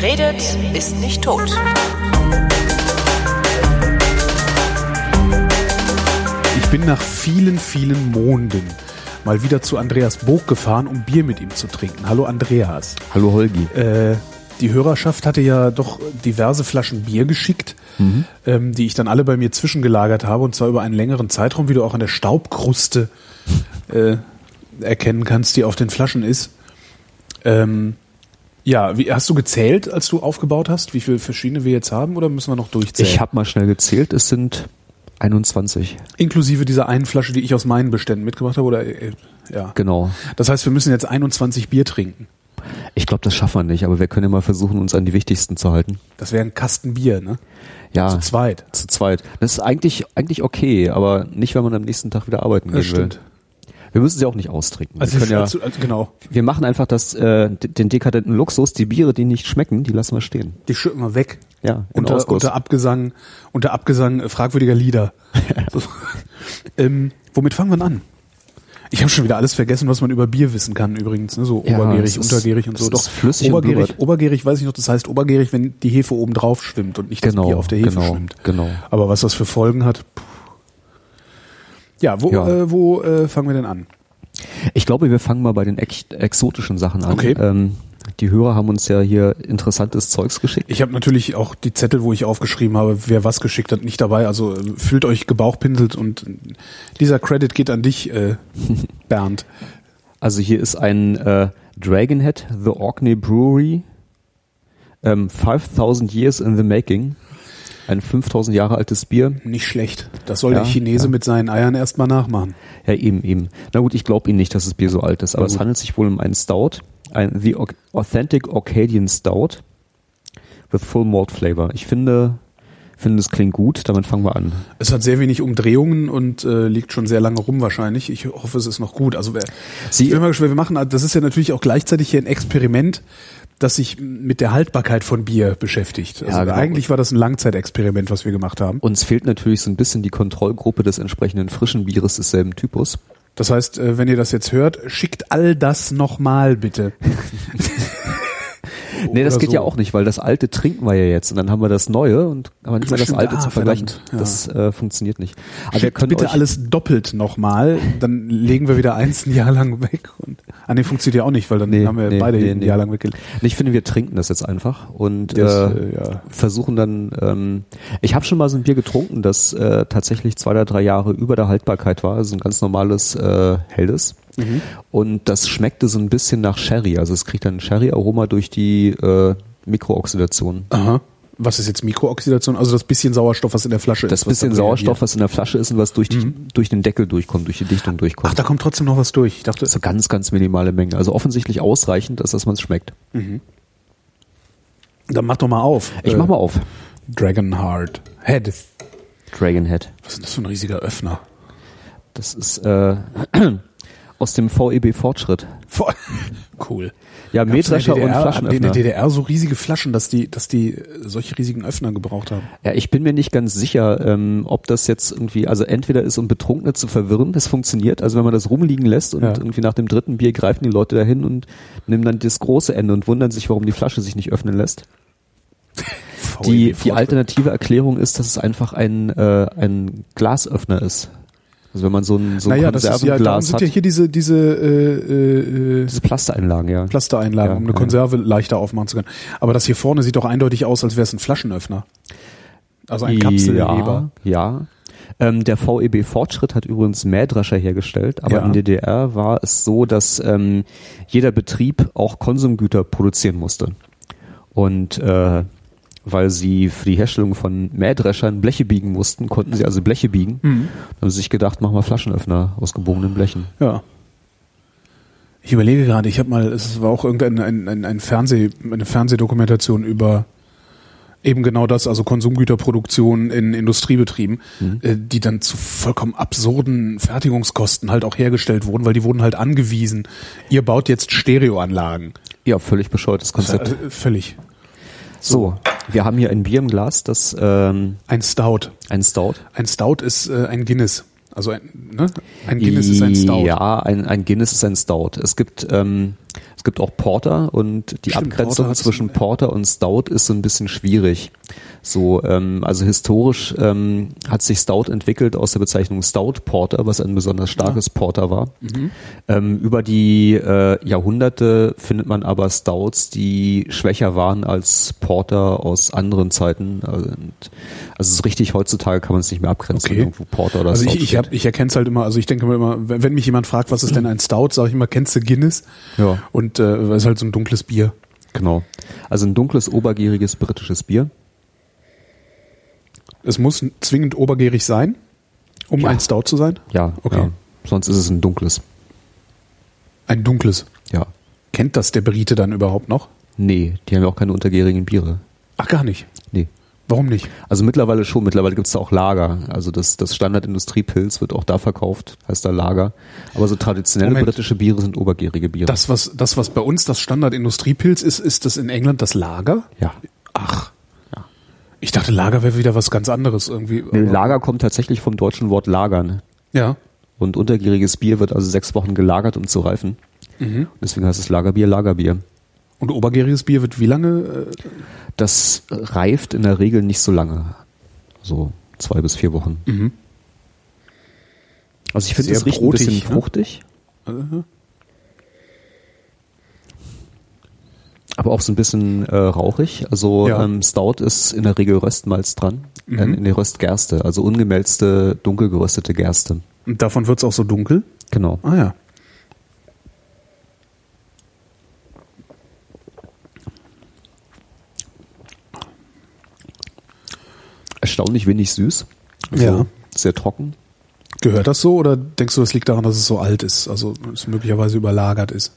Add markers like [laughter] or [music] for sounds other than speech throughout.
Wer redet, ist nicht tot. Ich bin nach vielen, vielen Monden mal wieder zu Andreas Bog gefahren, um Bier mit ihm zu trinken. Hallo Andreas. Hallo Holgi. Äh, die Hörerschaft hatte ja doch diverse Flaschen Bier geschickt, Mhm. ähm, die ich dann alle bei mir zwischengelagert habe und zwar über einen längeren Zeitraum, wie du auch an der Staubkruste äh, erkennen kannst, die auf den Flaschen ist. Ähm, ja, wie, hast du gezählt, als du aufgebaut hast, wie viele verschiedene wir jetzt haben oder müssen wir noch durchzählen? Ich habe mal schnell gezählt, es sind 21. Inklusive dieser einen Flasche, die ich aus meinen Beständen mitgebracht habe, oder äh, ja. Genau. Das heißt, wir müssen jetzt 21 Bier trinken. Ich glaube, das schaffen wir nicht, aber wir können ja mal versuchen, uns an die wichtigsten zu halten. Das wäre ein Kasten Bier, ne? Ja, Zu zweit. zu zweit. Das ist eigentlich eigentlich okay, aber nicht, wenn man am nächsten Tag wieder arbeiten gehen Das stimmt. will. Wir müssen sie auch nicht austrinken. Also, wir, können ja, also, also genau. wir machen einfach das, äh, den dekadenten Luxus, die Biere, die nicht schmecken, die lassen wir stehen. Die schütten wir weg. Ja, Unter, Ausguss. unter Abgesang, unter Abgesang äh, fragwürdiger Lieder. [laughs] so. ähm, womit fangen wir an? Ich habe schon wieder alles vergessen, was man über Bier wissen kann übrigens, ne? so Ja, obergärig, ist- untergärig und so. ist flüssig obergärig, obergärig weiß ich noch, das heißt obergärig, wenn die Hefe oben drauf schwimmt und nicht das Genau, Bier auf der Hefe genau, schwimmt. genau. Aber was das für Folgen hat. Puh. Ja, wo, Ja. Äh, wo äh, fangen wir denn an? Ich glaube, wir fangen mal bei den ex exotischen Sachen an. Okay. Ähm, die Hörer haben uns ja hier interessantes Zeugs geschickt. Ich habe natürlich auch die Zettel, wo ich aufgeschrieben habe, wer was geschickt hat, nicht dabei. Also äh, fühlt euch gebauchpinselt und äh, dieser Credit geht an dich, äh, [laughs] Bernd. Also hier ist ein äh, Dragonhead, The Orkney Brewery, ähm, 5000 Years in the Making. Ein 5000 Jahre altes Bier. Nicht schlecht. Das soll Ja, der Chinese ja. mit seinen Eiern erstmal nachmachen. Ja, eben, eben. Na gut, ich glaube Ihnen nicht, dass das Bier so alt ist, aber es handelt sich wohl um einen Stout, ein The Au- Authentic Orcadian Stout with Full Malt Flavor. Ich finde, finde es klingt gut, damit fangen wir an. Es hat sehr wenig Umdrehungen und äh, liegt schon sehr lange rum wahrscheinlich. Ich hoffe, es ist noch gut. Also wer, Sie- ich bin mal gespannt, wir machen, das ist ja natürlich auch gleichzeitig hier ein Experiment, das sich mit der Haltbarkeit von Bier beschäftigt. Also Ja, genau. eigentlich war das ein Langzeitexperiment, was wir gemacht haben. Uns fehlt natürlich so ein bisschen die Kontrollgruppe des entsprechenden frischen Bieres desselben Typus. Das heißt, äh, wenn ihr das jetzt hört, schickt all das nochmal bitte. [laughs] Nee, das geht so. ja auch nicht, weil das alte trinken wir ja jetzt und dann haben wir das neue und aber nicht mehr das alte ah, zu vergleichen. ja. Das äh, funktioniert nicht. Aber wir Schickt können bitte alles doppelt nochmal, dann legen wir wieder eins ein Jahr lang weg. Und, ah, nee, funktioniert ja auch nicht, weil dann Nee, haben wir nee, beide nee, ein. Jahr lang weggelegt. ich finde, wir trinken das jetzt einfach und Das, äh, äh, ja. versuchen dann. Ähm, ich habe schon mal so ein Bier getrunken, das äh, tatsächlich zwei oder drei Jahre über der Haltbarkeit war, also ein ganz normales äh, helles. Mhm. Und das schmeckte so ein bisschen nach Sherry, also es kriegt dann ein Sherry-Aroma durch die äh, Mikrooxidation. Aha. Was ist jetzt Mikrooxidation? Also das bisschen Sauerstoff, was in der Flasche Das ist. was bisschen Sauerstoff, was in der Flasche ist und was durch, die, durch den Deckel durchkommt, durch die Dichtung durchkommt. Ach, da kommt trotzdem noch was durch. Ich dachte, so ganz, ganz minimale Menge. Also offensichtlich ausreichend, dass das man es schmeckt. dann mach doch mal auf. Ich Äh, mach mal auf. Dragonheart Head. Dragonhead. Was ist denn das für ein riesiger Öffner? Das ist äh, [clears throat] aus dem VEB Fortschritt. Voll. [laughs] Cool. Ja, Mähdrescher und Flaschenöffner. In der DDR so riesige Flaschen, dass die, dass die äh, solche riesigen Öffner gebraucht haben. Ja, ich bin mir nicht ganz sicher, ähm, ob das jetzt irgendwie, also entweder ist, um Betrunkene zu verwirren, das funktioniert, also wenn man das rumliegen lässt und Ja. irgendwie nach dem dritten Bier greifen die Leute dahin und nehmen dann das große Ende und wundern sich, warum die Flasche sich nicht öffnen lässt. [laughs] Die, die alternative Erklärung ist, dass es einfach ein, äh, ein Glasöffner ist. Also wenn man so ein, so ein naja, das ist ja, darum sind ja hier diese, diese äh, äh, äh, diese Plastereinlagen, ja. Plastereinlagen, Ja, um eine ja. Konserve leichter aufmachen zu können. Aber das hier vorne sieht doch eindeutig aus, als wäre es ein Flaschenöffner. Also ein Kapselheber. Ja, ja. Ähm, der VEB Fortschritt hat übrigens Mähdrescher hergestellt, aber Ja. in DDR war es so, dass ähm, jeder Betrieb auch Konsumgüter produzieren musste. Und äh, weil sie für die Herstellung von Mähdreschern Bleche biegen mussten, konnten sie also Bleche biegen. Mhm. Dann haben sie sich gedacht, machen wir Flaschenöffner aus gebogenen Blechen. Ja. Ich überlege gerade, ich habe mal, es war auch irgendein ein, ein, ein Fernseh, eine Fernsehdokumentation über eben genau das, also Konsumgüterproduktion in Industriebetrieben, äh, die dann zu vollkommen absurden Fertigungskosten halt auch hergestellt wurden, weil die wurden halt angewiesen, ihr baut jetzt Stereoanlagen. Ja, völlig bescheuertes Konzept. Äh, völlig. So, wir haben hier ein Bier im Glas, das ähm, Ein Stout. ein Stout. Ein Stout ist äh, ein Guinness. Also ein, ne? ein Guinness ist ein Stout. Ja, ein, ein Guinness ist ein Stout. Es gibt ähm, Es gibt auch Porter und die Stimmt, Abgrenzung Porter zwischen Porter und Stout ist so ein bisschen schwierig. So, ähm, also historisch ähm, hat sich Stout entwickelt aus der Bezeichnung Stout Porter, was ein besonders starkes Porter war. Ähm, über die äh, Jahrhunderte findet man aber Stouts, die schwächer waren als Porter aus anderen Zeiten. Also, und, also so richtig heutzutage kann man es nicht mehr abgrenzen, Okay. irgendwo Porter oder Also Stout ich, ich, hab, ich erkenne es halt immer, also ich denke immer, wenn, wenn mich jemand fragt, was ist denn ein Stout, sage ich immer, kennst du Guinness? Ja. Und äh, es ist halt so ein dunkles Bier. Genau. Also ein dunkles, obergieriges britisches Bier. Es muss zwingend obergärig sein, um Ja. ein Stout zu sein. Ja, Okay. Ja. Sonst ist es ein dunkles. Ein dunkles. Ja. Kennt das der Brite dann überhaupt noch? Nee, die haben ja auch keine untergärigen Biere. Ach, gar nicht. Nee. Warum nicht? Also mittlerweile schon, mittlerweile gibt's da auch Lager. Also das, das Standard-Industriepilz wird auch da verkauft, heißt da Lager. Aber so traditionelle Moment. britische Biere sind obergärige Biere. Das, was, das, was bei uns das Standard-Industriepilz ist, ist das in England das Lager? ja. Ach. Ja. Ich dachte, Lager wäre wieder was ganz anderes irgendwie. Nee, Lager kommt tatsächlich vom deutschen Wort lagern. Ja. Und untergäriges Bier wird also sechs Wochen gelagert, um zu reifen. Mhm. Deswegen heißt es Lagerbier, Lagerbier. Und obergäriges Bier wird wie lange? äh, Das reift in der Regel nicht so lange. So zwei bis vier Wochen. Mhm. Also ich finde, es riecht ein brotig, bisschen ne? fruchtig, Äh, aber auch so ein bisschen äh, rauchig. Also Ja. ähm, Stout ist in der Regel Röstmalz dran, Mhm. äh, in der Röstgerste, also ungemälzte, dunkel geröstete Gerste. Und davon wird's auch so dunkel? Genau. Ah ja. Erstaunlich wenig süß. Also Ja. Sehr trocken. Gehört das so oder denkst du, das liegt daran, dass es so alt ist, also es möglicherweise überlagert ist?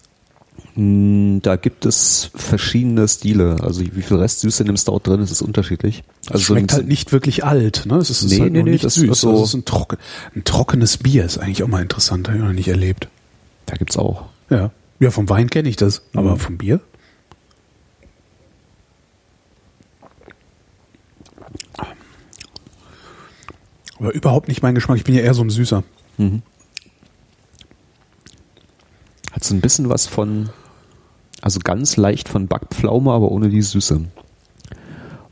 Mm, Da gibt es verschiedene Stile. Also wie viel Restsüße in dem Stout drin ist, ist unterschiedlich. Also Also so schmeckt halt nicht wirklich alt, ne? Es ist, es Nee, halt nee, nee, nicht das süß. ist so- Also es ist ein, trocken, ein trockenes Bier ist eigentlich auch mal interessant, habe ich noch nicht erlebt. Da gibt's auch. Ja. Ja, vom Wein kenne ich das, aber Mhm. vom Bier? Aber überhaupt nicht mein Geschmack. Ich bin ja eher so ein Süßer. Hat so ein bisschen was von, also ganz leicht von Backpflaume, aber ohne die Süße.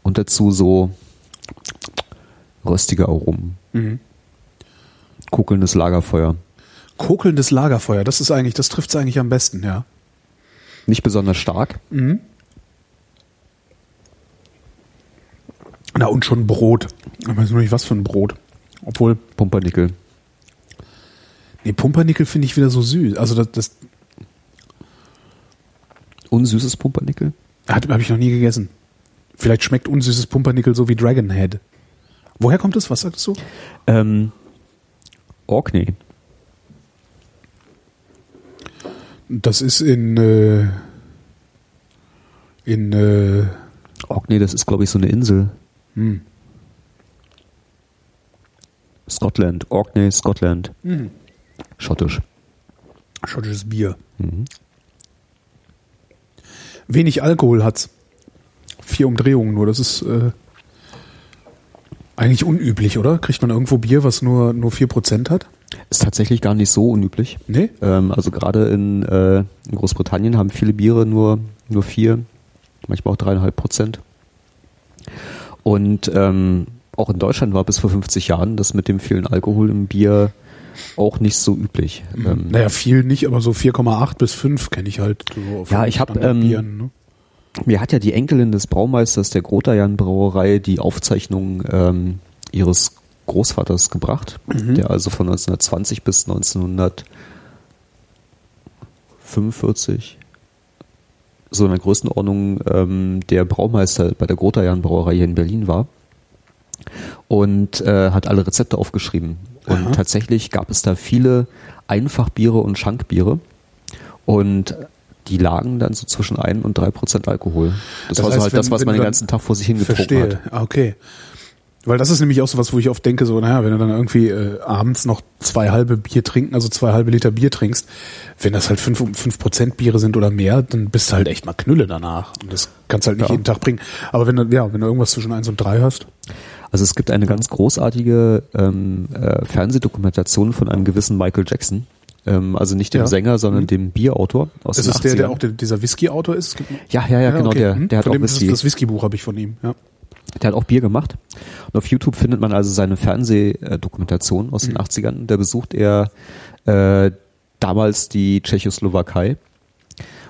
Und dazu so röstige Aromen. Mhm. Kokelndes Lagerfeuer. Kokelndes Lagerfeuer, das ist eigentlich, das trifft es eigentlich am besten, ja. Nicht besonders stark. Na und schon Brot. Ich weiß nur nicht, was für ein Brot. Obwohl, Pumpernickel. nee, Pumpernickel finde ich wieder so süß. Also das, das Unsüßes Pumpernickel? habe ich noch nie gegessen. Vielleicht schmeckt unsüßes Pumpernickel so wie Dragonhead. Woher kommt das? Was sagst du? Ähm, Orkney. Das ist in äh, in äh, Orkney, das ist, glaube ich, so eine Insel. hm. Scotland. Orkney, Scotland. Mhm. Schottisch. schottisches Bier. Mhm. Wenig Alkohol hat's. Vier Umdrehungen nur. Das ist äh, eigentlich unüblich, oder? Kriegt man irgendwo Bier, was nur nur vier Prozent hat? Ist tatsächlich gar nicht so unüblich. Nee. Ähm, also gerade in, äh, in Großbritannien haben viele Biere nur, nur vier, manchmal auch dreieinhalb Prozent. Und ähm, auch in Deutschland war bis vor 50 Jahren das mit dem vielen Alkohol im Bier auch nicht so üblich. Ähm, Naja, viel nicht, aber so 4,8 bis 5 kenne ich halt. So Ja, ich hab, Standardbieren, ne? Mir hat ja die Enkelin des Braumeisters der Grotajan Brauerei die Aufzeichnung ähm, ihres Großvaters gebracht, der also von 1920 bis 1945 so in der Größenordnung ähm, der Braumeister bei der Grotajan Brauerei hier in Berlin war und äh, hat alle Rezepte aufgeschrieben. Und Aha. tatsächlich gab es da viele Einfachbiere und Schankbiere und die lagen dann so zwischen 1 und 3 Prozent Alkohol. Das, Das war so heißt, halt wenn- das, was man den ganzen Tag vor sich hingetrunken Verstehe. hat. Okay. Weil das ist nämlich auch so was, wo ich oft denke, so, naja, wenn du dann irgendwie äh, abends noch zwei halbe Bier trinken, also zwei halbe Liter Bier trinkst, wenn das halt fünf, fünf Prozent Biere sind oder mehr, dann bist du halt echt mal Knülle danach. Und das kannst du halt nicht Ja. jeden Tag bringen. Aber wenn du, ja, wenn du irgendwas zwischen eins und drei hast, Also es gibt eine ganz großartige ähm, äh, Fernsehdokumentation von einem gewissen Michael Jackson, Ähm, also nicht dem Ja. Sänger, sondern dem Bierautor aus Ist den es der, 80ern. der auch der, dieser Whisky-Autor ist? Gibt- ja, ja, ja, genau, okay. der, Hm. der hat Von auch dem Whisky. Das Whisky-Buch habe ich von ihm, ja. Der hat auch Bier gemacht. Und auf YouTube findet man also seine Fernsehdokumentation aus den 80ern. Da besucht er äh, damals die Tschechoslowakei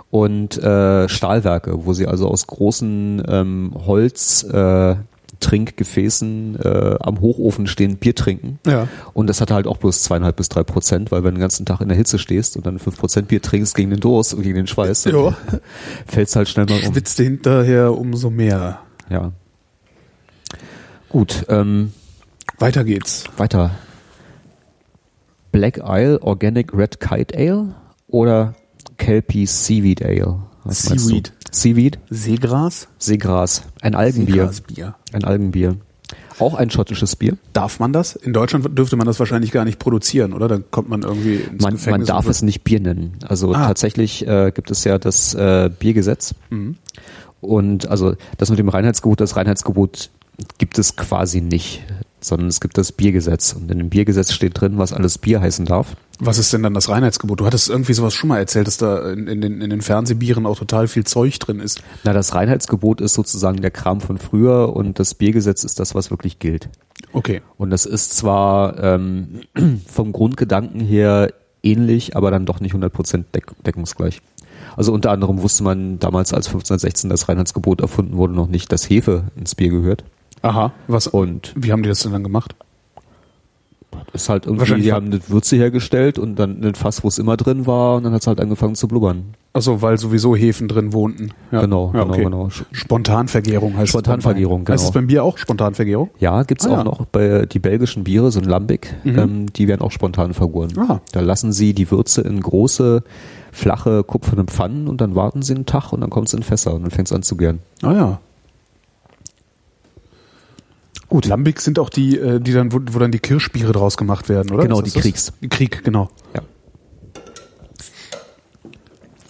und äh, Stahlwerke, wo sie also aus großen ähm, Holz äh, Trinkgefäßen äh, am Hochofen stehen, Bier trinken. Ja. Und das hat halt auch bloß zweieinhalb bis drei Prozent, weil wenn du den ganzen Tag in der Hitze stehst und dann fünf Prozent Bier trinkst gegen den Durst und gegen den Schweiß, Ja. [laughs] fällt's halt schnell mal um. Schwitzte hinterher umso mehr. Ja. Gut, ähm, Weiter geht's. weiter. Black Isle Organic Red Kite Ale oder Kelpie Seaweed Ale? Was? Seaweed. Seaweed, Seegras? Seegras, ein Algenbier. Seegrasbier. Ein Algenbier. Auch ein schottisches Bier. Darf man das? In Deutschland dürfte man das wahrscheinlich gar nicht produzieren, oder? Dann kommt man irgendwie ins Man, man darf es nicht Bier nennen. Also Ah. tatsächlich äh, gibt es ja das äh, Biergesetz. Mhm. Und also das mit dem Reinheitsgebot, das Reinheitsgebot gibt es quasi nicht, sondern es gibt das Biergesetz. Und in dem Biergesetz steht drin, was alles Bier heißen darf. Was ist denn dann das Reinheitsgebot? Du hattest irgendwie sowas schon mal erzählt, dass da in, in, den, in den Fernsehbieren auch total viel Zeug drin ist. Na, das Reinheitsgebot ist sozusagen der Kram von früher und das Biergesetz ist das, was wirklich gilt. Okay. Und das ist zwar ähm, [clears throat] vom Grundgedanken her ähnlich, aber dann doch nicht 100% deck deckungsgleich. Also unter anderem wusste man damals, als 1516 das Reinheitsgebot erfunden wurde, noch nicht, dass Hefe ins Bier gehört. Aha. Was? Und Wie haben die das denn dann gemacht? ist halt irgendwie, die haben eine Würze hergestellt und dann ein Fass, wo es immer drin war und dann hat es halt angefangen zu blubbern. Achso, weil sowieso Hefen drin wohnten. Ja. Genau, ja, genau, okay. genau. Spontanvergärung heißt Spontanvergärung, Wein. Heißt genau. es beim Bier auch Spontanvergärung? Ja, gibt's Ah, auch ja. noch bei die belgischen Biere, so ein Lambic, ähm, die werden auch spontan vergoren. Ah. Da lassen sie die Würze in große, flache, kupferne Pfannen und dann warten sie einen Tag und dann kommt es in Fässer und dann fängt es an zu gären. Ah ja. Gut. Lambic sind auch die, äh, die dann, wo, wo dann die Kirschbiere draus gemacht werden, oder? Genau, die das? Kriegs. Krieg, genau. Ja.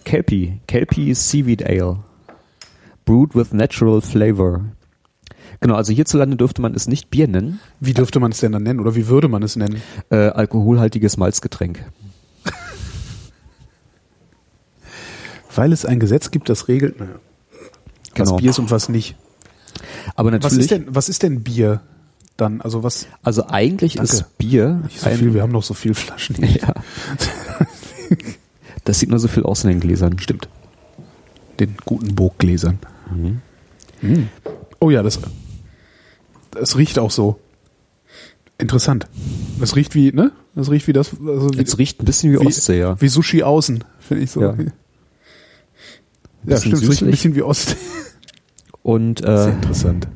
Kelpie, Kelpie Seaweed Ale. Brewed with natural flavor. Genau, also hierzulande dürfte man es nicht Bier nennen, Wie dürfte man es denn dann nennen? Oder wie würde man es nennen? äh, alkoholhaltiges Malzgetränk. Weil es ein Gesetz gibt, das regelt, naja, was Genau. Bier ist und was nicht. Aber Was natürlich, ist denn, was ist denn Bier dann? Also was, also eigentlich Danke. ist Bier so viel, wir haben noch so viel Flaschen. [laughs] Ja. Das sieht nur so viel aus in den Gläsern. Stimmt. Den guten Burggläsern. Mhm. Oh ja, das, das riecht auch so. Interessant. Das riecht wie, ne? Das riecht wie das, also wie, Es riecht ein bisschen wie, wie, Ostsee, ja. wie Sushi außen, finde ich so. Ja. Ja, stimmt, es riecht ein bisschen wie Ostsee. Und Sehr äh, interessant.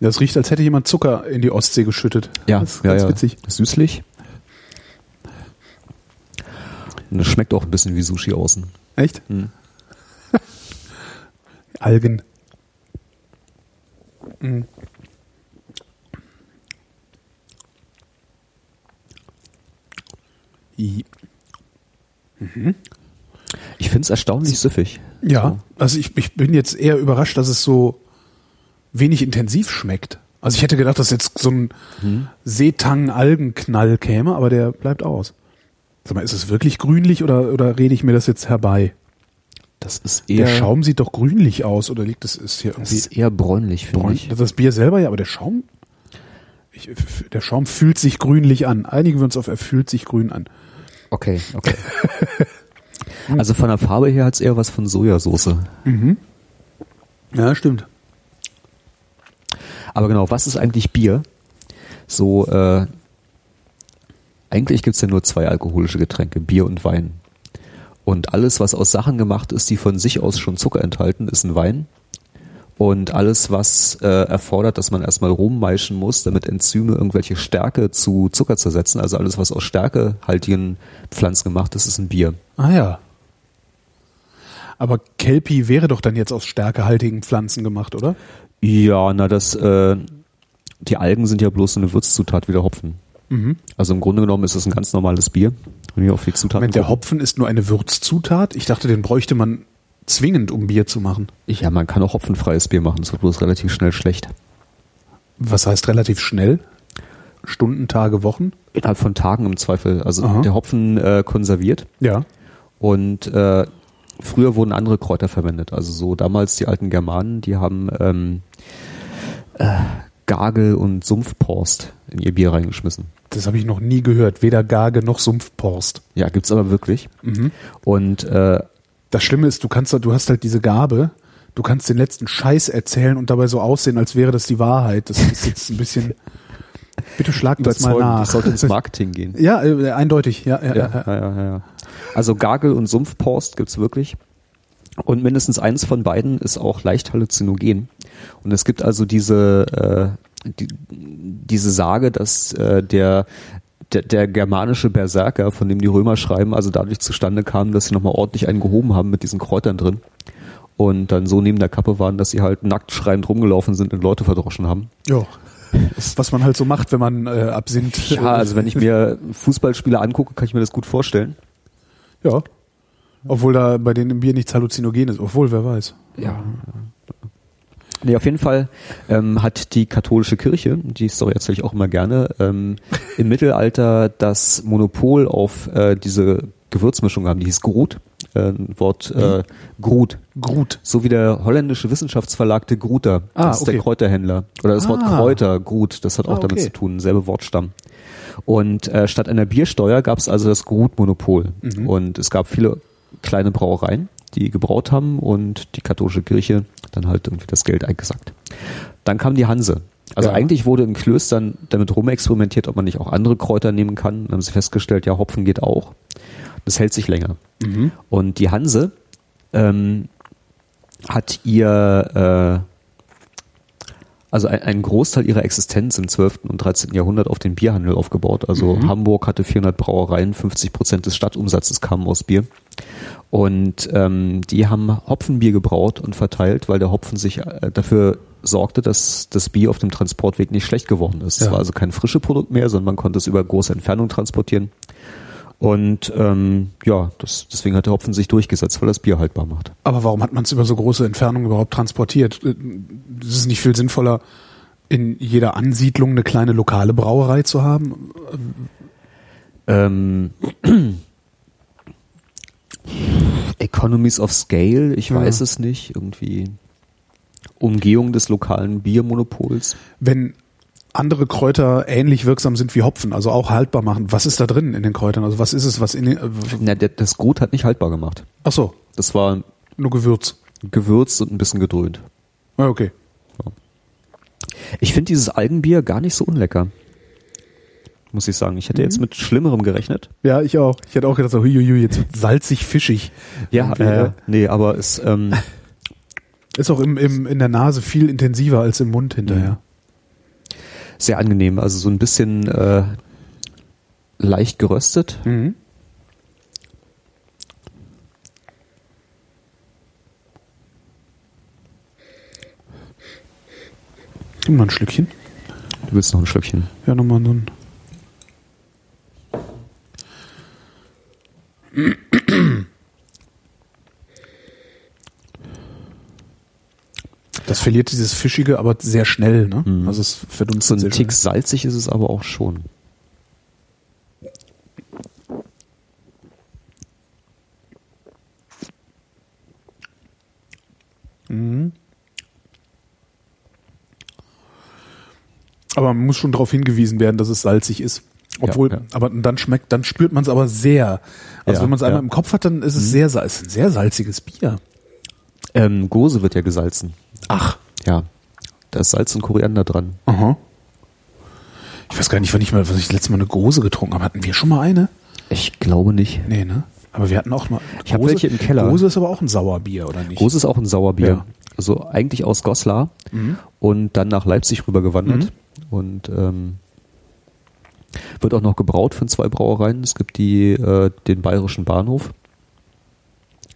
Das riecht, als hätte jemand Zucker in die Ostsee geschüttet. ja, das ist ja, ganz ja. witzig. süßlich. Und es schmeckt auch ein bisschen wie Sushi außen. Echt? Hm. [laughs] Algen. Mhm. I- Ich finde es erstaunlich süffig. Ja, also ich, ich bin jetzt eher überrascht, dass es so wenig intensiv schmeckt. Also ich hätte gedacht, dass jetzt so ein Seetang-Algenknall käme, aber der bleibt aus. Sag mal, ist es wirklich grünlich oder, oder rede ich mir das jetzt herbei? Das ist Der eher, Schaum sieht doch grünlich aus oder liegt es ist hier das irgendwie ist eher bräunlich, finde braun? ich. Das Bier selber ja, aber der Schaum ich, der Schaum fühlt sich grünlich an. Einigen wir uns auf, er fühlt sich grün an. Okay, okay. [laughs] also von der Farbe her hat es eher was von Sojasauce. Ja, stimmt. Aber genau, was ist eigentlich Bier? So, äh, eigentlich gibt's ja nur zwei alkoholische Getränke, Bier und Wein. Und alles, was aus Sachen gemacht ist, die von sich aus schon Zucker enthalten, ist ein Wein. Und alles, was äh, erfordert, dass man erstmal rummeischen muss, damit Enzyme irgendwelche Stärke zu Zucker zersetzen, also alles, was aus stärkehaltigen Pflanzen gemacht ist, ist ein Bier. Ah ja. Aber Kelpie wäre doch dann jetzt aus stärkehaltigen Pflanzen gemacht, oder? Ja, na das, äh, die Algen sind ja bloß so eine Würzzutat wie der Hopfen. Mhm. Also im Grunde genommen ist es ein ganz normales Bier. Wenn wir auf die Zutaten Moment, der. Hopfen ist nur eine Würzzutat? Ich dachte, den bräuchte man zwingend, um Bier zu machen. Ja, man kann auch hopfenfreies Bier machen, das wird bloß relativ schnell schlecht. Was heißt relativ schnell? Stunden, Tage, Wochen? Innerhalb von Tagen im Zweifel. Also Aha. der Hopfen äh, konserviert Ja. und äh, früher wurden andere Kräuter verwendet. Also so damals die alten Germanen, die haben ähm, äh, Gagel und Sumpfporst in ihr Bier reingeschmissen. Das habe ich noch nie gehört. Weder Gage noch Sumpfporst. Ja, gibt's aber wirklich. Mhm. Und äh, Das Schlimme ist, du kannst, du hast halt diese Gabe, du kannst den letzten Scheiß erzählen und dabei so aussehen, als wäre das die Wahrheit. Das ist jetzt ein bisschen. [laughs] Bitte schlag das mal nach. das sollte ins [laughs] Marketing gehen. ja, äh, eindeutig. Ja, ja, Ja, ja. ja, ja. Also Gagel und Sumpfporst gibt's wirklich. Und mindestens eins von beiden ist auch leicht halluzinogen. Und es gibt also diese, äh, die, diese Sage, dass äh, der, der, der germanische Berserker, von dem die Römer schreiben, also dadurch zustande kam, dass sie nochmal ordentlich einen gehoben haben mit diesen Kräutern drin. Und dann so neben der Kappe waren, dass sie halt nackt schreiend rumgelaufen sind und Leute verdroschen haben. ja. Was man halt so macht, wenn man äh, Absinth. Ja, also wenn ich mir Fußballspieler angucke, kann ich mir das gut vorstellen. Ja. Obwohl da bei denen im Bier nichts Halluzinogen ist. Obwohl, wer weiß. Ja. Nee, auf jeden Fall ähm, hat die katholische Kirche, die Story erzähle ich auch immer gerne, ähm, im Mittelalter das Monopol auf äh, diese Gewürzmischung haben, die hieß Grut, äh, Wort äh, Grut. Grut. So wie der holländische Wissenschaftsverlag de Gruter, Ah, das ist okay. der Kräuterhändler. Oder das Wort Ah. Kräuter, Grut, das hat auch Ah, damit okay. zu tun, selbe Wortstamm. Und äh, statt einer Biersteuer gab es also das Grutmonopol. Mhm. Und es gab viele kleine Brauereien, die gebraut haben und die katholische Kirche dann halt irgendwie das Geld eingesackt. Dann kam die Hanse. Also Ja. eigentlich wurde in Klöstern damit rumexperimentiert, ob man nicht auch andere Kräuter nehmen kann. Dann haben sie festgestellt, ja, Hopfen geht auch. Das hält sich länger. Mhm. Und die Hanse ähm, hat ihr, äh, also ein, einen Großteil ihrer Existenz im 12. und 13. Jahrhundert auf den Bierhandel aufgebaut. Also Hamburg hatte 400 Brauereien, 50 Prozent des Stadtumsatzes kamen aus Bier. Und ähm, die haben Hopfenbier gebraut und verteilt, weil der Hopfen sich äh, dafür sorgte, dass das Bier auf dem Transportweg nicht schlecht geworden ist. Es Ja. war also kein frische Produkt mehr, sondern man konnte es über große Entfernung transportieren. Und ähm, ja, das, deswegen hat der Hopfen sich durchgesetzt, weil das Bier haltbar macht. Aber warum hat man es über so große Entfernungen überhaupt transportiert? Äh, Ist es nicht viel sinnvoller, in jeder Ansiedlung eine kleine lokale Brauerei zu haben? Ähm, Economies of Scale, ich Ja. weiß es nicht, irgendwie Umgehung des lokalen Biermonopols. Wenn andere Kräuter ähnlich wirksam sind wie Hopfen, also auch haltbar machen, was ist da drin in den Kräutern? Also was ist es, was in den... Äh, Na, der, das Gut hat nicht haltbar gemacht. ach so, Das war nur Gewürz. gewürzt und ein bisschen gedröhnt. Ah, okay. Ich finde dieses Algenbier gar nicht so unlecker. Muss ich sagen. Ich hätte jetzt mit Schlimmerem gerechnet. Ja, ich auch. Ich hätte auch gedacht, so, huiuiui, jetzt salzig, fischig. Ja, äh, ja. nee, aber es, ähm, [laughs] Ist auch im, im, in der Nase viel intensiver als im Mund hinterher. sehr angenehm. Also so ein bisschen äh, leicht geröstet. Mhm. Gib mal ein Schlückchen. Du willst noch ein Schlückchen. Ja, nochmal so ein. Das verliert dieses Fischige, aber sehr schnell, ne? Mhm. Also es So verdunstet ein sehr Tick schnell. salzig ist es aber auch schon. Aber man muss schon darauf hingewiesen werden, dass es salzig ist. Obwohl, Ja, ja. aber dann schmeckt, dann spürt man es aber sehr. Also Ja, wenn man es einmal. Mhm. im Kopf hat, dann ist es sehr, sal- es ist ein sehr salziges Bier. Ähm, Gose wird ja gesalzen. Ach. Ja. Da ist Salz und Koriander dran. Aha. Ich weiß gar nicht, wann ich mal, was ich das letzte Mal eine Gose getrunken habe. Hatten wir schon mal eine? Ich glaube nicht. Nee, ne? Aber wir hatten auch mal. Ich hab welche im Keller. Gose ist aber auch ein Sauerbier, oder nicht? Gose ist auch ein Sauerbier. Ja. Also eigentlich aus Goslar Mhm. und dann nach Leipzig rübergewandert. Und ähm, wird auch noch gebraut von zwei Brauereien. Es gibt die äh, den Bayerischen Bahnhof,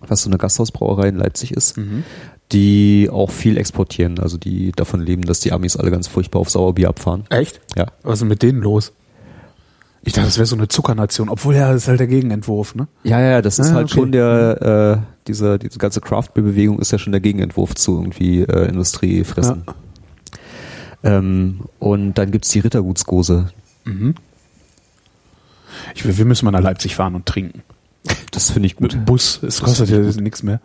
was so eine Gasthausbrauerei in Leipzig ist, Mhm. die auch viel exportieren. Also die davon leben, dass die Amis alle ganz furchtbar auf Sauerbier abfahren. Echt? Ja. Was ist denn mit denen los? Ich dachte, das wäre so eine Zuckernation, obwohl ja, das ist halt der Gegenentwurf, ne? Ja, ja, das ist Ah, halt okay. schon der, äh, diese, diese ganze Craft-Bewegung ist ja schon der Gegenentwurf zu irgendwie äh, Industriefressen. Ähm, und dann gibt's die Rittergutsgose. Ich, will- wir müssen mal nach Leipzig fahren und trinken. Das finde ich Mit gut. dem Bus. Es kostet ja nichts mehr.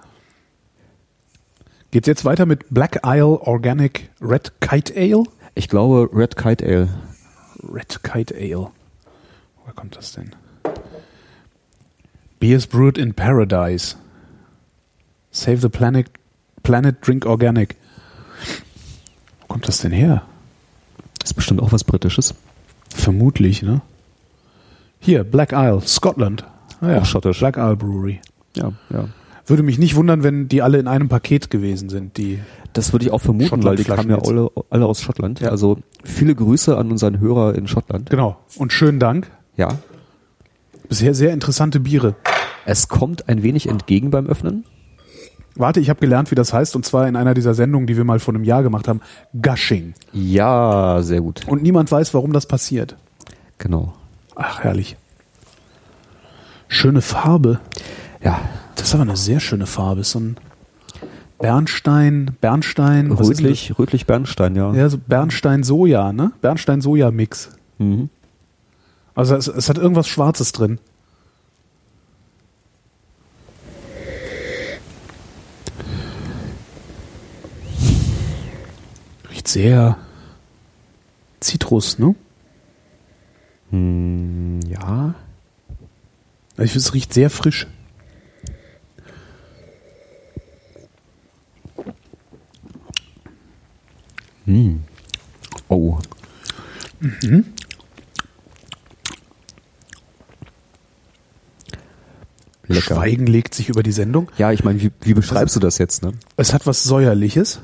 Geht's jetzt weiter mit Black Isle Organic Red Kite Ale? Ich glaube Red Kite Ale. Red Kite Ale. Woher kommt das denn? Beers brewed in paradise. Save the planet, planet drink organic. Wo kommt das denn her? Ist bestimmt auch was Britisches. Vermutlich, ne? Hier, Black Isle, Scotland. Ah, Auch schottisch. Black Isle Brewery. Ja, ja. Würde mich nicht wundern, wenn die alle in einem Paket gewesen sind, die Das würde ich auch vermuten, weil die kamen ja alle, alle aus Schottland. Ja. Also viele Grüße an unseren Hörer in Schottland. Genau. Und schönen Dank. Ja. Bisher sehr interessante Biere. Es kommt ein wenig entgegen beim Öffnen. Warte, ich habe gelernt, wie das heißt, und zwar in einer dieser Sendungen, die wir mal vor einem Jahr gemacht haben. Gushing. Ja, sehr gut. Und niemand weiß, warum das passiert. Genau. Ach, herrlich. Schöne Farbe. Ja. Das ist aber eine sehr schöne Farbe. Ist so ein Bernstein, Bernstein. Rötlich, rötlich Bernstein, ja. Ja, so Bernstein-Soja, ne? Bernstein-Soja-Mix. Mhm. Also es, es hat irgendwas Schwarzes drin. Riecht sehr Zitrus, ne? Hm, ja. Also ich finde, es riecht sehr frisch. Oh. Lecker. Schweigen legt sich über die Sendung. Ja, ich meine, wie, wie beschreibst du das jetzt, ne? Es hat was Säuerliches.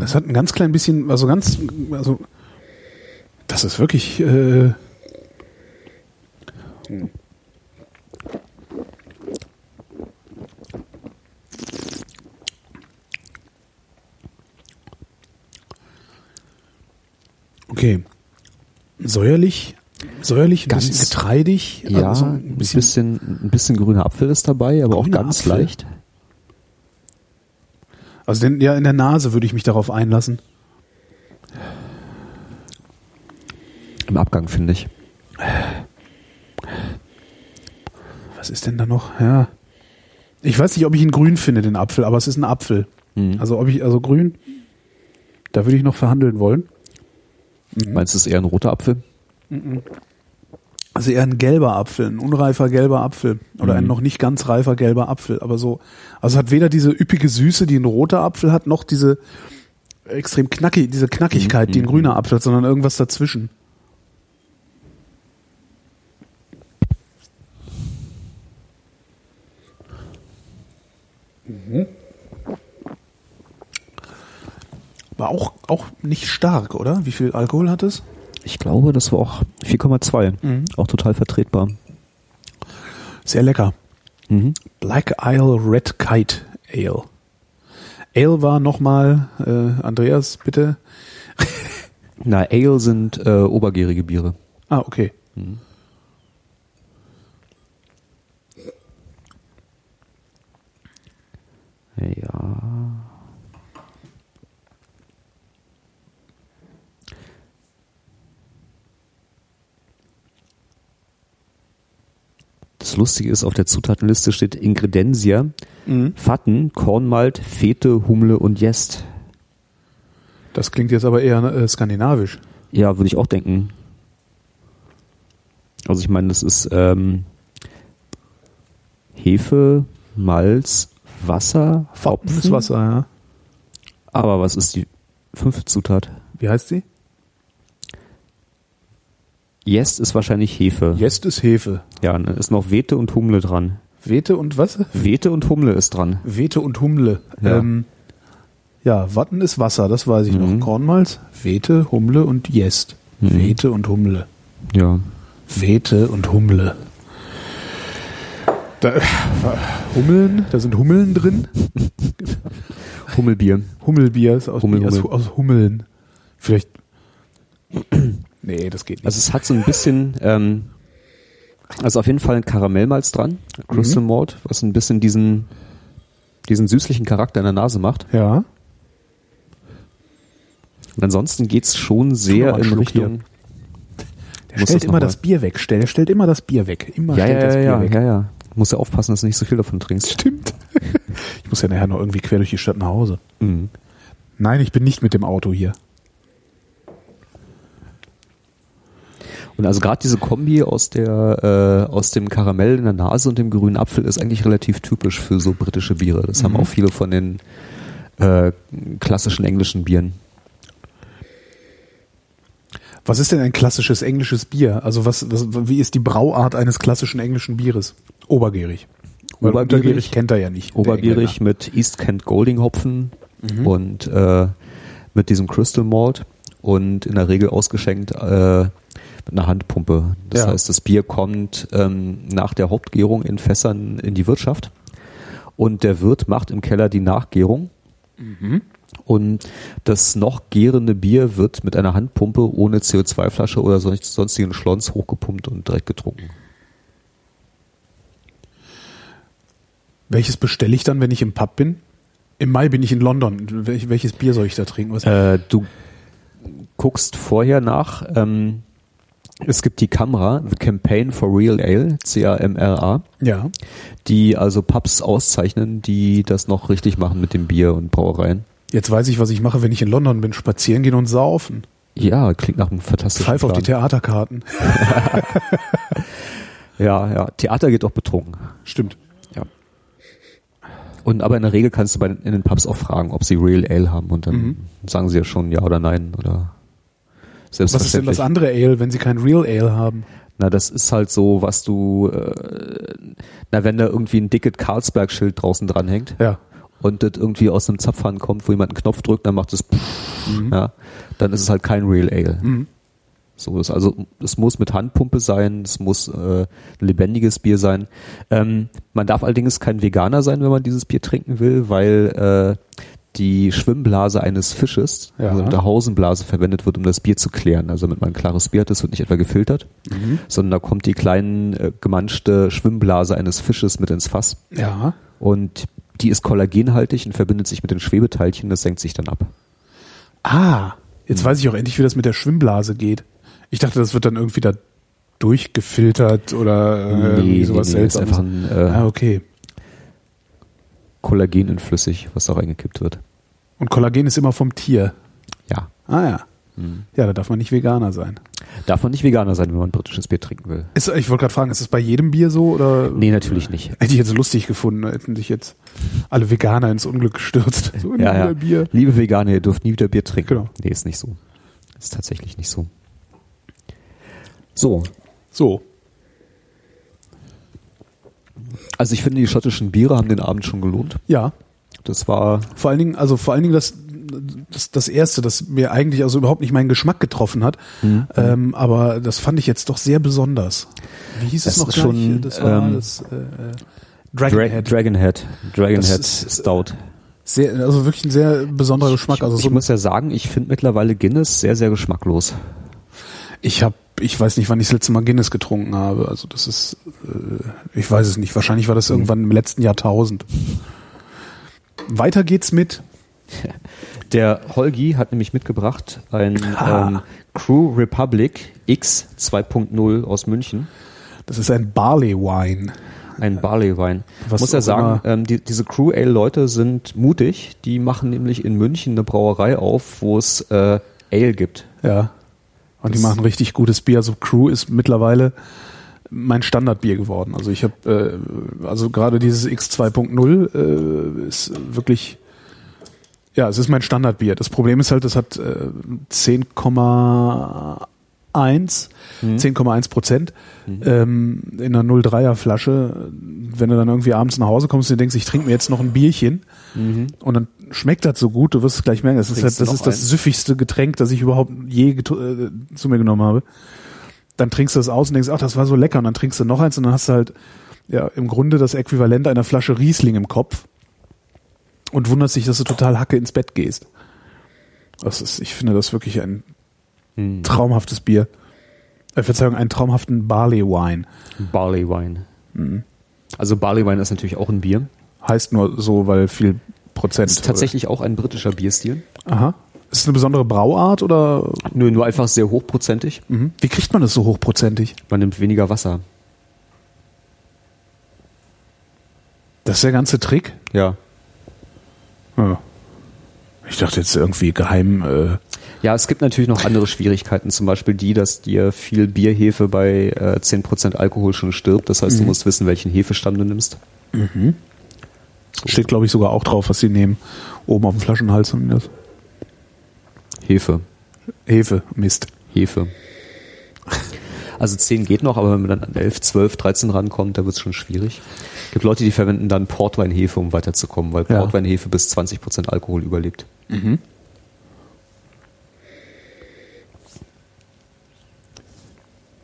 Es hat ein ganz klein bisschen, also ganz, also das ist wirklich. Äh, okay. Säuerlich, säuerlich, ein Ganz- bisschen getreidig, Ja, also ein bisschen, ein bisschen grüner Apfel ist dabei, aber auch ganz Apfel? leicht. Also denn, ja, in der Nase würde ich mich darauf einlassen. Im Abgang, finde ich. Was ist denn da noch? Ja. Ich weiß nicht, ob ich ihn grün finde, den Apfel, aber es ist ein Apfel. Also ob ich, also grün, da würde ich noch verhandeln wollen. Meinst du, es ist eher ein roter Apfel? Also eher ein gelber Apfel, ein unreifer gelber Apfel. Oder ein noch nicht ganz reifer gelber Apfel. Aber so, also hat weder diese üppige Süße, die ein roter Apfel hat, noch diese extrem knackig, diese Knackigkeit, die ein grüner Apfel hat, sondern irgendwas dazwischen. War auch, auch nicht stark, oder? Wie viel Alkohol hat es? Ich glaube, das war auch 4,2. Auch total vertretbar. Sehr lecker. Mhm. Black Isle Red Kite Ale. Ale war nochmal, äh, Andreas, bitte. Na, Ale sind äh, obergärige Biere. Ah, okay. Ja. Das Lustige ist, auf der Zutatenliste steht Ingrediensia, Fatten, Kornmalt, Fete, Humle und Jest. Das klingt jetzt aber eher äh, skandinavisch. Ja, würde ich auch denken. Also ich meine, das ist ähm, Hefe, Malz, Wasser. Das Wasser, ja. Aber was ist die fünfte Zutat? Wie heißt sie? Jest ist wahrscheinlich Hefe. Jest ist Hefe. Ja, dann ist noch Wete und Humle dran. Wete und was? Wete und Humle ist dran. Wete und Humle. Ja. Ähm, ja, Watten ist Wasser, das weiß ich Mhm. noch. Kornmalz, Wete, Humle und Jest. Mhm. Wete und Humle. Ja. Wete und Humle. Da, Hummeln, da sind Hummeln drin. Hummelbier. Hummelbier ist aus, Hummel, Hummel. aus Hummeln. Vielleicht. nee, das geht nicht. Also es hat so ein bisschen, ähm, Also auf jeden Fall ein Karamellmalz dran, Crystal Malt, was ein bisschen diesen, diesen süßlichen Charakter in der Nase macht. Ja. Und ansonsten geht's schon sehr mal in Richtung. Der stellt immer noch das Bier weg. Der stellt immer das Bier weg. Immer Ja, stellt ja, das ja, Bier ja, weg. ja, ja. Muss ja aufpassen, dass du nicht so viel davon trinkst. Stimmt. Ich muss ja nachher noch irgendwie quer durch die Stadt nach Hause. Mhm. Nein, ich bin nicht mit dem Auto hier. Und also gerade diese Kombi aus der äh, aus dem Karamell in der Nase und dem grünen Apfel ist eigentlich relativ typisch für so britische Biere. Das haben auch viele von den äh, klassischen englischen Bieren. Was ist denn ein klassisches englisches Bier? Also was, was wie ist die Brauart eines klassischen englischen Bieres? Obergierig. Weil Obergierig. untergierig kennt er ja nicht. Obergierig mit East Kent Golding Hopfen und äh, mit diesem Crystal Malt und in der Regel ausgeschenkt äh, mit einer Handpumpe. Das Ja. heißt, das Bier kommt ähm, nach der Hauptgärung in Fässern in die Wirtschaft und der Wirt macht im Keller die Nachgärung. Und das noch gärende Bier wird mit einer Handpumpe ohne CO2-Flasche oder sonst- sonstigen Schlons hochgepumpt und direkt getrunken. Welches bestelle ich dann, wenn ich im Pub bin? Im Mai bin ich in London. Welch, welches Bier soll ich da trinken? Äh, du guckst vorher nach. Ähm, es gibt die Camera, The Campaign for Real Ale, C-A-M-R-A, ja. die also Pubs auszeichnen, die das noch richtig machen mit dem Bier und Brauereien. Jetzt weiß ich, was ich mache, wenn ich in London bin. Spazieren gehen und saufen. Ja, klingt nach einem fantastischen Pfeif auf die. Theaterkarten. [laughs] Ja, ja. Theater geht auch betrunken. Stimmt. Und aber in der Regel kannst du bei den, in den Pubs auch fragen, ob sie Real Ale haben und dann Mhm. sagen sie ja schon ja oder nein oder Was ist denn selbstverständlich. das andere Ale, wenn sie kein Real Ale haben? Na, das ist halt so, was du, äh, na, wenn da irgendwie ein dickes Carlsberg-Schild draußen dranhängt Ja. und das irgendwie aus einem Zapfhahn kommt, wo jemand einen Knopf drückt, dann macht es, ja, dann ist es halt kein Real Ale. Mhm. So ist also, es muss mit Handpumpe sein, es muss äh, ein lebendiges Bier sein. Ähm, man darf allerdings kein Veganer sein, wenn man dieses Bier trinken will, weil äh, die Schwimmblase eines Fisches, Ja. also der Hausenblase verwendet wird, um das Bier zu klären. Also damit man ein klares Bier hat, das wird nicht etwa gefiltert, sondern da kommt die kleinen äh, gemanschte Schwimmblase eines Fisches mit ins Fass Ja. und die ist kollagenhaltig und verbindet sich mit den Schwebeteilchen, das senkt sich dann ab. Ah, jetzt weiß ich auch endlich, wie das mit der Schwimmblase geht. Ich dachte, das wird dann irgendwie da durchgefiltert oder äh, irgendwie sowas ist Seltsames. einfach ein äh, ah, okay. Kollagen in flüssig, was da reingekippt wird. Und Kollagen ist immer vom Tier. Ja. Ah ja. Mhm. Ja, da darf man nicht Veganer sein. Darf man nicht Veganer sein, wenn man britisches Bier trinken will? Ist, ich wollte gerade fragen, ist es bei jedem Bier so oder? Nee, natürlich nicht. [laughs] Hätte ich jetzt lustig gefunden, hätten sich jetzt alle Veganer ins Unglück gestürzt. [laughs] So Ja, ja. Bier. Liebe Veganer, ihr dürft nie wieder Bier trinken. Genau. Nee, ist nicht so. Ist tatsächlich nicht so. So. So. Also ich finde, die schottischen Biere haben den Abend schon gelohnt. Ja. Das war, Vor allen Dingen, also vor allen Dingen das, das, das erste, das mir eigentlich also überhaupt nicht meinen Geschmack getroffen hat. Mhm. Ähm, aber das fand ich jetzt doch sehr besonders. Wie hieß es Das noch ist gleich? schon, das war ähm, das äh, Dra Dragonhead. Dragonhead. Dragonhead ist, Stout. sehr, also wirklich ein sehr besonderer Geschmack. Also ich so, muss ja sagen, ich finde mittlerweile Guinness sehr, sehr geschmacklos. ich habe, ich weiß nicht, wann ich das letzte Mal Guinness getrunken habe. Also das ist, äh, ich weiß es nicht. Wahrscheinlich war das Mhm. irgendwann im letzten Jahrtausend. Weiter geht's mit [laughs] Der Holgi hat nämlich mitgebracht ein Ah. ähm, Crew Republic X 2.0 aus München. Das ist ein Barley Wine. Ein Barley-Wein. Was Muss ja sagen, ähm, die, diese Crew Ale-Leute sind mutig. Die machen nämlich in München eine Brauerei auf, wo es äh, Ale gibt. Ja. Und die Das- machen richtig gutes Bier. Also Crew ist mittlerweile mein Standardbier geworden. Also ich habe, äh, also gerade dieses X2.0 äh, ist wirklich, ja, es ist mein Standardbier. Das Problem ist halt, es hat äh, 10,1 10,1 Prozent ähm, in einer 0,3er Flasche. Wenn du dann irgendwie abends nach Hause kommst und denkst, ich trinke mir jetzt noch ein Bierchen und dann schmeckt das so gut, du wirst es gleich merken, das ist, halt, das, ist das süffigste Getränk, das ich überhaupt je äh, zu mir genommen habe. Dann trinkst du das aus und denkst, ach, das war so lecker und dann trinkst du noch eins und dann hast du halt ja im Grunde das Äquivalent einer Flasche Riesling im Kopf und wunderst dich, dass du total hacke ins Bett gehst. Das ist, ich finde das wirklich ein Hm. traumhaftes Bier. Äh, Verzeihung, einen traumhaften Barley Wine. Barley Wine. Also Barley Wine ist natürlich auch ein Bier. Heißt nur so, weil viel Prozent. Ist tatsächlich auch ein britischer Bierstil. Aha. Ist es eine besondere Brauart oder Nur, nur einfach sehr hochprozentig. mhm. wie kriegt man das so hochprozentig? Man nimmt weniger Wasser. Das ist der ganze Trick? Ja. Ja. Ich dachte jetzt irgendwie geheim. Äh, Ja, es gibt natürlich noch andere Schwierigkeiten, zum Beispiel die, dass dir viel Bierhefe bei äh, 10% Alkohol schon stirbt. Das heißt, du musst wissen, welchen Hefestamm du nimmst. Steht, glaube ich, sogar auch drauf, was sie nehmen. Oben auf dem Flaschenhals und das. Hefe. Hefe, Mist. Hefe. Also 10 geht noch, aber wenn man dann an 11, 12, 13 rankommt, da wird es schon schwierig. Es gibt Leute, die verwenden dann Portweinhefe, um weiterzukommen, weil Ja. Portweinhefe bis 20% Alkohol überlebt.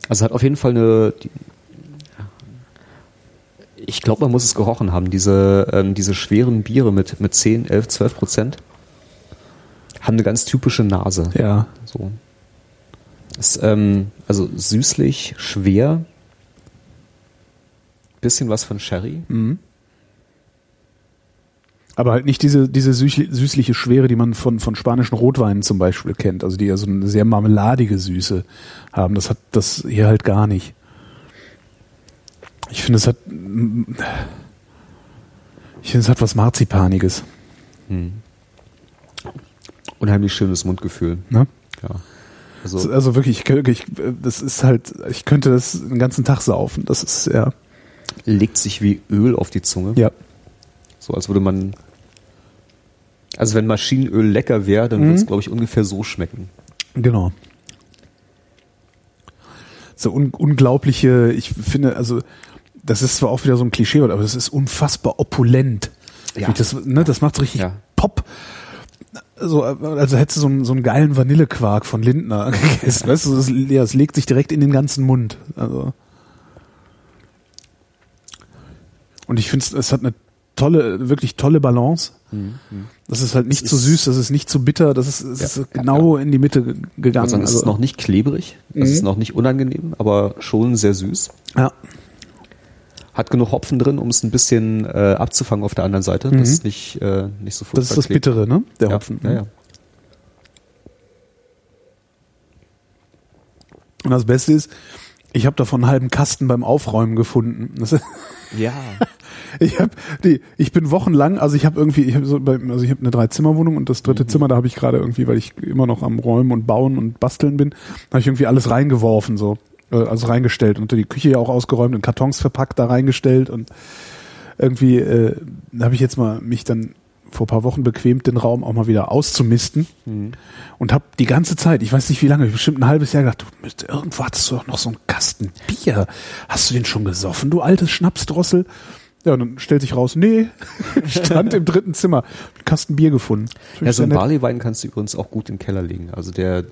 Also hat auf jeden Fall eine. Ich glaube, man muss es gerochen haben. Diese, ähm, diese schweren Biere mit, mit 10, 11, 12 Prozent haben eine ganz typische Nase. Ja. So. Ist, ähm, also süßlich, schwer. Bisschen was von Sherry. Aber halt nicht diese, diese süßli- süßliche Schwere, die man von, von spanischen Rotweinen zum Beispiel kennt. Also die ja so eine sehr marmeladige Süße haben. Das hat das hier halt gar nicht. Ich finde, es hat. Ich finde, es hat was Marzipaniges. Unheimlich schönes Mundgefühl. Ne? Ja. Also, Also wirklich, ich, ich, das ist halt, ich könnte das den ganzen Tag saufen. Das ist ja. legt sich wie Öl auf die Zunge. Ja. So als würde man. Also wenn Maschinenöl lecker wäre, dann würde es, glaube ich, ungefähr so schmecken. Genau. So un unglaubliche, ich finde, also das ist zwar auch wieder so ein Klischee, aber das ist unfassbar opulent. Ja. Das, ne, das macht richtig Ja. Pop. So, also hättest du so einen, so einen geilen Vanillequark von Lindner [laughs] gegessen. Weißt du, das, ja, es legt sich direkt in den ganzen Mund. Also. Und ich finde, es hat eine tolle, wirklich tolle Balance. Das ist halt nicht Es zu süß, das ist nicht zu bitter, das ist, es Ja, ist genau in die Mitte gegangen. sagen, es ist Also- noch nicht klebrig, es ist noch nicht unangenehm, aber schon sehr süß. ja. Hat genug Hopfen drin, um es ein bisschen äh, abzufangen auf der anderen Seite, dass es nicht, äh, nicht so Das ist das klebt. Bittere, ne? Der ja, Hopfen. Ja, ja. Und das Beste ist, ich habe davon einen halben Kasten beim Aufräumen gefunden. Das ist, [laughs] ja. [laughs] ich habe die, ich bin wochenlang, also ich habe irgendwie, ich habe so, also ich habe eine Dreizimmerwohnung und das dritte Zimmer, da habe ich gerade irgendwie, weil ich immer noch am Räumen und Bauen und Basteln bin, habe ich irgendwie alles reingeworfen so, also reingestellt und die Küche ja auch ausgeräumt, in Kartons verpackt da reingestellt und irgendwie äh, habe ich jetzt mal mich dann vor ein paar Wochen bequemt, den Raum auch mal wieder auszumisten und habe die ganze Zeit, ich weiß nicht wie lange, bestimmt ein halbes Jahr gedacht, du, irgendwo hattest du doch noch so einen Kasten Bier. Hast du den schon gesoffen, du altes Schnapsdrossel? Ja, und dann stellt sich raus, nee, [laughs] stand im dritten Zimmer, einen Kasten Bier gefunden. Ja, so einen. Barleywein kannst du übrigens auch gut den Keller legen. Also der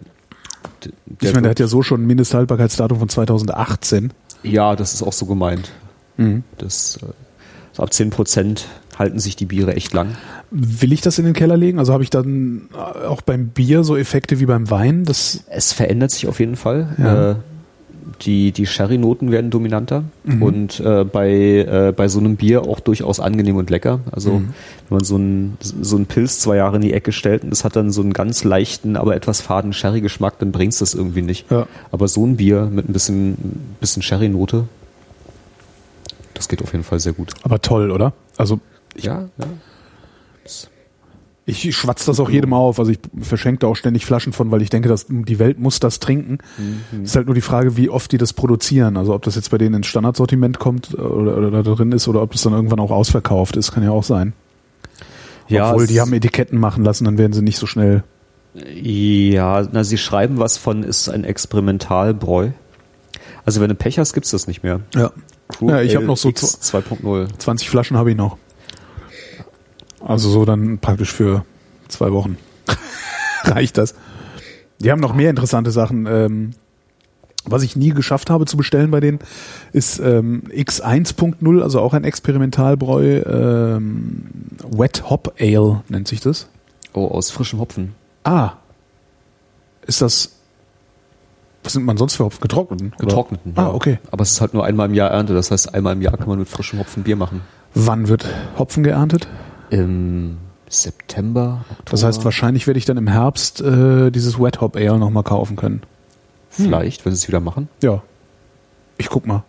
Ich meine, der hat ja so schon ein Mindesthaltbarkeitsdatum von 2018. Ja, das ist auch so gemeint. Mhm. Das, äh, so ab 10 Prozent halten sich die Biere echt lang. Will ich das in den Keller legen? Also habe ich dann äh, auch beim Bier so Effekte wie beim Wein? Das Es verändert sich auf jeden Fall. Ja. Äh, die die Sherry-Noten werden dominanter Mhm. und äh, bei, äh, bei so einem Bier auch durchaus angenehm und lecker. Also Mhm. wenn man so ein, so Pilz zwei Jahre in die Ecke stellt und es hat dann so einen ganz leichten, aber etwas faden Sherry-Geschmack, dann bringt's das irgendwie nicht. Ja. Aber so ein Bier mit ein bisschen, bisschen Sherry-Note, das geht auf jeden Fall sehr gut. aber toll, oder? Also Ja, ja. Ich schwatze das auch jedem auf. Also ich verschenke da auch ständig Flaschen von, weil ich denke, dass die Welt muss das trinken. Mhm. Es ist halt nur die Frage, wie oft die das produzieren. Also ob das jetzt bei denen ins Standardsortiment kommt oder, oder da drin ist oder ob das dann irgendwann auch ausverkauft ist, kann ja auch sein. ja Obwohl die haben Etiketten machen lassen, dann werden sie nicht so schnell. Ja, na, sie schreiben was von, ist ein Experimentalbräu. Also wenn du Pech hast, gibt's das nicht mehr. Ja. Crude Ja, ich habe noch so X 2.0. 20 Flaschen habe ich noch. Also so dann praktisch für zwei Wochen. [laughs] Reicht das. Die haben noch mehr interessante Sachen. Ähm, was ich nie geschafft habe zu bestellen bei denen, ist ähm, X1.0, also auch ein Experimentalbräu. Ähm, Wet Hop Ale nennt sich das. Oh, aus frischem Hopfen. Ah. Ist das Was sind man sonst für Hopfen? Getrockneten? Getrockneten. Ah, okay. Aber es ist halt nur einmal im Jahr Ernte. Das heißt, einmal im Jahr kann man mit frischem Hopfen Bier machen. Wann wird Hopfen geerntet? Im September, Oktober. Das heißt, wahrscheinlich werde ich dann im Herbst äh, dieses Wet Hop Ale nochmal kaufen können. Vielleicht, wenn sie es wieder machen. Ja. Ich guck mal.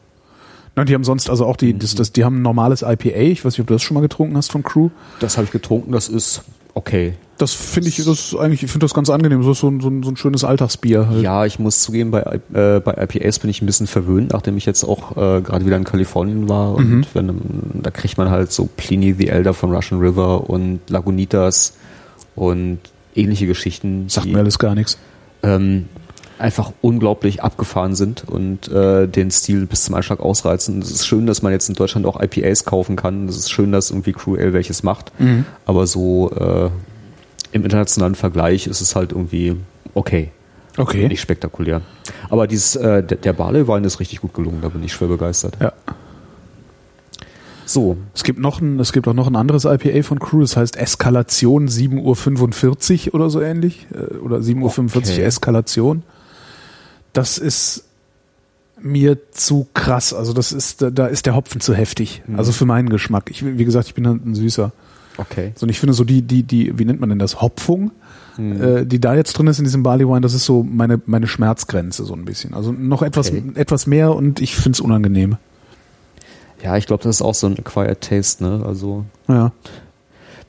Na, die haben sonst also auch die, das, das, die haben ein normales IPA. Ich weiß nicht, ob du das schon mal getrunken hast von Crew. Das habe ich getrunken. Das ist okay. Das finde ich, das eigentlich, ich finde das ganz angenehm. So ist so ein, so ein, so ein schönes Alltagsbier. Halt. Ja, ich muss zugeben, bei, äh, bei IPAs bin ich ein bisschen verwöhnt, nachdem ich jetzt auch äh, gerade wieder in Kalifornien war. Und Mhm. wenn, ähm, da kriegt man halt so Pliny the Elder von Russian River und Lagunitas und ähnliche Geschichten, Sagt die mir alles gar nichts. ähm, einfach unglaublich abgefahren sind und äh, den Stil bis zum Anschlag ausreizen. Es ist schön, dass man jetzt in Deutschland auch IPAs kaufen kann. Es ist schön, dass irgendwie Crew Ale welches macht. Aber so äh, im internationalen Vergleich ist es halt irgendwie okay. Okay. Nicht spektakulär. Aber dieses, äh, der, der Barley-Wein ist richtig gut gelungen, da bin ich schwer begeistert. Ja. So, Es gibt noch ein, es gibt auch noch ein anderes IPA von Crew, das heißt Eskalation 7.45 Uhr oder so ähnlich. äh, Oder 7.45 Uhr Okay. Eskalation. Das ist mir zu krass. Also das ist, da- ist der Hopfen zu heftig. Also für meinen Geschmack. Ich, wie gesagt, ich bin halt ein Süßer. okay. So, und ich finde so die, die, die, wie nennt man denn das? Hopfung, äh, die da jetzt drin ist in diesem Barley Wine, das ist so meine, meine Schmerzgrenze so ein bisschen. Also noch etwas, Okay. etwas mehr und ich finde es unangenehm. Ja, ich glaube, das ist auch so ein Acquired Taste, ne? Also, Ja.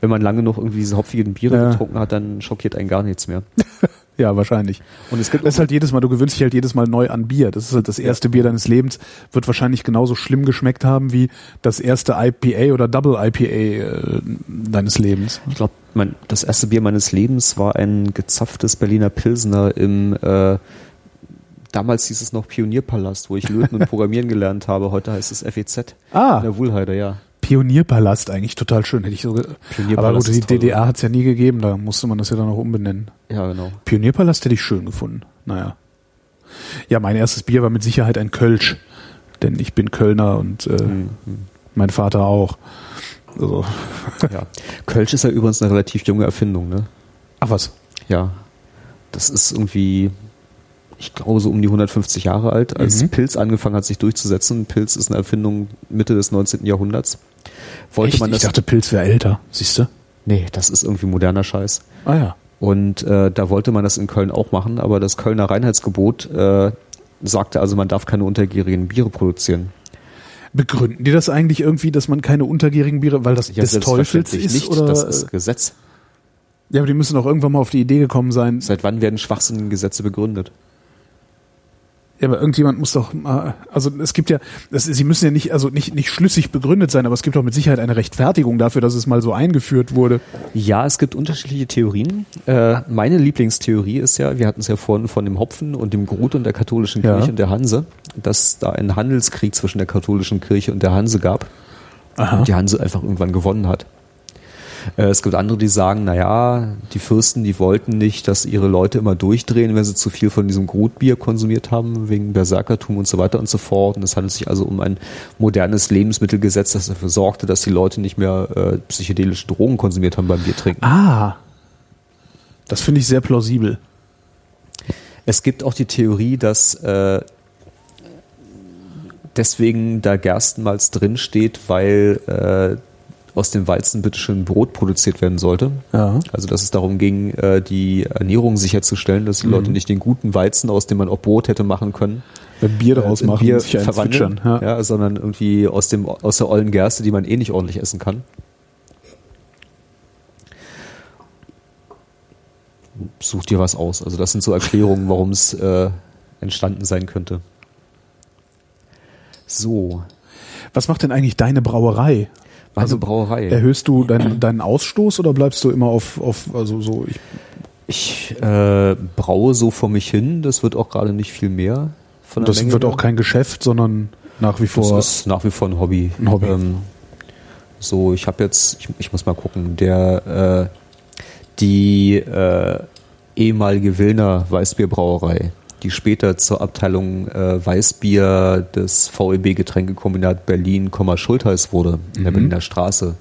wenn man lange noch irgendwie diese hopfigen Biere Ja. getrunken hat, dann schockiert einen gar nichts mehr. [laughs] [laughs] Ja, wahrscheinlich. Und es gibt Das ist halt jedes Mal, du gewöhnst dich halt jedes Mal neu an Bier. Das ist halt das erste Bier deines Lebens, wird wahrscheinlich genauso schlimm geschmeckt haben wie das erste IPA oder Double IPA äh, deines Lebens. Ich glaube, mein, das erste Bier meines Lebens war ein gezapftes Berliner Pilsner im, äh, damals hieß es noch Pionierpalast, wo ich Löten und [laughs] Programmieren gelernt habe. Heute heißt es FEZ. Ah. In der Wuhlheide, ja. Pionierpalast eigentlich total schön, hätte ich so. Aber gut, die DDR hat es ja nie gegeben, da musste man das ja dann auch umbenennen. Ja, genau. Pionierpalast hätte ich schön gefunden. Naja. Ja, mein erstes Bier war mit Sicherheit ein Kölsch, denn ich bin Kölner und äh, Mhm. mein Vater auch. Also, [laughs] Ja. Kölsch ist ja übrigens eine relativ junge Erfindung, ne? ach was? Ja. Das ist irgendwie, ich glaube, so um die 150 Jahre alt, als Mhm. Pilz angefangen hat, sich durchzusetzen. Pilz ist eine Erfindung Mitte des 19. Jahrhunderts. Wollte Echt? man das. ich dachte, Pilz wäre älter. Siehst du? nee, das ist irgendwie moderner Scheiß. Ah ja. Und äh, da wollte man das in Köln auch machen, aber das Kölner Reinheitsgebot äh, sagte also, man darf keine untergierigen Biere produzieren. Begründen die das eigentlich irgendwie, dass man keine untergierigen Biere, weil das des Teufels ist? nicht. oder? Das ist Gesetz. ja, aber die müssen auch irgendwann mal auf die Idee gekommen sein. Seit wann werden schwachsinnige Gesetze begründet? Ja, aber irgendjemand muss doch mal, also es gibt ja, das, sie müssen ja nicht, also nicht, nicht schlüssig begründet sein, aber es gibt doch mit Sicherheit eine Rechtfertigung dafür, dass es mal so eingeführt wurde. Ja, es gibt unterschiedliche Theorien. Äh, meine Lieblingstheorie ist ja, wir hatten es ja vorhin von dem Hopfen und dem Grut und der katholischen Ja. Kirche und der Hanse, dass da einen Handelskrieg zwischen der katholischen Kirche und der Hanse gab. Aha. und die Hanse einfach irgendwann gewonnen hat. Äh, Es gibt andere, die sagen, na ja, die Fürsten, die wollten nicht, dass ihre Leute immer durchdrehen, wenn sie zu viel von diesem Grutbier konsumiert haben, wegen Berserkertum und so weiter und so fort. Und es handelt sich also um ein modernes Lebensmittelgesetz, das dafür sorgte, dass die Leute nicht mehr äh, psychedelische Drogen konsumiert haben beim Biertrinken. Ah. Das finde ich sehr plausibel. Es gibt auch die Theorie, dass äh, deswegen da Gerstenmalz drin steht, weil äh, aus dem Weizen bitteschön Brot produziert werden sollte. Ja. Also dass es darum ging, äh, die Ernährung sicherzustellen, dass die Leute nicht den guten Weizen, aus dem man auch Brot hätte machen können, Wenn Bier daraus äh, in machen Bier sich verwandeln. Ja. ja. sondern irgendwie aus dem aus der ollen Gerste, die man eh nicht ordentlich essen kann. Such dir was aus. Also das sind so Erklärungen, [laughs] warum es äh, entstanden sein könnte. So, Was macht denn eigentlich deine Brauerei? Meine Also, Brauerei. Erhöhst du deinen, deinen Ausstoß oder bleibst du immer auf, auf also so, ich, Ich äh, braue so vor mich hin. Das wird auch gerade nicht viel mehr. Von der das Menge wird auch kein Geschäft, sondern nach wie Das vor. ist nach wie vor ein Hobby. Ein Hobby. Ähm, so, ich habe jetzt, ich, ich muss mal gucken, der äh, die äh, ehemalige Wilner Weißbierbrauerei, die später zur Abteilung äh, Weißbier des VEB Getränkekombinat Berlin, Schultheiß wurde, in der Berliner Straße.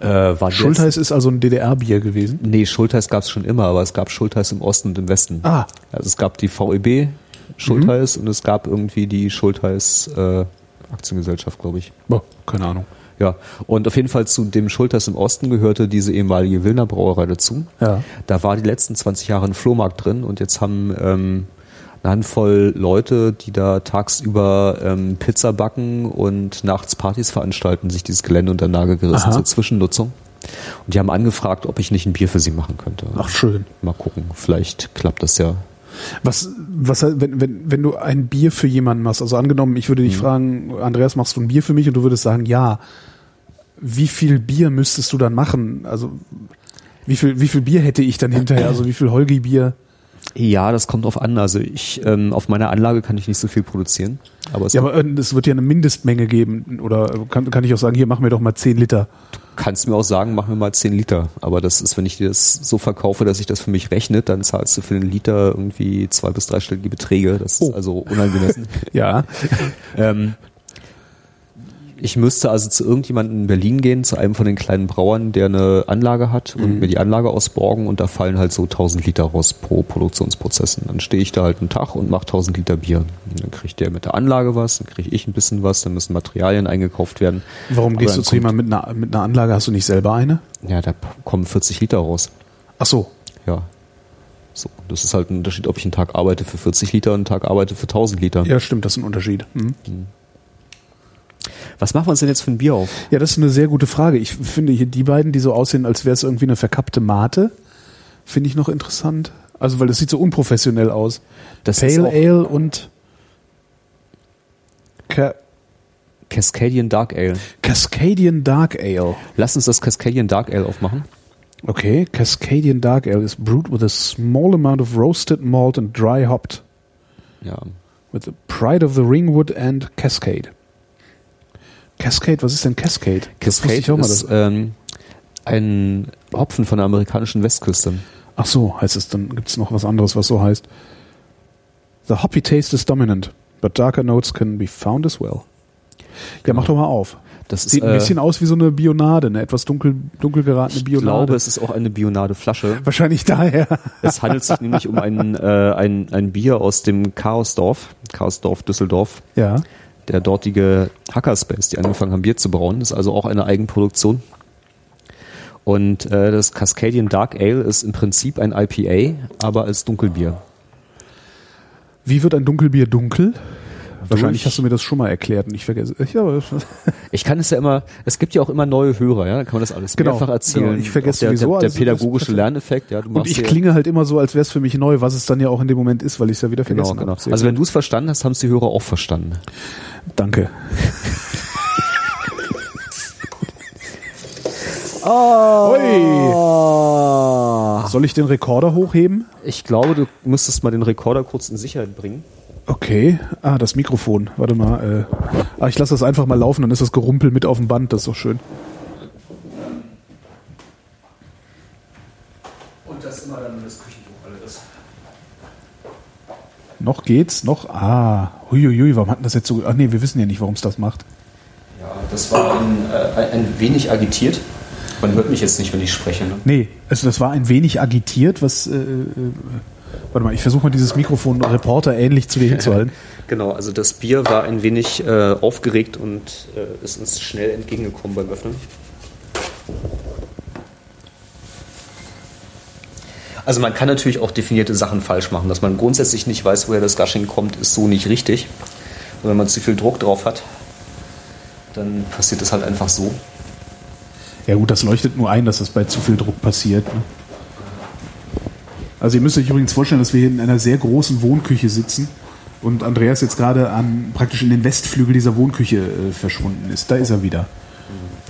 Äh, war Mhm. Schultheiß ist also ein DDR-Bier gewesen. Nee, Schultheiß gab es schon immer, aber es gab Schultheiß im Osten und im Westen. Ah. Also es gab die VEB Schultheiß und es gab irgendwie die Schultheiß äh, Aktiengesellschaft, glaube ich. Boah, keine Ahnung. Ja, und auf jeden Fall zu dem Schulters im Osten gehörte diese ehemalige Wilner Brauerei dazu. Ja. Da war die letzten 20 Jahre ein Flohmarkt drin und jetzt haben ähm, eine Handvoll Leute, die da tagsüber ähm, Pizza backen und nachts Partys veranstalten, sich dieses Gelände unter Nagel gerissen Aha. zur Zwischennutzung. Und die haben angefragt, ob ich nicht ein Bier für sie machen könnte. Ach, schön. Mal gucken, vielleicht klappt das ja. Was, was, wenn, wenn, wenn du ein Bier für jemanden machst, also angenommen, ich würde dich fragen, Andreas, machst du ein Bier für mich? Und du würdest sagen, ja. Wie viel Bier müsstest du dann machen? Also, wie viel, wie viel Bier hätte ich dann hinterher? [clears throat] Also, wie viel Holgi-Bier? Ja, das kommt drauf an. Also ich ähm, auf meiner Anlage kann ich nicht so viel produzieren. Aber es Ja, aber äh, es wird ja eine Mindestmenge geben. Oder kann, kann ich auch sagen, hier, mach mir doch mal 10 Liter. kannst mir auch sagen, mach mir mal 10 Liter. Aber das ist, wenn ich dir das so verkaufe, dass sich das für mich rechnet, dann zahlst du für den Liter irgendwie zwei bis dreistellige Beträge. Das Oh. ist also unangemessen. [laughs] Ja. [laughs] ähm, ich müsste also zu irgendjemandem in Berlin gehen, zu einem von den kleinen Brauern, der eine Anlage hat und mir die Anlage ausborgen und da fallen halt so 1000 Liter raus pro Produktionsprozess. Und dann stehe ich da halt einen Tag und mache 1000 Liter Bier. Und dann kriegt der mit der Anlage was, dann kriege ich ein bisschen was, dann müssen Materialien eingekauft werden. Warum Aber gehst du zu jemandem mit einer, mit einer Anlage? Hast du nicht selber eine? Ja, da kommen 40 Liter raus. Ach so. Ja. So, das ist halt ein Unterschied, ob ich einen Tag arbeite für 40 Liter und einen Tag arbeite für 1000 Liter. Ja, stimmt, das ist ein Unterschied. Hm. Was machen wir uns denn jetzt für ein Bier auf? Ja, das ist eine sehr gute Frage. Ich finde hier die beiden, die so aussehen, als wäre es irgendwie eine verkappte Mate, finde ich noch interessant. Also, weil das sieht so unprofessionell aus. Das Pale Ale und Ca Cascadian Dark Ale. Cascadian Dark Ale. Lass uns das Cascadian Dark Ale aufmachen. Okay, Cascadian Dark Ale is brewed with a small amount of roasted malt and dry hopped Ja. with the pride of the Ringwood and Cascade. Cascade, was ist denn Cascade? Das Cascade ich auch mal, ist das- ähm, ein Hopfen von der amerikanischen Westküste. Ach so, heißt es, dann gibt es noch was anderes, was so heißt. The hoppy taste is dominant, but darker notes can be found as well. Ja, mach doch mal auf. Das ist, Sieht ein äh, bisschen aus wie so eine Bionade, eine etwas dunkel, dunkel geratene Ich Bionade. glaube, es ist auch eine Bionade-Flasche. Wahrscheinlich daher. Es handelt sich nämlich um ein, äh, ein, ein Bier aus dem Chaosdorf, Chaosdorf Düsseldorf. Ja. Der dortige Hackerspace, die angefangen haben, Bier zu brauen, ist also auch eine Eigenproduktion. Und äh, das Cascadian Dark Ale ist im Prinzip ein IPA, aber als Dunkelbier. Wie wird ein Dunkelbier dunkel? Wahrscheinlich hast du mir das schon mal erklärt und ich vergesse. Ja, aber- [laughs] Ich kann es ja immer, es gibt ja auch immer neue Hörer, ja, da kann man das alles Genau, mehrfach erzählen. genau. Ich vergesse der, sowieso der, der alles. pädagogische Das- Lerneffekt, ja, du und ich klinge halt immer so, als wäre es für mich neu, was es dann ja auch in dem Moment ist, weil ich es ja wieder Genau, vergessen genau. habe. Sehr Also wenn du es verstanden hast, haben es die Hörer auch verstanden. Danke. [laughs] Oh. Soll ich den Rekorder hochheben? Ich glaube, du müsstest mal den Rekorder kurz in Sicherheit bringen. Okay. Ah, das Mikrofon. Warte mal. Äh. Ah, ich lasse das einfach mal laufen, dann ist das Gerumpel mit auf dem Band. Das ist doch schön. Und das immer dann, wenn das Küchentuch alle ist. Noch geht's? Noch? Ah. Huiuiui, warum hat denn das jetzt so... Ach nee, wir wissen ja nicht, warum es das macht. Ja, das war ein, äh, ein wenig agitiert. Man hört mich jetzt nicht, wenn ich spreche. Ne? Nee, also das war ein wenig agitiert, was... Äh, äh, warte mal, ich versuche mal dieses Mikrofon Reporter ähnlich zu dir hinzuhalten. [laughs] Genau, also das Bier war ein wenig äh, aufgeregt und äh, ist uns schnell entgegengekommen beim Öffnen. Also man kann natürlich auch definierte Sachen falsch machen. Dass man grundsätzlich nicht weiß, woher das Gushing kommt, ist so nicht richtig. Und wenn man zu viel Druck drauf hat, dann passiert das halt einfach so. Ja gut, das leuchtet nur ein, dass das bei zu viel Druck passiert. Ne? Also ihr müsst euch übrigens vorstellen, dass wir hier in einer sehr großen Wohnküche sitzen und Andreas jetzt gerade an praktisch in den Westflügel dieser Wohnküche äh, verschwunden ist. Da ist er wieder.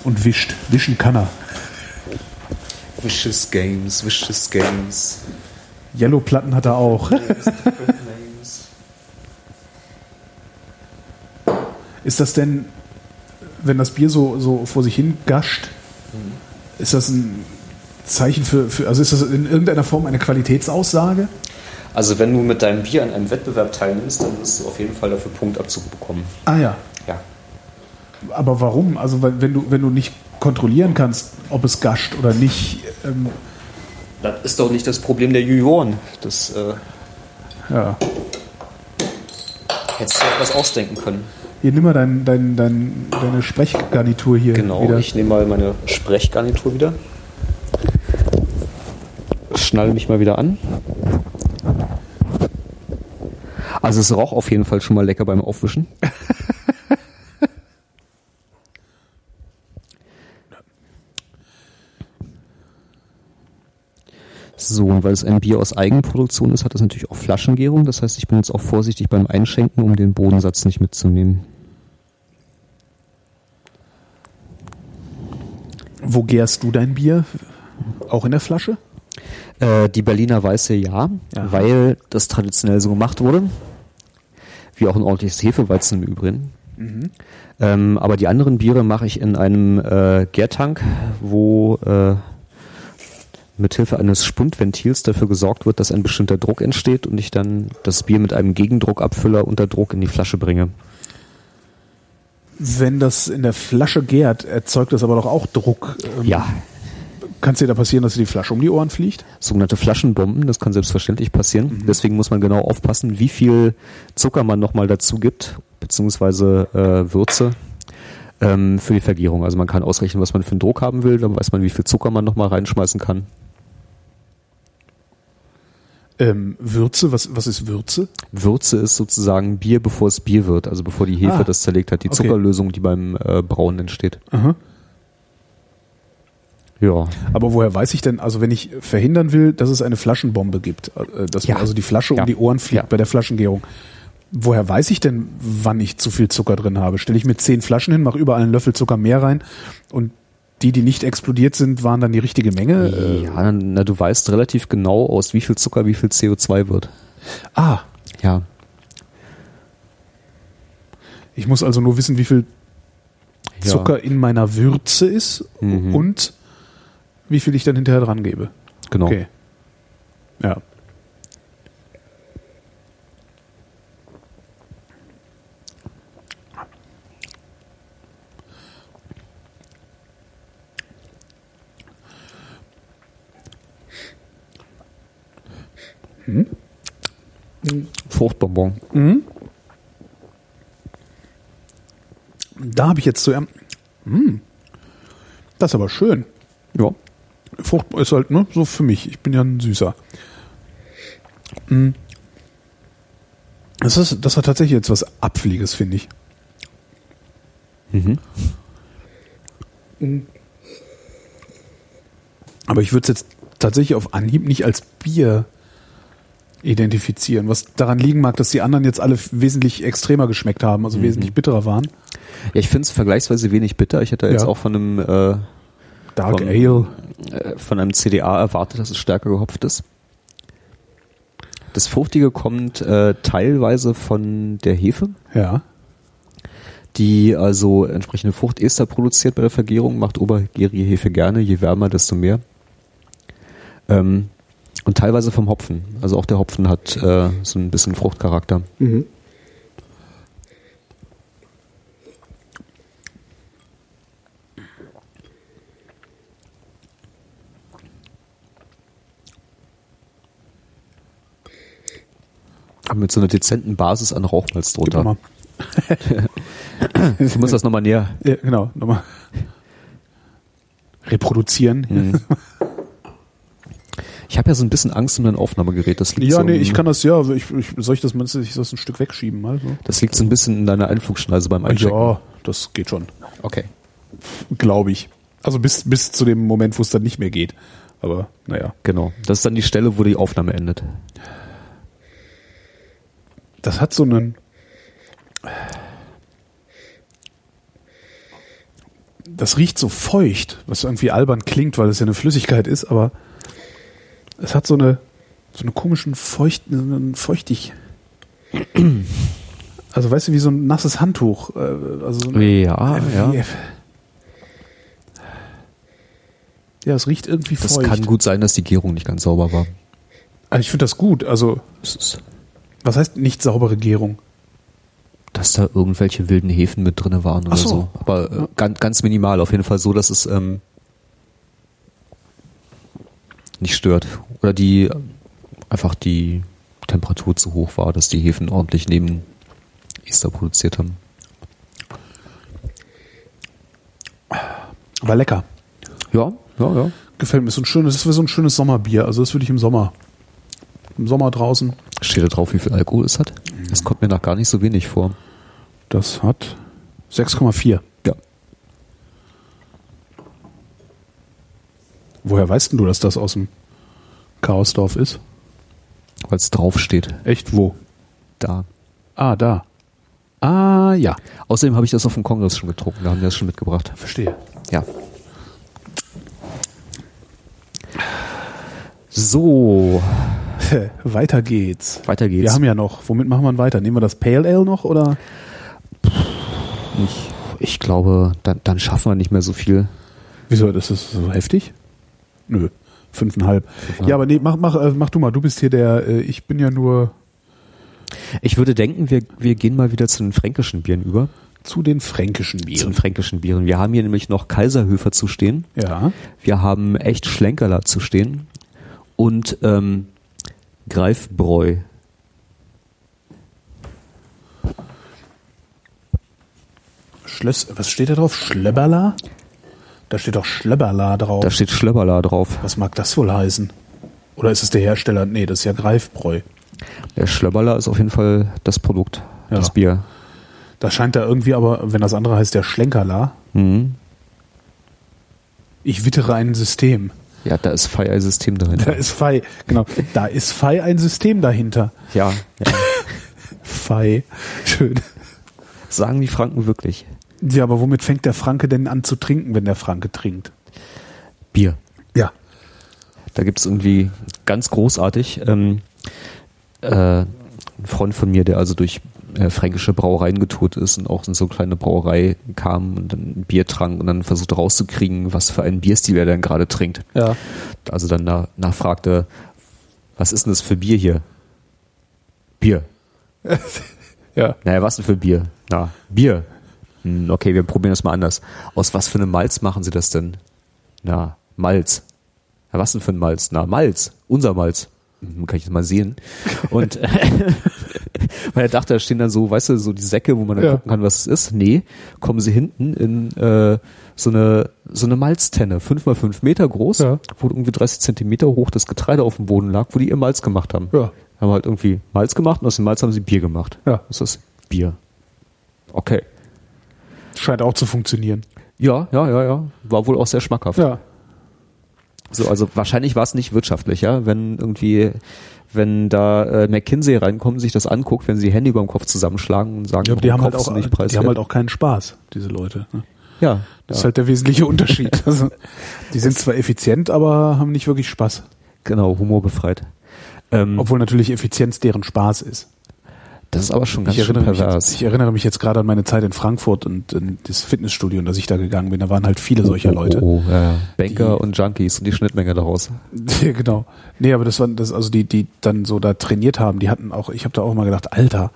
Und wischt. Wischen kann er. Vicious Games, Vicious Games. Yellow-Platten hat er auch. Ist das denn, wenn das Bier so, so vor sich hin gascht, ist das ein Zeichen für, für, also ist das in irgendeiner Form eine Qualitätsaussage? Also wenn du mit deinem Bier an einem Wettbewerb teilnimmst, dann wirst du auf jeden Fall dafür Punktabzug bekommen. Ah ja. Ja. Aber warum? Also wenn du, wenn du nicht kontrollieren kannst, ob es gascht oder nicht, ähm, Das ist doch nicht das Problem der Juroren. Das, äh, ja. Hättest du etwas ausdenken können. Hier, nimm mal dein, dein, dein, deine Sprechgarnitur hier Genau, wieder. ich nehme mal meine Sprechgarnitur wieder. Schnall mich mal wieder an. Also es roch auf jeden Fall schon mal lecker beim Aufwischen. [laughs] So, und weil es ein Bier aus Eigenproduktion ist, hat es natürlich auch Flaschengärung. Das heißt, ich bin jetzt auch vorsichtig beim Einschenken, um den Bodensatz nicht mitzunehmen. Wo gärst du dein Bier? Auch in der Flasche? Äh, die Berliner Weiße ja, Aha. weil das traditionell so gemacht wurde. Wie auch ein ordentliches Hefeweizen im Übrigen. Ähm, aber die anderen Biere mache ich in einem äh, Gärtank, wo äh, mithilfe eines Spundventils dafür gesorgt wird, dass ein bestimmter Druck entsteht und ich dann das Bier mit einem Gegendruckabfüller unter Druck in die Flasche bringe. Wenn das in der Flasche gärt, erzeugt das aber doch auch Druck. Ähm, Ja, Kann es dir da passieren, dass dir die Flasche um die Ohren fliegt? sogenannte Flaschenbomben, das kann selbstverständlich passieren. Deswegen muss man genau aufpassen, wie viel Zucker man nochmal dazu gibt, beziehungsweise äh, Würze ähm, für die Vergärung. Also man kann ausrechnen, was man für einen Druck haben will, dann weiß man, wie viel Zucker man nochmal reinschmeißen kann. Ähm, Würze, was, was ist Würze? Würze ist sozusagen Bier, bevor es Bier wird, also bevor die Hefe Ah, das zerlegt hat, die okay. Zuckerlösung, die beim äh, Brauen entsteht. Aha. Ja, Aber woher weiß ich denn, also wenn ich verhindern will, dass es eine Flaschenbombe gibt, äh, dass Ja. mir also die Flasche Ja. um die Ohren fliegt Ja. bei der Flaschengärung, woher weiß ich denn, wann ich zu viel Zucker drin habe? Stelle ich mir zehn Flaschen hin, mache überall einen Löffel Zucker mehr rein und die, die nicht explodiert sind, waren dann die richtige Menge? Äh, ja na, du weißt relativ genau, aus wie viel Zucker wie viel CO2 wird. ah, Ja, ich muss also nur wissen, wie viel Ja. Zucker in meiner Würze ist Mhm. und wie viel ich dann hinterher dran gebe. genau. Okay. Ja. Fruchtbonbon. Da habe ich jetzt zu. Hm. Das ist aber schön. Ja. Frucht ist halt, ne, so für mich. Ich bin ja ein Süßer. Mm. Das, ist, das hat tatsächlich jetzt was Apfeliges, finde ich. Mhm. Aber ich würde es jetzt tatsächlich auf Anhieb nicht als Bier identifizieren. Was daran liegen mag, dass die anderen jetzt alle wesentlich extremer geschmeckt haben, also wesentlich bitterer waren. Ja, ich finde es vergleichsweise wenig bitter. Ich hätte jetzt Ja. auch von einem äh, Dark Von- Ale. äh, von einem CDA erwartet, dass es stärker gehopft ist. Das Fruchtige kommt äh, teilweise von der Hefe, Ja. die also entsprechende Fruchtester produziert bei der Vergärung, macht obergärige Hefe gerne, je wärmer, desto mehr. Ähm, und teilweise vom Hopfen. Also auch der Hopfen hat äh, so ein bisschen Fruchtcharakter. Aber mit so einer dezenten Basis an Rauchmalz drunter. Ich [laughs] muss das nochmal näher. Ja, genau. Nochmal. [laughs] Reproduzieren. Mhm. Ich habe ja so ein bisschen Angst um dein Aufnahmegerät. Das liegt Ja, so nee, ich kann das ja. Ich, ich, soll ich das, ich das ein Stück wegschieben? Mal so? Das liegt so ein bisschen in deiner Einflugschneise beim Einchecken. Ja, das geht schon. Okay. Glaube ich. Also bis, bis zu dem Moment, wo es dann nicht mehr geht. Aber naja. Genau. Das ist dann die Stelle, wo die Aufnahme endet. Das hat so einen. Das riecht so feucht, was irgendwie albern klingt, weil es ja eine Flüssigkeit ist, aber es hat so eine so eine komischen feuchten, feuchtig. Also weißt du, wie so ein nasses Handtuch. äh, Also so Ja, ja. Ja, es riecht irgendwie Das feucht. kann gut sein, dass die Gärung nicht ganz sauber war. Also ich finde das gut. Also, was heißt nicht saubere Gärung? dass da irgendwelche wilden Hefen mit drinne waren oder so. so. Aber äh, ganz, ganz minimal. Auf jeden Fall so, dass es ähm, nicht stört. Oder die einfach die Temperatur zu hoch war, dass die Hefen ordentlich neben die es da produziert haben. War lecker. Ja, ja, ja. Gefällt mir. So ein schönes, das wäre so ein schönes Sommerbier. Also das würde ich im Sommer. Im Sommer draußen. Steht da drauf, wie viel Alkohol es hat? Das kommt mir nach gar nicht so wenig vor. Das hat 6,4. Woher weißt denn du, dass das aus dem Chaosdorf ist? Weil es draufsteht. Echt wo? Da. Ah, da. Ah, ja. Außerdem habe ich das auf dem Kongress schon getrunken. Da haben wir das schon mitgebracht. Verstehe. Ja. So, [laughs] weiter geht's. weiter geht's. Wir haben ja noch. Womit machen wir weiter? Nehmen wir das Pale Ale noch oder? ich, ich glaube, dann, dann schaffen wir nicht mehr so viel. Wieso? Das ist so heftig? Nö. Fünfeinhalb. Ja, aber nee, mach, mach, äh, mach du mal. Du bist hier der, äh, ich bin ja nur Ich würde denken, wir, wir gehen mal wieder zu den fränkischen Bieren über. zu den fränkischen Zu den Bieren. fränkischen Bieren. Wir haben hier nämlich noch Kaiserhöfer zu stehen. Ja. Wir haben echt Schlenkerler zu stehen. Und ähm, Greifbräu. Schlöss, was steht da drauf? Schlöberla? Da steht doch Schlöberla drauf. Da steht Schlöberla drauf. was mag das wohl heißen? Oder ist es der Hersteller? Nee, das ist ja Greifbräu. Der Schlöberla ist auf jeden Fall das Produkt, Ja. das Bier. Da scheint da irgendwie aber, wenn das andere heißt der Schlenkerla, Mhm. ich wittere ein System. Ja, da ist Fire-System Da drin. ist Fei, genau. Da ist Fei ein System dahinter. Ja, ja. [laughs] Fei. Schön. Sagen die Franken wirklich. Ja, aber womit fängt der Franke denn an zu trinken, wenn der Franke trinkt? Bier. Ja. Da gibt's irgendwie ganz großartig ähm, äh, ein Freund von mir, der also durch äh, fränkische Brauereien getourt ist und auch in so eine kleine Brauerei kam und dann ein Bier trank und dann versucht rauszukriegen, was für einen Bierstil er denn gerade trinkt. Ja. Also dann nach, nachfragte, was ist denn das für Bier hier? Bier. [laughs] Ja. Naja, was denn für Bier? Na, Bier. Hm, okay, wir probieren das mal anders. Aus was für einem Malz machen Sie das denn? Na, Malz. Na, was denn für ein Malz? Na, Malz. Unser Malz. Hm, kann ich das mal sehen. Und äh, [laughs] [laughs] weil er dachte, da stehen dann so, weißt du, so die Säcke, wo man dann Ja. gucken kann, was es ist. Nee, kommen sie hinten in äh, so eine so eine Malztenne, fünf mal fünf Meter groß, Ja. wo irgendwie 30 Zentimeter hoch das Getreide auf dem Boden lag, wo die ihr Malz gemacht haben. Ja. Haben halt irgendwie Malz gemacht und aus dem Malz haben sie Bier gemacht. Ja. Was ist das? Bier. Okay. Scheint auch zu funktionieren. Ja, ja, ja, ja. War wohl auch sehr schmackhaft. Ja. So, also wahrscheinlich war es nicht wirtschaftlich, ja, wenn irgendwie, wenn da äh, McKinsey reinkommt, sich das anguckt, wenn sie die Hände über dem Kopf zusammenschlagen und sagen, Ja, die haben halt auch, nicht die haben halt auch keinen Spaß, diese Leute. ne? ja, Das ist ja, halt der wesentliche Unterschied. [laughs] Also, die sind zwar effizient, aber haben nicht wirklich Spaß. genau, humorbefreit. Ähm, Obwohl natürlich Effizienz deren Spaß ist. Das ist aber schon ganz Ich schön pervers. jetzt, ich erinnere mich jetzt gerade an meine Zeit in Frankfurt und in das Fitnessstudio, in das ich da gegangen bin. Da waren halt viele solcher Leute. Oh, oh, ja. Banker Die- und Junkies und die Schnittmenge daraus. [laughs] Genau. Nee, aber das waren das also die die dann so da trainiert haben, die hatten auch ich habe da auch mal gedacht, Alter.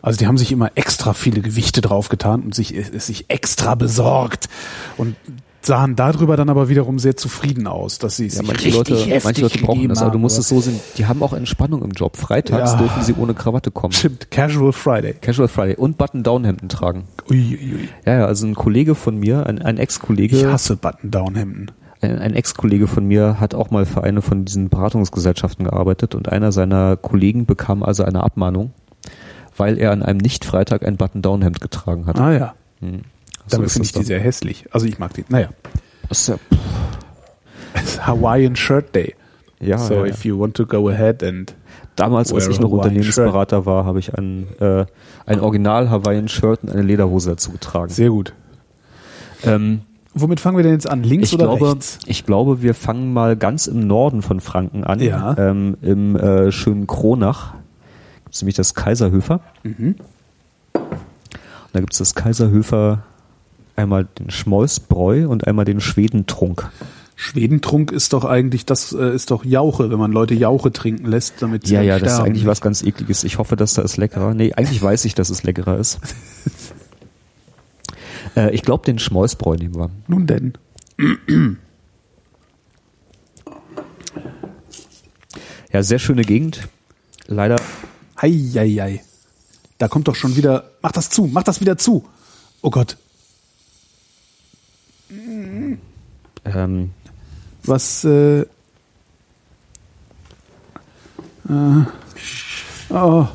Also die haben sich immer extra viele Gewichte draufgetan und sich es sich extra besorgt und sahen darüber dann aber wiederum sehr zufrieden aus, dass sie Ja, sich manche Leute, manche Leute brauchen das, aber du musst es so sehen, die haben auch Entspannung im Job. Freitags Ja. dürfen sie ohne Krawatte kommen. Stimmt, Casual Friday. Casual Friday und Button-Down-Hemden tragen. Ui, ui. Ja, ja, also ein Kollege von mir, ein, ein Ich Ex-Kollege, hasse Button-Down-Hemden. ein, ein Ex-Kollege von mir hat auch mal für eine von diesen Beratungsgesellschaften gearbeitet und einer seiner Kollegen bekam also eine Abmahnung, weil er an einem Nicht-Freitag ein Button-Down-Hemd getragen hat. Ah ja. Hm. So Damit ist finde ich die sehr hässlich. Also ich mag die. Naja. Es ist Hawaiian Shirt Day. ja, so ja, if you want to go ahead and Damals, als ich noch Unternehmensberater war, habe ich ein, äh, ein Original Hawaiian Shirt und eine Lederhose dazu getragen. sehr gut. Ähm, Womit fangen wir denn jetzt an? Links oder glaube, rechts? ich glaube, wir fangen mal ganz im Norden von Franken an. Ja. Ähm, Im äh, schönen Kronach gibt es nämlich das Kaiserhöfer. Mhm. Und da gibt es das Kaiserhöfer einmal den Schmolzbräu und einmal den Schwedentrunk. Schwedentrunk ist doch eigentlich, das äh, ist doch Jauche, wenn man Leute Jauche trinken lässt, damit sie Ja, ja, das ist sterben. eigentlich was ganz ekliges. Ich hoffe, dass da ist leckerer. Nee, eigentlich weiß ich, dass es leckerer ist. [laughs] äh, ich glaube, den Schmolzbräu nehmen wir. Nun denn. [clears throat] Ja, sehr schöne Gegend. Leider Eieiei. Da kommt doch schon wieder. Mach das zu, mach das wieder zu. Oh Gott. Ähm, Was. Äh, äh, oh.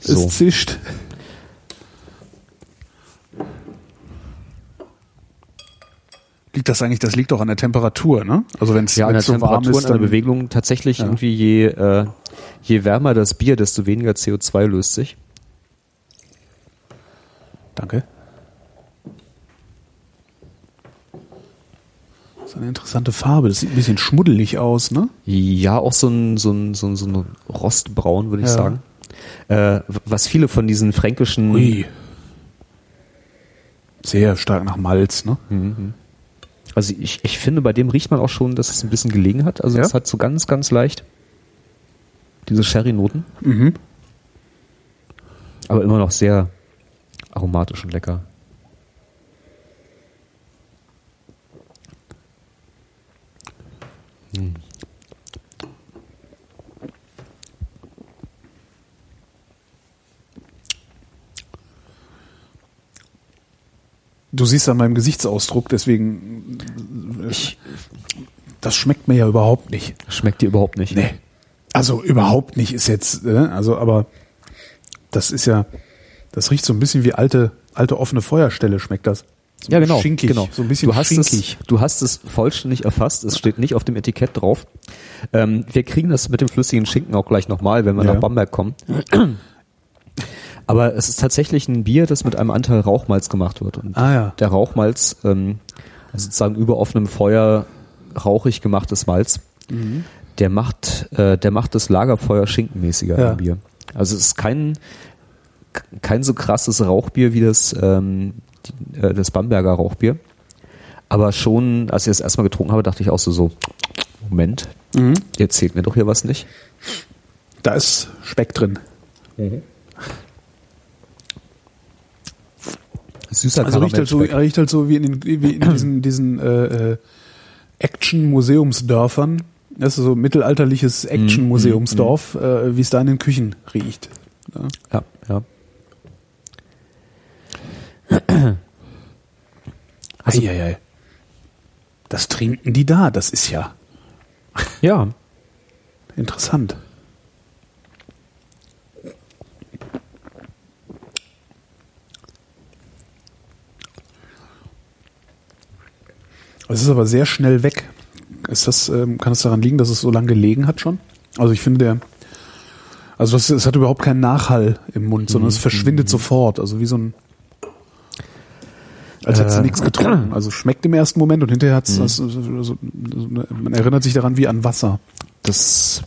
So. Es zischt. Liegt das eigentlich, das liegt doch an der Temperatur, ne? Also wenn es ja, an der so warm Temperatur ist, und an der Bewegung tatsächlich Ja. irgendwie je, äh, je wärmer das Bier, desto weniger CO2 löst sich. Danke. Das ist eine interessante Farbe. Das sieht ein bisschen schmuddelig aus, ne? Ja, auch so ein, so ein, so ein, so ein Rostbraun, würde ich Ja. sagen. Äh, was viele von diesen fränkischen Ui. Sehr stark nach Malz, ne? Also ich, ich finde, bei dem riecht man auch schon, dass es ein bisschen gelegen hat. Also Ja? es hat so ganz, ganz leicht diese Sherry-Noten. Mhm. Aber immer noch sehr aromatisch und lecker. Du siehst an meinem Gesichtsausdruck, deswegen. Ich, das schmeckt mir ja überhaupt nicht. Schmeckt dir überhaupt nicht. Nee. Also überhaupt nicht ist jetzt, äh, also aber das ist ja, das riecht so ein bisschen wie alte, alte offene Feuerstelle, schmeckt das. So Ja, genau. Schinkig, genau. so ein bisschen du hast schinkig. Es, du hast es vollständig erfasst. Es steht nicht auf dem Etikett drauf. Ähm, wir kriegen das mit dem flüssigen Schinken auch gleich nochmal, wenn wir Ja. nach Bamberg kommen. Aber es ist tatsächlich ein Bier, das mit einem Anteil Rauchmalz gemacht wird. Und Ah, ja. der Rauchmalz, ähm, also sozusagen über offenem Feuer rauchig gemachtes Malz, Mhm. der macht, äh, der macht das Lagerfeuer schinkenmäßiger Ja. im Bier. Also es ist kein, kein so krasses Rauchbier wie das, ähm, die, äh, das Bamberger Rauchbier. Aber schon, als ich das erstmal getrunken habe, dachte ich auch so, so Moment, Mhm. ihr erzählt mir doch hier was nicht. Da ist Speck drin. Süßer Also riecht halt, so, riecht halt so wie in, den, wie in diesen, [clears throat] diesen äh, äh, Action-Museumsdörfern. Das ist so mittelalterliches Action-Museumsdorf, äh, wie es da in den Küchen riecht. Ja. Ja, [clears throat] Also- Eieiei. Das trinken die da, das ist ja [laughs] Ja, interessant. Es ist aber sehr schnell weg. Ist das, ähm, kann es daran liegen, dass es so lange gelegen hat schon? Also ich finde der, also das, es hat überhaupt keinen Nachhall im Mund, sondern es verschwindet sofort. Also wie so ein, als hättest du Äh. nichts getrunken. [clears throat] Also schmeckt im ersten Moment und hinterher hat es, also, also, man erinnert sich daran wie an Wasser. das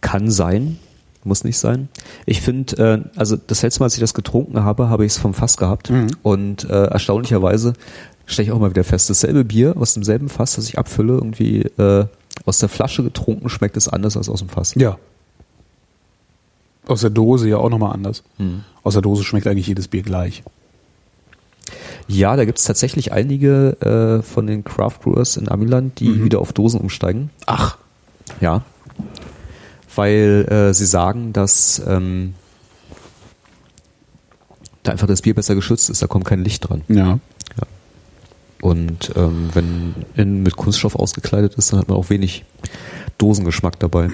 kann sein, muss nicht sein. Ich finde, äh, also das letzte Mal, als ich das getrunken habe, habe ich es vom Fass gehabt Mhm. und äh, erstaunlicherweise stelle ich auch mal wieder fest, dasselbe Bier aus demselben Fass, das ich abfülle, irgendwie äh, aus der Flasche getrunken, schmeckt es anders als aus dem Fass. Ja. Aus der Dose ja auch nochmal anders. Aus der Dose schmeckt eigentlich jedes Bier gleich. Ja, da gibt es tatsächlich einige äh, von den Craft Brewers in Amiland, die wieder auf Dosen umsteigen. Ach. Ja. Weil äh, sie sagen, dass ähm, da einfach das Bier besser geschützt ist, da kommt kein Licht dran. Ja. Und ähm, wenn innen mit Kunststoff ausgekleidet ist, dann hat man auch wenig Dosengeschmack dabei.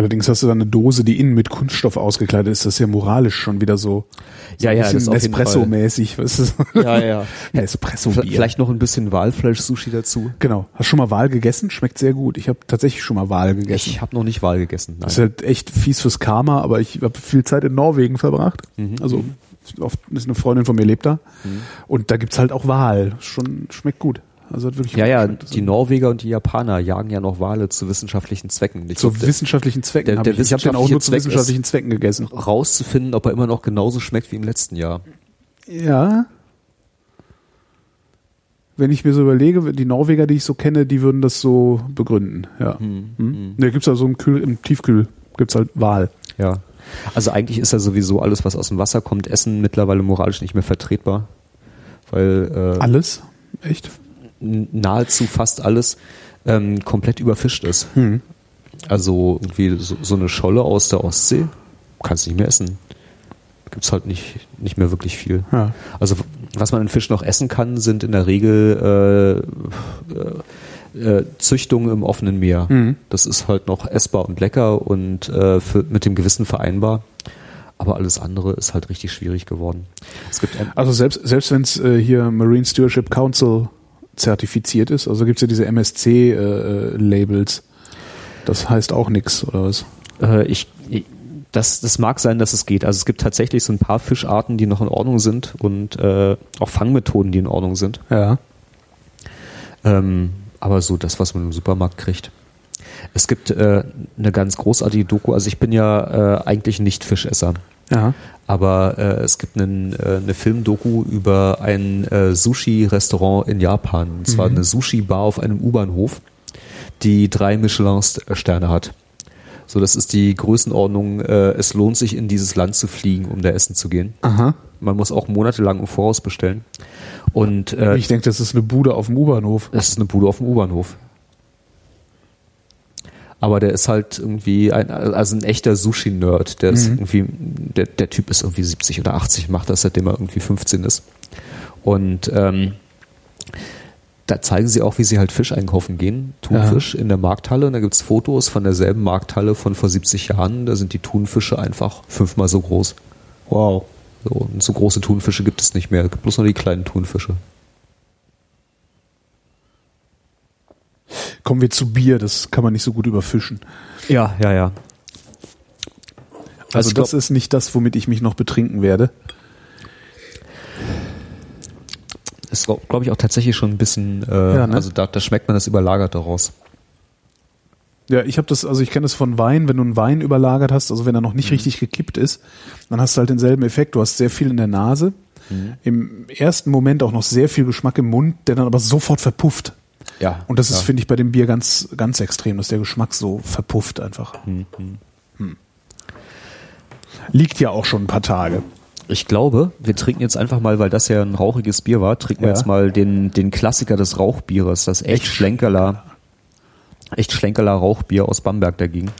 Allerdings hast du dann eine Dose, die innen mit Kunststoff ausgekleidet ist. Das ist ja moralisch schon wieder so, so Ja, ein ja, bisschen jeden Fall. Espresso-mäßig. Ist das? Ja, ja. [laughs] Espresso-Bier. Vielleicht noch ein bisschen Walfleisch-Sushi dazu. Genau. Hast du schon mal Wal gegessen? Schmeckt sehr gut. Ich habe tatsächlich schon mal Wal gegessen. Ich habe noch nicht Wal gegessen. Nein. Das ist halt echt fies fürs Karma, aber ich habe viel Zeit in Norwegen verbracht. Mhm. Also oft ist eine Freundin von mir lebt da. Und da gibt's halt auch Wal. Schon schmeckt gut. Also hat wirklich ja, ja, die Norweger und die Japaner jagen ja noch Wale zu wissenschaftlichen Zwecken. Ich Zu glaub, wissenschaftlichen Zwecken. der- der ich ich habe den auch nur zu Zweck wissenschaftlichen Zwecken gegessen. rauszufinden, ob er immer noch genauso schmeckt wie im letzten Jahr. Ja. Wenn ich mir so überlege, die Norweger, die ich so kenne, die würden das so begründen. Ja. Hm? Ne, gibt's also im, Kühl, im Tiefkühl gibt's halt Wal. Ja. Also eigentlich ist ja sowieso alles, was aus dem Wasser kommt, Essen mittlerweile moralisch nicht mehr vertretbar. Weil äh, Alles? Echt? Nahezu fast alles ähm, komplett überfischt ist. Also irgendwie so, so eine Scholle aus der Ostsee kannst du nicht mehr essen. Gibt's halt nicht, nicht mehr wirklich viel. Ja. Also was man in Fisch noch essen kann, sind in der Regel äh, äh, äh, Züchtungen im offenen Meer. Das ist halt noch essbar und lecker und äh, für, mit dem Gewissen vereinbar. Aber alles andere ist halt richtig schwierig geworden. Es gibt Also selbst, selbst wenn es äh, hier Marine Stewardship Council zertifiziert ist, also gibt's ja diese MSC-Labels. das heißt auch nix, oder was? Äh, ich, ich- das, das mag sein, dass es geht. Also es gibt tatsächlich so ein paar Fischarten, die noch in Ordnung sind und äh, auch Fangmethoden, die in Ordnung sind. Ja. Ähm, aber so das, was man im Supermarkt kriegt. Es gibt äh, eine ganz großartige Doku. Also ich bin ja äh, eigentlich nicht Fischesser. Ja. Aber äh, es gibt einen, äh, eine Filmdoku über ein äh, Sushi-Restaurant in Japan. Und zwar eine Sushi-Bar auf einem U-Bahnhof, die drei Michelin-Sterne hat. So, das ist die Größenordnung, äh, es lohnt sich in dieses Land zu fliegen, um da essen zu gehen. Aha. Man muss auch monatelang im Voraus bestellen. Und äh, Ich denke, das ist eine Bude auf dem U-Bahnhof. das ist eine Bude auf dem U-Bahnhof. Aber der ist halt irgendwie ein, also ein echter Sushi-Nerd. Der ist irgendwie, der, der Typ ist irgendwie 70 oder 80, macht das, seitdem er irgendwie 15 ist. Und ähm, da zeigen sie auch, wie sie halt Fisch einkaufen gehen, Thunfisch in der Markthalle. Und da gibt's Fotos von derselben Markthalle von vor 70 Jahren. Da sind die Thunfische einfach fünfmal so groß. Wow. So, und so große Thunfische gibt es nicht mehr. Es gibt bloß noch die kleinen Thunfische. Kommen wir zu Bier, das kann man nicht so gut überfischen. Ja, ja, ja. Also glaub- das ist nicht das, womit ich mich noch betrinken werde. ist, glaube ich, auch tatsächlich schon ein bisschen, äh, Ja, ne? also da, da schmeckt man das überlagert daraus. Ja, ich habe das, also ich kenne das von Wein, wenn du einen Wein überlagert hast, also wenn er noch nicht richtig gekippt ist, dann hast du halt denselben Effekt. Du hast sehr viel in der Nase, im ersten Moment auch noch sehr viel Geschmack im Mund, der dann aber sofort verpufft. Ja. Und das ist, ja. finde ich, bei dem Bier ganz, ganz extrem, dass der Geschmack so verpufft einfach. Hm. Liegt ja auch schon ein paar Tage. Ich glaube, wir trinken jetzt einfach mal, weil das ja ein rauchiges Bier war, trinken wir Ja. jetzt mal den, den Klassiker des Rauchbieres, das echt Schlenkerler, echt Schlenkerler Rauchbier aus Bamberg dagegen.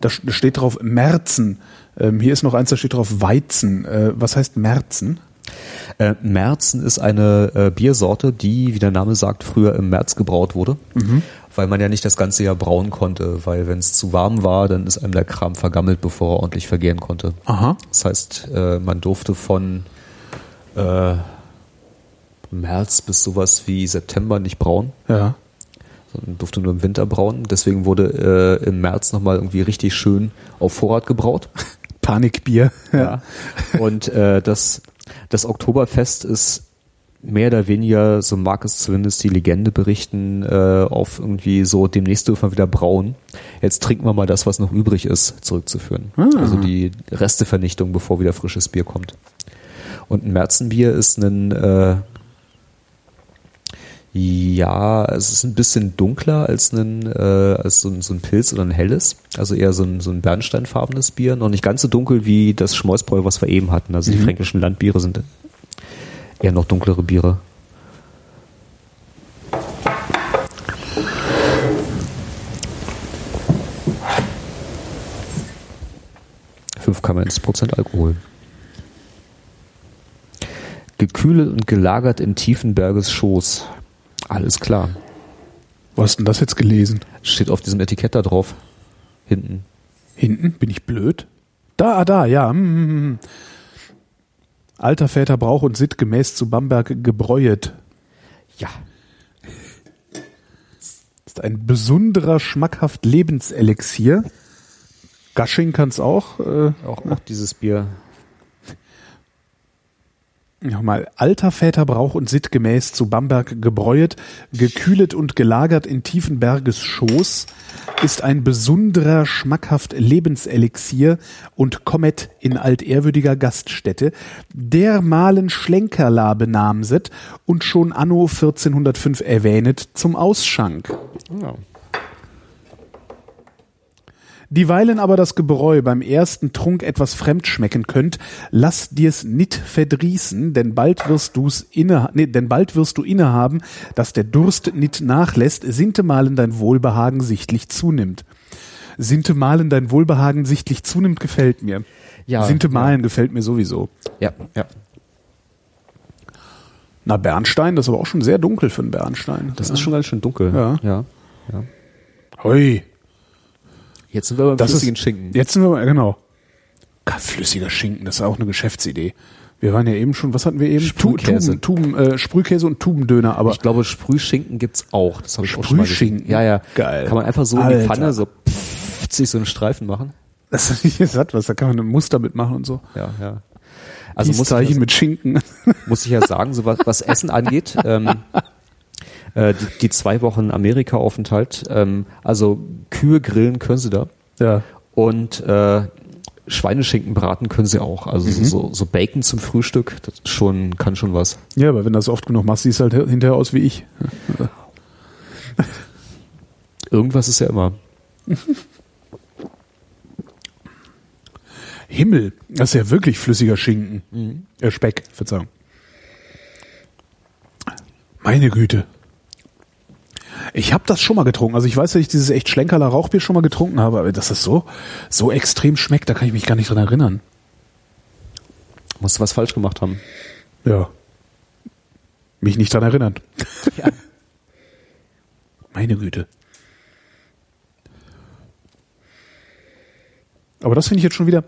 Da st- steht drauf Merzen. Ähm, hier ist noch eins, da steht drauf Weizen. Äh, was heißt Merzen? Äh, Merzen ist eine äh, Biersorte, die, wie der Name sagt, früher im März gebraut wurde, weil man ja nicht das ganze Jahr brauen konnte, weil wenn es zu warm war, dann ist einem der Kram vergammelt, bevor er ordentlich vergären konnte. Aha. Das heißt, äh, man durfte von äh, März bis sowas wie September nicht brauen, Ja. sondern durfte nur im Winter brauen. Deswegen wurde äh, im März nochmal irgendwie richtig schön auf Vorrat gebraut. [laughs] Panikbier. Ja. Und äh, das, das Oktoberfest ist mehr oder weniger, so mag es zumindest die Legende berichten, äh, auf irgendwie so, demnächst dürfen wir wieder brauen. Jetzt trinken wir mal das, was noch übrig ist, zurückzuführen. Also die Restevernichtung, bevor wieder frisches Bier kommt. Und ein Märzenbier ist ein, äh, ja, es ist ein bisschen dunkler als, ein, äh, als so, ein, so ein Pilz oder ein helles. Also eher so ein, so ein bernsteinfarbenes Bier. Noch nicht ganz so dunkel wie das Schmäusbräu, was wir eben hatten. Also die fränkischen Landbiere sind eher noch dunklere Biere. Fünf Prozent Alkohol. Gekühlt und gelagert in Tiefenberges Schoß. Alles klar. Wo hast denn das jetzt gelesen? Steht auf diesem Etikett da drauf. Hinten. Hinten? Bin ich blöd? Da, ah, da, ja. hm, hm, hm. Alter Väter Brauch und Sitt gemäß zu Bamberg gebräuet. Ja. Ist ein besonderer, schmackhaft Lebenselixier. Gasching kann's auch. Äh, Auch, auch dieses Bier. Nochmal, alter Väter Brauch und Sitt gemäß zu Bamberg gebräuet, gekühlet und gelagert in Tiefenberges Schoß, ist ein besonderer, schmackhaft Lebenselixier und kommet in altehrwürdiger Gaststätte, dermalen Schlenkerla benamset und schon anno 1405 erwähnet zum Ausschank. Ja. Dieweilen aber das Gebräu beim ersten Trunk etwas fremd schmecken könnt, lass dir's nit verdrießen, denn bald wirst du's inne, nee, denn bald wirst du innehaben, dass der Durst nit nachlässt, sintemalen dein Wohlbehagen sichtlich zunimmt. Sintemalen dein Wohlbehagen sichtlich zunimmt, gefällt mir. Ja, Sintemalen gefällt mir sowieso. Ja, ja. Na, Bernstein, das ist aber auch schon sehr dunkel für einen Bernstein. Das ist schon ganz schön dunkel. Ja. ja. ja. Hui. Jetzt sind wir beim Das flüssigen ist, Schinken. Jetzt sind wir, mal- genau. Flüssiger Schinken, das ist auch eine Geschäftsidee. Wir waren ja eben schon, was hatten wir eben? Sprühkäse. Tuben, Tuben, äh, Sprühkäse und Tubendöner, aber Ich glaube, Sprühschinken gibt's auch. Das habe ich auch schon mal gesehen. Sprühschinken? Ja, ja. Geil. Kann man einfach so in die Alter. Pfanne so pfft, sich so einen Streifen machen. das ist nicht satt was, da kann man ein Muster mitmachen und so. Ja, ja. Also muss ich, mit Schinken. [laughs] muss ich ja sagen, so was, was Essen angeht, ähm, [laughs] äh, die, die zwei Wochen Amerika-Aufenthalt, ähm, also Kühe grillen können sie da ja. und äh, Schweineschinken braten können sie auch. Also Mhm. so, so Bacon zum Frühstück, das schon, kann schon was. Ja, aber wenn du das oft genug machst, siehst du halt hinterher aus wie ich. [laughs] Irgendwas ist ja immer. Himmel, das ist ja wirklich flüssiger Schinken. Äh, Speck, Verzeihung. Meine Güte. Ich habe das schon mal getrunken. Also ich weiß, dass ich dieses echt Schlenkerler Rauchbier schon mal getrunken habe, aber dass das so, so extrem schmeckt, da kann ich mich gar nicht dran erinnern. Musst du was falsch gemacht haben. Ja. Mich nicht dran erinnern. Ja. [laughs] Meine Güte. Aber das finde ich jetzt schon wieder,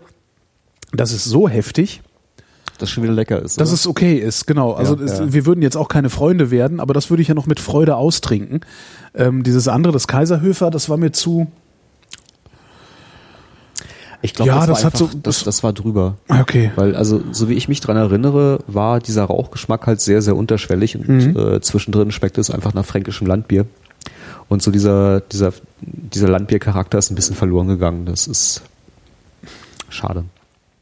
das ist so heftig, Das schon wieder lecker ist. dass oder? es okay ist, genau. Also Ja, es, ja. wir würden jetzt auch keine Freunde werden, aber das würde ich ja noch mit Freude austrinken. Ähm, dieses andere, das Kaiserhöfer, das war mir zu. Ich glaube, Ja, das, das war hat so- einfach, das, das war drüber. Okay. Weil, also, so wie ich mich dran erinnere, war dieser Rauchgeschmack halt sehr, sehr unterschwellig und Mhm. äh, zwischendrin schmeckt es einfach nach fränkischem Landbier. Und so dieser, dieser, dieser Landbiercharakter ist ein bisschen verloren gegangen. Das ist schade.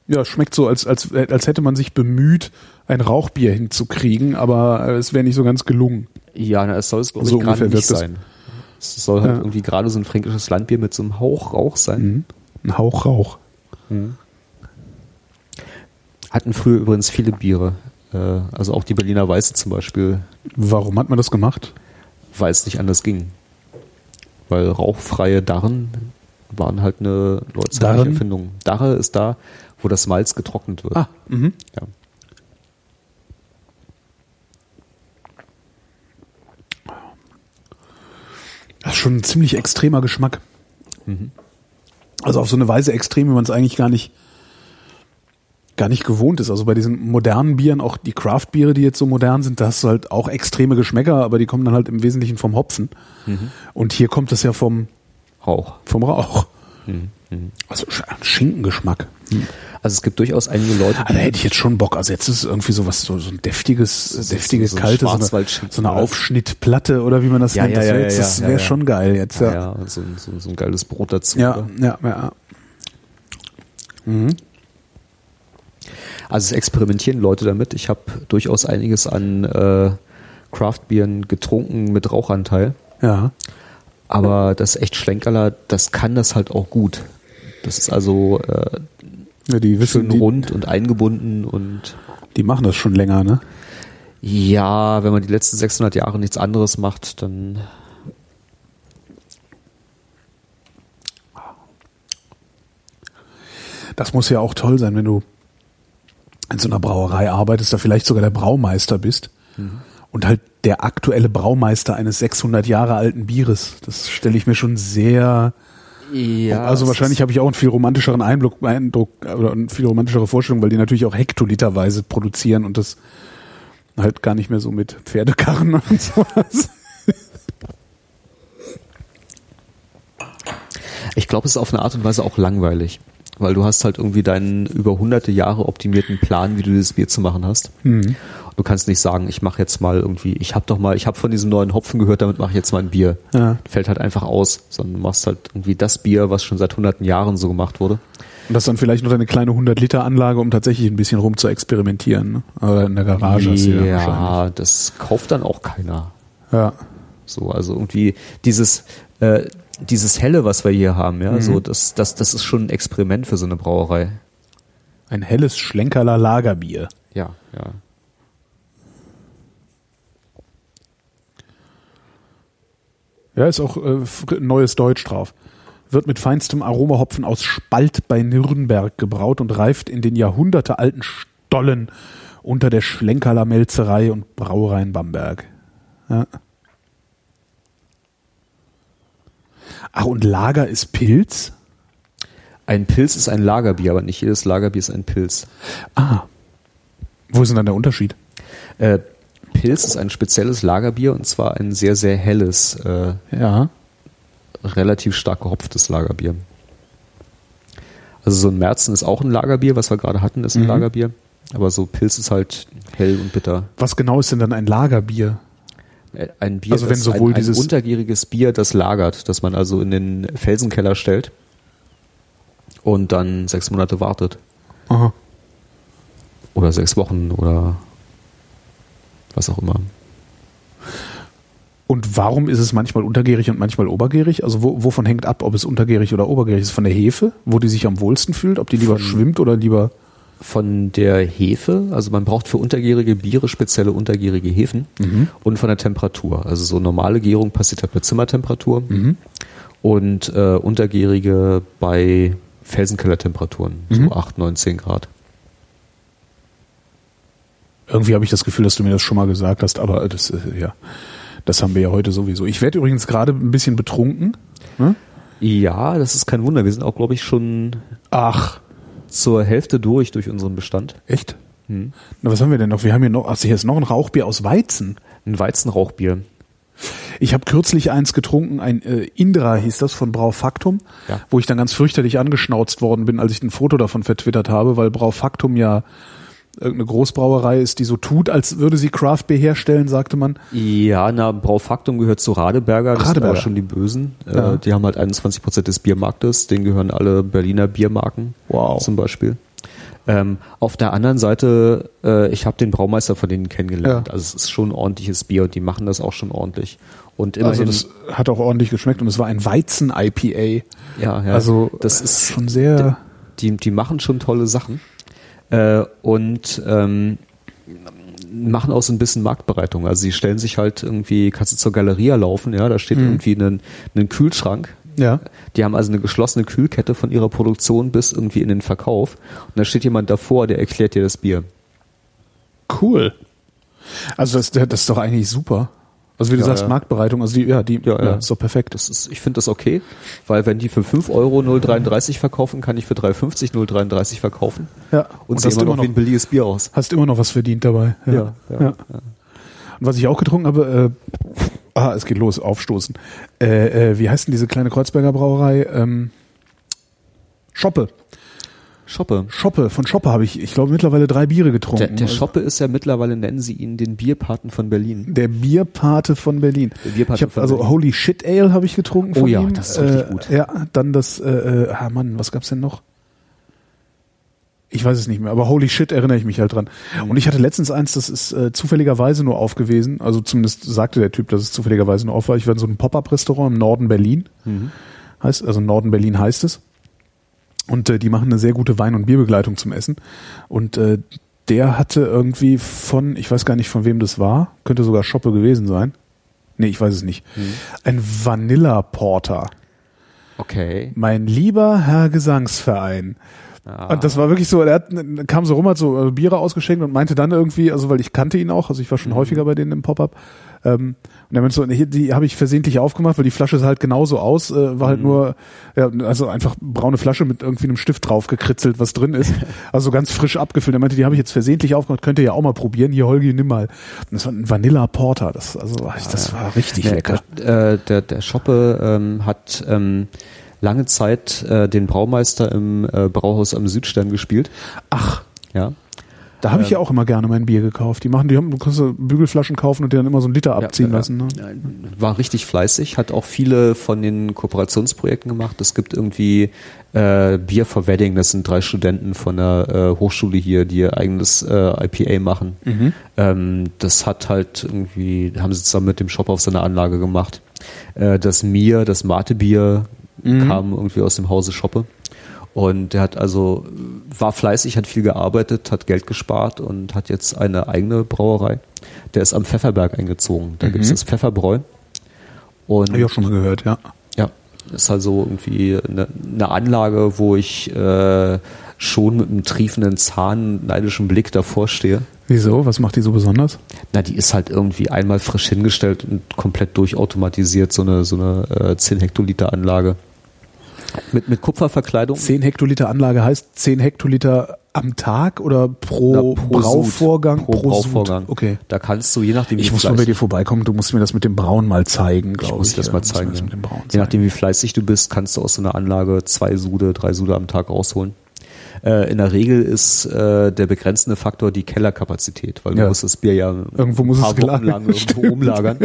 Ja, schmeckt so, als, als, als hätte man sich bemüht, ein Rauchbier hinzukriegen, aber äh, es wäre nicht so ganz gelungen. Ja, na, es soll es, So ungefähr nicht sein. Es soll halt Ja. irgendwie gerade so ein fränkisches Landbier mit so einem Hauch Rauch sein. Mhm. Ein Hauch Rauch. Hatten früher übrigens viele Biere. Äh, also auch die Berliner Weiße zum Beispiel, Warum hat man das gemacht? weil es nicht anders ging. Weil rauchfreie Darren waren halt eine Darren? Erfindung. Darre ist da, wo das Malz getrocknet wird. Ah, mhm. Ja. Das ist schon ein ziemlich extremer Geschmack. Mhm. Also auf so eine Weise extrem, wie man es eigentlich gar nicht, gar nicht gewohnt ist. Also bei diesen modernen Bieren, auch die Craft-Biere, die jetzt so modern sind, da hast du halt auch extreme Geschmäcker, aber die kommen dann halt im Wesentlichen vom Hopfen. Mhm. Und hier kommt das ja vom, Rauch. vom Rauch. Mhm. Also Sch- Schinkengeschmack. Also es gibt durchaus einige Leute, Aber da hätte ich jetzt schon Bock. Also jetzt ist es irgendwie sowas, so, so ein deftiges, so- deftiges, so ein kaltes, so eine, so eine Aufschnittplatte oder wie man das Ja, nennt. ja, das ja, wäre jetzt- ja, das ja, schon geil jetzt. ja, so, ein- so, so geiles Brot dazu. ja, ja. ja. Also es experimentieren Leute damit. Ich habe durchaus einiges an äh, Craftbieren getrunken mit Rauchanteil. ja. Aber das echt Schlenkerler, das kann das halt auch gut. Das ist also äh, ja die wissen, schön rund und eingebunden und die machen das schon länger, ne? ja, wenn man die letzten 600 Jahre nichts anderes macht, dann Das muss ja auch toll sein, wenn du in so einer Brauerei arbeitest, da vielleicht sogar der Braumeister bist und halt der aktuelle Braumeister eines 600 Jahre alten Bieres. Das stelle ich mir schon sehr. ja, also wahrscheinlich habe ich auch einen viel romantischeren Einblick, Eindruck oder eine viel romantischere Vorstellung, weil die natürlich auch hektoliterweise produzieren und das halt gar nicht mehr so mit Pferdekarren [laughs] und sowas. Ich glaube, es ist auf eine Art und Weise auch langweilig, weil du hast halt irgendwie deinen über hunderte Jahre optimierten Plan, wie du dieses Bier zu machen hast. Du kannst nicht sagen, ich mache jetzt mal irgendwie, ich habe doch mal, ich habe von diesem neuen Hopfen gehört, damit mache ich jetzt mal ein Bier. Ja. Fällt halt einfach aus, sondern du machst halt irgendwie das Bier, was schon seit hunderten Jahren so gemacht wurde. Und das ist dann vielleicht noch eine kleine 100 Liter Anlage, um tatsächlich ein bisschen rum zu experimentieren. Ne? Oder in der Garage ja das kauft dann auch keiner. Ja. So, also irgendwie dieses, äh, dieses Helle, was wir hier haben, ja, so das, das, das ist schon ein Experiment für so eine Brauerei. Ein helles Schlenkerler Lagerbier. Ja, ja. Ja, ist auch äh, neues Deutsch drauf. Wird mit feinstem Aromahopfen aus Spalt bei Nürnberg gebraut und reift in den jahrhundertealten Stollen unter der Schlenkerler Melzerei und Brauerei in Bamberg. Ja. Ach, und Lager ist Pilz? Ein Pilz ist ein Lagerbier, aber nicht jedes Lagerbier ist ein Pilz. Ah. Wo ist denn dann der Unterschied? Äh, Pilz ist ein spezielles Lagerbier und zwar ein sehr, sehr helles, äh, Ja. relativ stark gehopftes Lagerbier. Also so ein Märzen ist auch ein Lagerbier, was wir gerade hatten, ist ein Mhm. Lagerbier. Aber so Pilz ist halt hell und bitter. Was genau ist denn dann ein Lagerbier? Äh, Ein Bier, Also wenn das sowohl ein, ein dieses- untergieriges Bier, das lagert, das man also in den Felsenkeller stellt und dann sechs Monate wartet. Aha. Oder sechs Wochen oder was auch immer. Und warum ist es manchmal untergärig und manchmal obergärig? Also wo, wovon hängt ab, ob es untergärig oder obergärig ist? Von der Hefe, wo die sich am wohlsten fühlt? Ob die lieber Von- schwimmt oder lieber... Von der Hefe, also man braucht für untergärige Biere spezielle untergärige Hefen und von der Temperatur. Also so normale Gärung passiert halt bei Zimmertemperatur und äh, untergärige bei Felsenkellertemperaturen, so 8, 9, 10 Grad. Irgendwie habe ich das Gefühl, dass du mir das schon mal gesagt hast, aber das, äh, ja, das haben wir ja heute sowieso. Ich werde übrigens gerade ein bisschen betrunken. Ne? Ja, das ist kein Wunder. Wir sind auch, glaube ich, schon Ach, zur Hälfte durch durch unseren Bestand. echt? Na, was haben wir denn noch? Wir haben hier noch, ach, hier ist noch ein Rauchbier aus Weizen. Ein Weizenrauchbier. Ich habe kürzlich eins getrunken, ein äh, Indra hieß das von Braufaktum, Ja. wo ich dann ganz fürchterlich angeschnauzt worden bin, als ich ein Foto davon vertwittert habe, weil Braufaktum ja irgendeine Großbrauerei ist, die so tut, als würde sie Craft Beer herstellen, sagte man. Ja, na, Braufaktum gehört zu Radeberger, das Radeberger. sind aber schon die Bösen. Ja. Äh, die haben halt 21 Prozent des Biermarktes, denen gehören alle Berliner Biermarken Wow. zum Beispiel. Ähm, auf der anderen Seite, äh, ich habe den Braumeister von denen kennengelernt. Ja. Also es ist schon ordentliches Bier und die machen das auch schon ordentlich. Und Also immerhin, das hat auch ordentlich geschmeckt und es war ein Weizen-IPA. ja, ja, also das ist schon sehr... die, die machen schon tolle Sachen äh, und ähm, machen auch so ein bisschen Marktbereitung. Also sie stellen sich halt irgendwie, kannst du zur Galeria laufen, ja, da steht irgendwie ein, ein Kühlschrank. Ja. Die haben also eine geschlossene Kühlkette von ihrer Produktion bis irgendwie in den Verkauf. Und da steht jemand davor, der erklärt dir das Bier. Cool. Also das, das ist doch eigentlich super. Also wie du Ja, sagst, ja. Marktbereitung, also die, ja, die Ja, ja, ist doch perfekt. Das ist, ich finde das okay, weil wenn die für 5 Euro 0,33 verkaufen, kann ich für 3,50 0,33 verkaufen. ja. Und, hast sehen immer noch wie ein billiges Bier aus. hast immer noch was verdient dabei. Ja. Ja, ja, ja. Und was ich auch getrunken habe, äh, ah, es geht los, aufstoßen. Äh, äh, wie heißt denn diese kleine Kreuzberger Brauerei? Ähm, Schoppe. Schoppe. Schoppe. Von Schoppe habe ich, ich glaube, mittlerweile drei Biere getrunken. Der, der Also Schoppe ist ja mittlerweile, nennen sie ihn den Bierpaten von Berlin. Der Bierpate von Berlin. Der Bierpate ich habe also Berlin. Holy Shit Ale habe ich getrunken Oh ja, ihm. das ist richtig äh, gut. Ja, dann das, äh, äh, ah Mann, was gab's denn noch? Ich weiß es nicht mehr, aber Holy Shit erinnere ich mich halt dran. Mhm. Und ich hatte letztens eins, das ist äh, zufälligerweise nur auf gewesen. Also zumindest sagte der Typ, dass es zufälligerweise nur auf war. Ich war in so einem Pop-Up-Restaurant im Norden Berlin. Mhm. Heißt, also Norden Berlin heißt es. Und äh, die machen eine sehr gute Wein- und Bierbegleitung zum Essen. Und äh, der hatte irgendwie von, ich weiß gar nicht von wem das war, könnte sogar Schoppe gewesen sein. Nee, ich weiß es nicht. Ein Vanilla Porter. Okay. Mein lieber Herr Gesangsverein. Ah. Und das war wirklich so, er hat, kam so rum, hat so äh, Biere ausgeschenkt und meinte dann irgendwie, also weil ich kannte ihn auch, also ich war schon häufiger bei denen im Pop-Up, ähm, und er meinte so, nee, die habe ich versehentlich aufgemacht, weil die Flasche sah halt genauso aus, äh, war halt nur, ja, also einfach braune Flasche mit irgendwie einem Stift drauf gekritzelt, was drin ist, [laughs] also ganz frisch abgefüllt. Er meinte, die habe ich jetzt versehentlich aufgemacht, könnt ihr ja auch mal probieren, hier Holgi, nimm mal. Und das war ein Vanilla Porter, das, also, das war richtig Der, lecker. der, äh, der, der Schoppe ähm, hat ähm, lange Zeit äh, den Braumeister im äh, Brauhaus am Südstern gespielt. Ach, Ja. Da habe ich ja auch immer gerne mein Bier gekauft. Die machen, die haben, du kannst Bügelflaschen kaufen und die dann immer so einen Liter abziehen ja, lassen. Ne? War richtig fleißig, hat auch viele von den Kooperationsprojekten gemacht. Es gibt irgendwie äh, Bier for Wedding, das sind drei Studenten von der äh, Hochschule hier, die ihr eigenes äh, IPA machen. Ähm, das hat halt irgendwie, haben sie zusammen mit dem Shop auf seiner Anlage gemacht. Äh, das Mir, das Mate-Bier Mhm. kam irgendwie aus dem Hause Schoppe. Und der hat also, war fleißig, hat viel gearbeitet, hat Geld gespart und hat jetzt eine eigene Brauerei. Der ist am Pfefferberg eingezogen. Da gibt's das Pfefferbräu. Und Hab ich auch schon mal gehört, ja. ja, ist also irgendwie eine, eine Anlage, wo ich äh, schon mit einem triefenden Zahn, neidischen Blick davor stehe. Wieso? Was macht die so besonders? Na, die ist halt irgendwie einmal frisch hingestellt und komplett durchautomatisiert, so eine, so eine äh, 10 Hektoliter Anlage. Mit, mit Kupferverkleidung. 10 Hektoliter Anlage heißt 10 Hektoliter am Tag oder pro, Na, pro Brauvorgang? Sud. Pro, Brauvorgang. Sud. Okay. Da kannst du, je nachdem, Ich wie muss mal bei dir vorbeikommen, du musst mir das mit dem Brauen mal zeigen, glaube ich. ich muss dir das mal zeigen. Das Je nachdem, wie fleißig du bist, kannst du aus so einer Anlage zwei Sude, drei Sude am Tag rausholen. Äh, in der Regel ist äh, der begrenzende Faktor die Kellerkapazität, weil Ja. du musst das Bier ja Irgendwo muss es gelagert lang irgendwo [laughs] Stimmt. umlagern.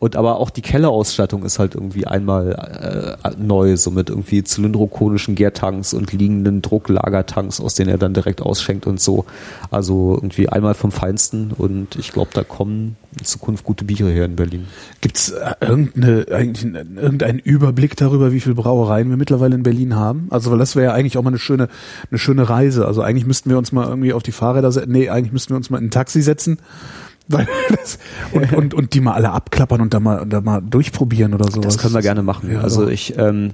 Und aber auch die Kellerausstattung ist halt irgendwie einmal äh, neu, so mit irgendwie zylindrokonischen Gärtanks und liegenden Drucklagertanks, aus denen er dann direkt ausschenkt und so. Also irgendwie einmal vom Feinsten und ich glaube, da kommen in Zukunft gute Biere her in Berlin. Gibt's äh, irgendeine, irgendeinen Überblick darüber, wie viele Brauereien wir mittlerweile in Berlin haben? Also, weil das wäre ja eigentlich auch mal eine schöne, eine schöne Reise. Also eigentlich müssten wir uns mal irgendwie auf die Fahrräder setzen. Nee, eigentlich müssten wir uns mal in ein Taxi setzen. [laughs] Weil das, und, und, und die mal alle abklappern und da mal, und da mal durchprobieren oder sowas. Das können wir gerne machen. Ja, also ich ähm,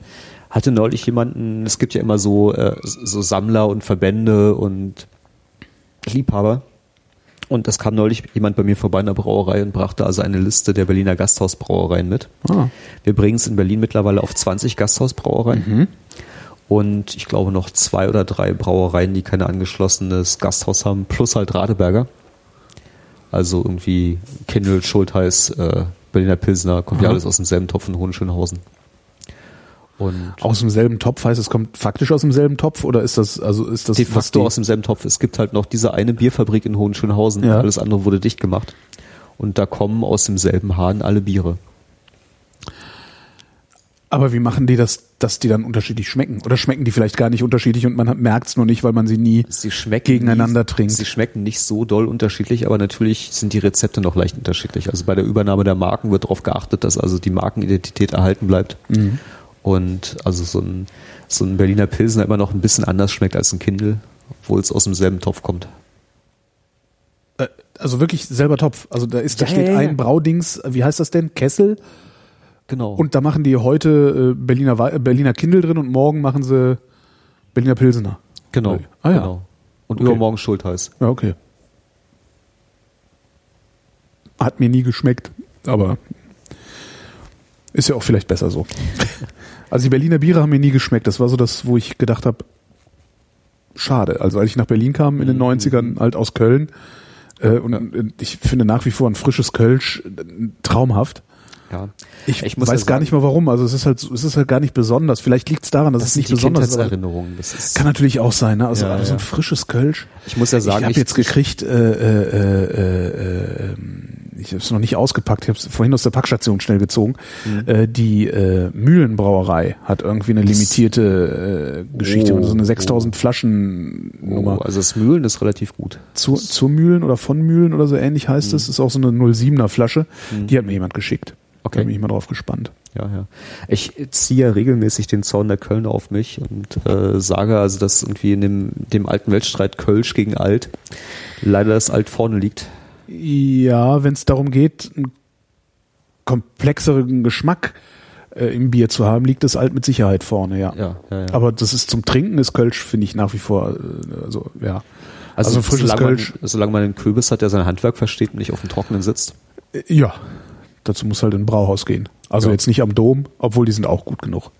hatte neulich jemanden, es gibt ja immer so, äh, so Sammler und Verbände und Liebhaber. Und das kam neulich jemand bei mir vorbei in der Brauerei und brachte also eine Liste der Berliner Gasthausbrauereien mit. Ah. Wir bringen es in Berlin mittlerweile auf 20 Gasthausbrauereien. Und ich glaube noch zwei oder drei Brauereien, die kein angeschlossenes Gasthaus haben, plus halt Radeberger. Also irgendwie Kindl, Schultheiß, äh, Berliner Pilsner, kommt ja Aha. alles aus demselben Topf in Hohenschönhausen. Und Aus demselben Topf heißt es kommt faktisch aus demselben Topf oder ist das also ist das de facto aus demselben Topf. Es gibt halt noch diese eine Bierfabrik in Hohenschönhausen, Ja. alles andere wurde dicht gemacht. Und da kommen aus demselben Hahn alle Biere. Aber wie machen die das, dass die dann unterschiedlich schmecken? Oder schmecken die vielleicht gar nicht unterschiedlich und man merkt es nur nicht, weil man sie nie Sie schmecken gegeneinander nicht, trinkt? Sie schmecken nicht so doll unterschiedlich, aber natürlich sind die Rezepte noch leicht unterschiedlich. Also bei der Übernahme der Marken wird darauf geachtet, dass also die Markenidentität erhalten bleibt. Mhm. Und also so ein, so ein Berliner Pilsner immer noch ein bisschen anders schmeckt als ein Kindle, obwohl es aus demselben Topf kommt. Äh, Also wirklich selber Topf. Also da ist, da Ja, steht ja, ja. ein Braudings, wie heißt das denn? Kessel. Genau. Und da machen die heute äh, Berliner, äh, Berliner Kindle drin und morgen machen sie Berliner Pilsener. genau. Ah, ja. genau. Und Okay. übermorgen Schultheiß. Ja, okay. Hat mir nie geschmeckt, aber ist ja auch vielleicht besser so. [laughs] Also die Berliner Biere haben mir nie geschmeckt. Das war so das, wo ich gedacht habe, schade. Also als ich nach Berlin kam in den 90ern, halt aus Köln, äh, und ich finde nach wie vor ein frisches Kölsch äh, traumhaft. Ja. Ich, muss weiß ja gar sagen, nicht mal warum. Also es ist halt, es ist halt gar nicht besonders. Vielleicht liegt es daran, dass das es nicht besonders ist. Das ist, Kann natürlich auch sein. Ne? Also Ja, so ja. ein frisches Kölsch. ich muss ja sagen, ich habe jetzt gekriegt, äh, äh, äh, äh, ähm, ich habe es noch nicht ausgepackt, ich habe es vorhin aus der Packstation schnell gezogen. Mhm. Äh, die äh, Mühlenbrauerei hat irgendwie eine limitierte äh, Geschichte, Oh, so eine 6000 Flaschen Nummer. oh, also das Mühlen ist relativ gut. Zu, zur Mühlen oder von Mühlen oder so ähnlich heißt Mhm. es. Ist auch so eine 07er Flasche. Die hat mir jemand geschickt. Okay. Da bin ich mal drauf gespannt. Ja, ja. Ich ziehe ja regelmäßig den Zorn der Kölner auf mich und äh, sage also, dass irgendwie in dem, dem alten Wettstreit Kölsch gegen Alt leider das Alt vorne liegt. Ja, wenn es darum geht, einen komplexeren Geschmack äh, im Bier zu haben, liegt das Alt mit Sicherheit vorne, ja. Ja, ja, ja. Aber das ist zum Trinken ist Kölsch, finde ich nach wie vor, äh, also ja. also, also frisches solange Kölsch. Man, solange man einen Kürbis hat, der sein Handwerk versteht und nicht auf dem Trockenen sitzt. Äh, Ja, dazu muss halt in ein Brauhaus gehen. Also Ja. jetzt nicht am Dom, obwohl die sind auch gut genug.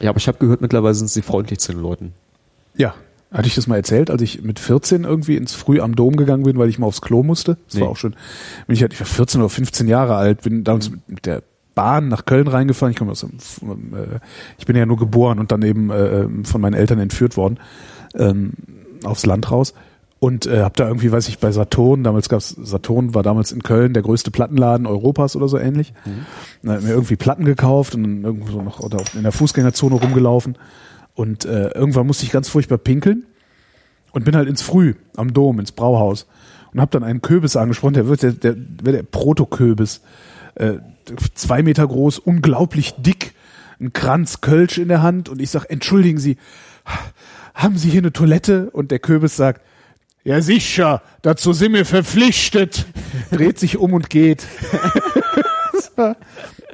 Ja, aber ich habe gehört, mittlerweile sind sie freundlich zu den Leuten. Ja. Hatte ich das mal erzählt, als ich mit 14 irgendwie ins Früh am Dom gegangen bin, weil ich mal aufs Klo musste? Das Nee. war auch schön. Bin ich, halt, ich war 14 oder 15 Jahre alt, bin damals mit- der Bahn nach Köln reingefahren. Ich komme aus dem, äh, ich bin ja nur geboren und dann eben äh, von meinen Eltern entführt worden ähm, aufs Land raus und äh, habe da irgendwie, weiß ich, bei Saturn, damals gab's Saturn war damals in Köln der größte Plattenladen Europas oder so ähnlich. Und hab mir irgendwie Platten gekauft und dann irgendwo so noch oder in der Fußgängerzone rumgelaufen und äh, irgendwann musste ich ganz furchtbar pinkeln und bin halt ins Früh am Dom, ins Brauhaus und habe dann einen Kürbis angesprochen, der wird der, der, der, der Proto-Kürbis. äh, zwei Meter groß, unglaublich dick, ein Kranz Kölsch in der Hand und ich sag, entschuldigen Sie, haben Sie hier eine Toilette? Und der Kürbis sagt, ja sicher, dazu sind wir verpflichtet. [laughs] Dreht sich um und geht. Das [laughs] war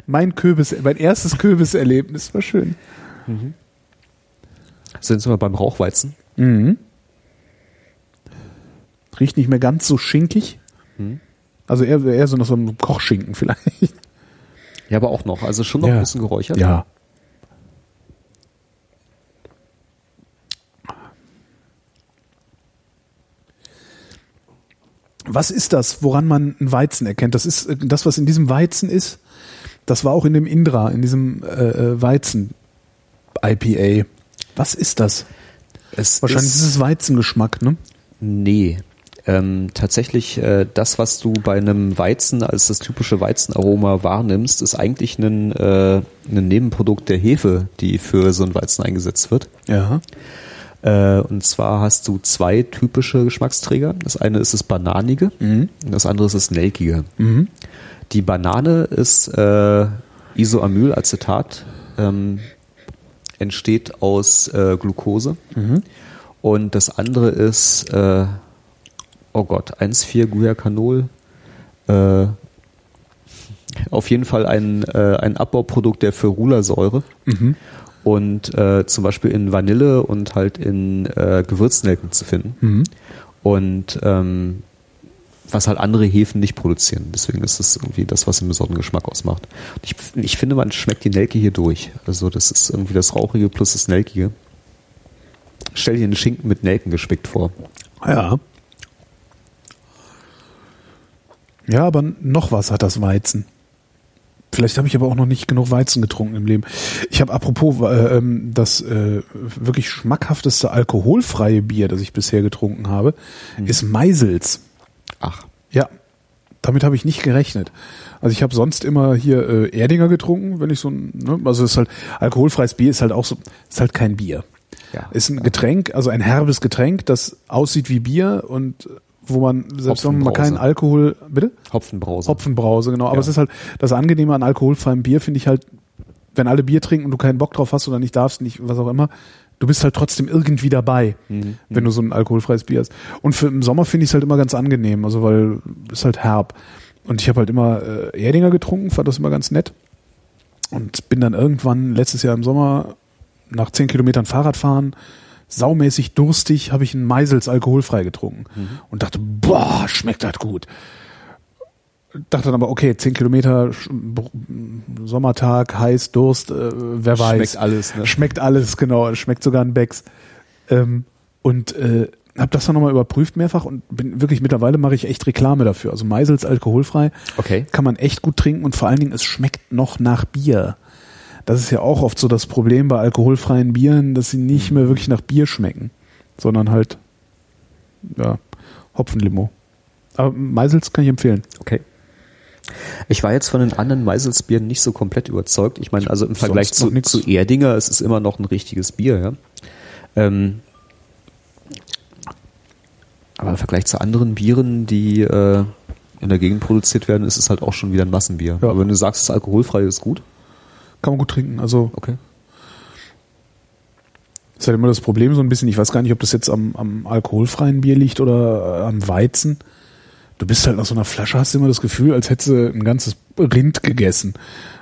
mein Kürbis, mein erstes Kürbiserlebnis war schön. Sind wir beim Rauchweizen? Mhm. Riecht nicht mehr ganz so schinkig. Also eher, eher so nach so einem Kochschinken vielleicht. Ja, aber auch noch. Also schon noch Ja. ein bisschen geräuchert. Ja. Was ist das, woran man einen Weizen erkennt? Das ist äh, das, was in diesem Weizen ist. Das war auch in dem Indra, in diesem äh, äh, Weizen IPA. Was ist das? Es Wahrscheinlich ist es Weizengeschmack, ne? Nee. Ähm, tatsächlich, äh, das, was du bei einem Weizen als das typische Weizenaroma wahrnimmst, ist eigentlich ein, äh, ein Nebenprodukt der Hefe, die für so ein Weizen eingesetzt wird. Ja. Äh, und zwar hast du zwei typische Geschmacksträger. Das eine ist das Bananige und das andere ist das Nelkige. Die Banane ist äh, Isoamylacetat, ähm, entsteht aus äh, Glucose. Und das andere ist, äh, oh Gott, 1,4-Guaiacanol. Äh, auf jeden Fall ein, äh, ein Abbauprodukt der Ferulasäure. Und äh, zum Beispiel in Vanille und halt in äh, Gewürznelken zu finden. Und ähm, was halt andere Hefen nicht produzieren. Deswegen ist es irgendwie das, was den besonderen Geschmack ausmacht. Ich, ich finde, man schmeckt die Nelke hier durch. Also das ist irgendwie das Rauchige plus das Nelkige. Stell dir einen Schinken mit Nelken gespickt vor. Ja. Ja, aber noch was hat das Weizen. Vielleicht habe ich aber auch noch nicht genug Weizen getrunken im Leben. Ich habe apropos äh, ähm, das äh, wirklich schmackhafteste alkoholfreie Bier, das ich bisher getrunken habe, ist Meisels. Ach, Ja, damit habe ich nicht gerechnet. Also ich habe sonst immer hier äh, Erdinger getrunken, wenn ich so ein, ne, also es ist halt alkoholfreies Bier ist halt auch so, ist halt kein Bier. Ja. Ist ein Getränk, also ein herbes Getränk, das aussieht wie Bier und wo man selbst wenn man keinen. Alkohol, bitte? Hopfenbrause. Hopfenbrause, genau. Aber Ja. es ist halt das Angenehme an alkoholfreiem Bier, finde ich halt, wenn alle Bier trinken und du keinen Bock drauf hast oder nicht darfst, nicht was auch immer, du bist halt trotzdem irgendwie dabei, Mhm. wenn du so ein alkoholfreies Bier hast. Und für im Sommer finde ich es halt immer ganz angenehm, also weil es halt herb. Und ich habe halt immer äh, Erdinger getrunken, fand das immer ganz nett. Und bin dann irgendwann letztes Jahr im Sommer nach zehn Kilometern Fahrradfahren saumäßig durstig, habe ich einen Meisels alkoholfrei getrunken und dachte, boah, schmeckt das gut. Dachte dann aber, okay, zehn Kilometer, Sch- Br- Sommertag, heiß, Durst, äh, wer weiß. Schmeckt alles, ne? Schmeckt alles, genau. Schmeckt sogar ein Becks. Ähm, und äh, habe das dann nochmal überprüft mehrfach und bin wirklich mittlerweile mache ich echt Reklame dafür. Also Meisels alkoholfrei Okay. kann man echt gut trinken und vor allen Dingen es schmeckt noch nach Bier. Das ist ja auch oft so das Problem bei alkoholfreien Bieren, dass sie nicht mehr wirklich nach Bier schmecken, sondern halt ja Hopfenlimo. Aber Meisels kann ich empfehlen. Okay. Ich war jetzt von den anderen Meiselsbieren nicht so komplett überzeugt. Ich meine, also im Vergleich zu, zu Erdinger, es ist immer noch ein richtiges Bier, ja. Ähm, aber im Vergleich zu anderen Bieren, die äh, in der Gegend produziert werden, ist es halt auch schon wieder ein Massenbier. Ja. Aber wenn du sagst, es ist alkoholfrei, ist gut. Kann man gut trinken. Also Okay. ist halt immer das Problem so ein bisschen. Ich weiß gar nicht, ob das jetzt am, am alkoholfreien Bier liegt oder äh, am Weizen. Du bist halt nach so einer Flasche, hast du immer das Gefühl, als hättest du ein ganzes Rind gegessen.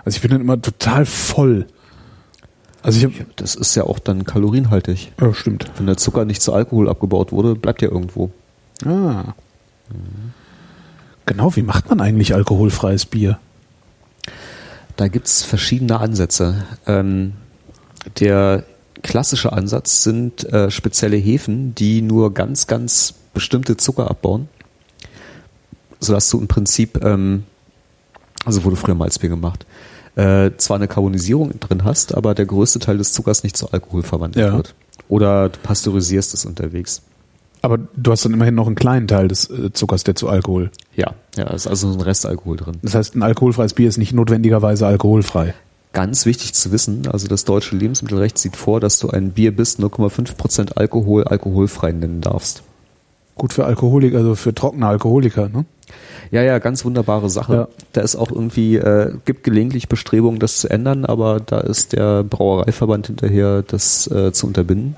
Also ich bin dann immer total voll. Also ich habe, Das ist ja auch dann kalorienhaltig. ja, stimmt. Wenn der Zucker nicht zu Alkohol abgebaut wurde, bleibt ja irgendwo. Ah. Genau, wie macht man eigentlich alkoholfreies Bier? Da gibt's verschiedene Ansätze. Ähm, der klassische Ansatz sind äh, spezielle Hefen, die nur ganz, ganz bestimmte Zucker abbauen, sodass du im Prinzip, ähm, also wurde früher Malzbier gemacht, äh, zwar eine Karbonisierung drin hast, aber der größte Teil des Zuckers nicht zu Alkohol verwandelt Ja. wird. Oder du pasteurisierst es unterwegs. Aber du hast dann immerhin noch einen kleinen Teil des äh, Zuckers, der zu Alkohol. Ja, ja, ist also ein Restalkohol drin. Das heißt, ein alkoholfreies Bier ist nicht notwendigerweise alkoholfrei. Ganz wichtig zu wissen, also das deutsche Lebensmittelrecht sieht vor, dass du ein Bier bis 0,5% Alkohol alkoholfrei nennen darfst. Gut für Alkoholiker, also für trockene Alkoholiker, ne? Ja, ja, ganz wunderbare Sache. Ja. Da ist auch irgendwie, äh, gibt gelegentlich Bestrebungen, das zu ändern, aber da ist der Brauereiverband hinterher, das äh, zu unterbinden.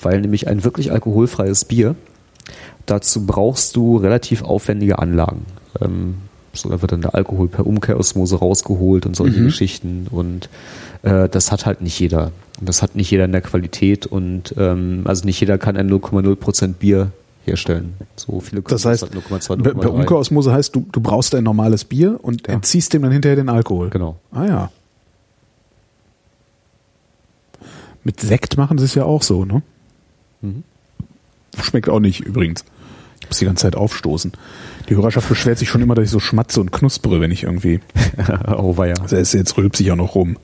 Weil nämlich ein wirklich alkoholfreies Bier, dazu brauchst du relativ aufwendige Anlagen. Ähm, so, da wird dann der Alkohol per Umkehrosmose rausgeholt und solche Geschichten. Und äh, das hat halt nicht jeder. Und das hat nicht jeder in der Qualität und ähm, also nicht jeder kann ein 0,0% Bier herstellen. So viele Das heißt, halt 0,2, per, per 0,3. Umkehrosmose heißt, du, du brauchst ein normales Bier und Ja. entziehst dem dann hinterher den Alkohol. Genau. Ah ja. Mit Sekt machen sie es ja auch so, ne? Mhm. Schmeckt auch nicht übrigens. Ich muss die ganze Zeit aufstoßen. Die Hörerschaft beschwert sich schon immer, dass ich so schmatze und knuspere, wenn ich irgendwie. [laughs] oh, ja. Also jetzt, jetzt rülpse ich auch noch rum.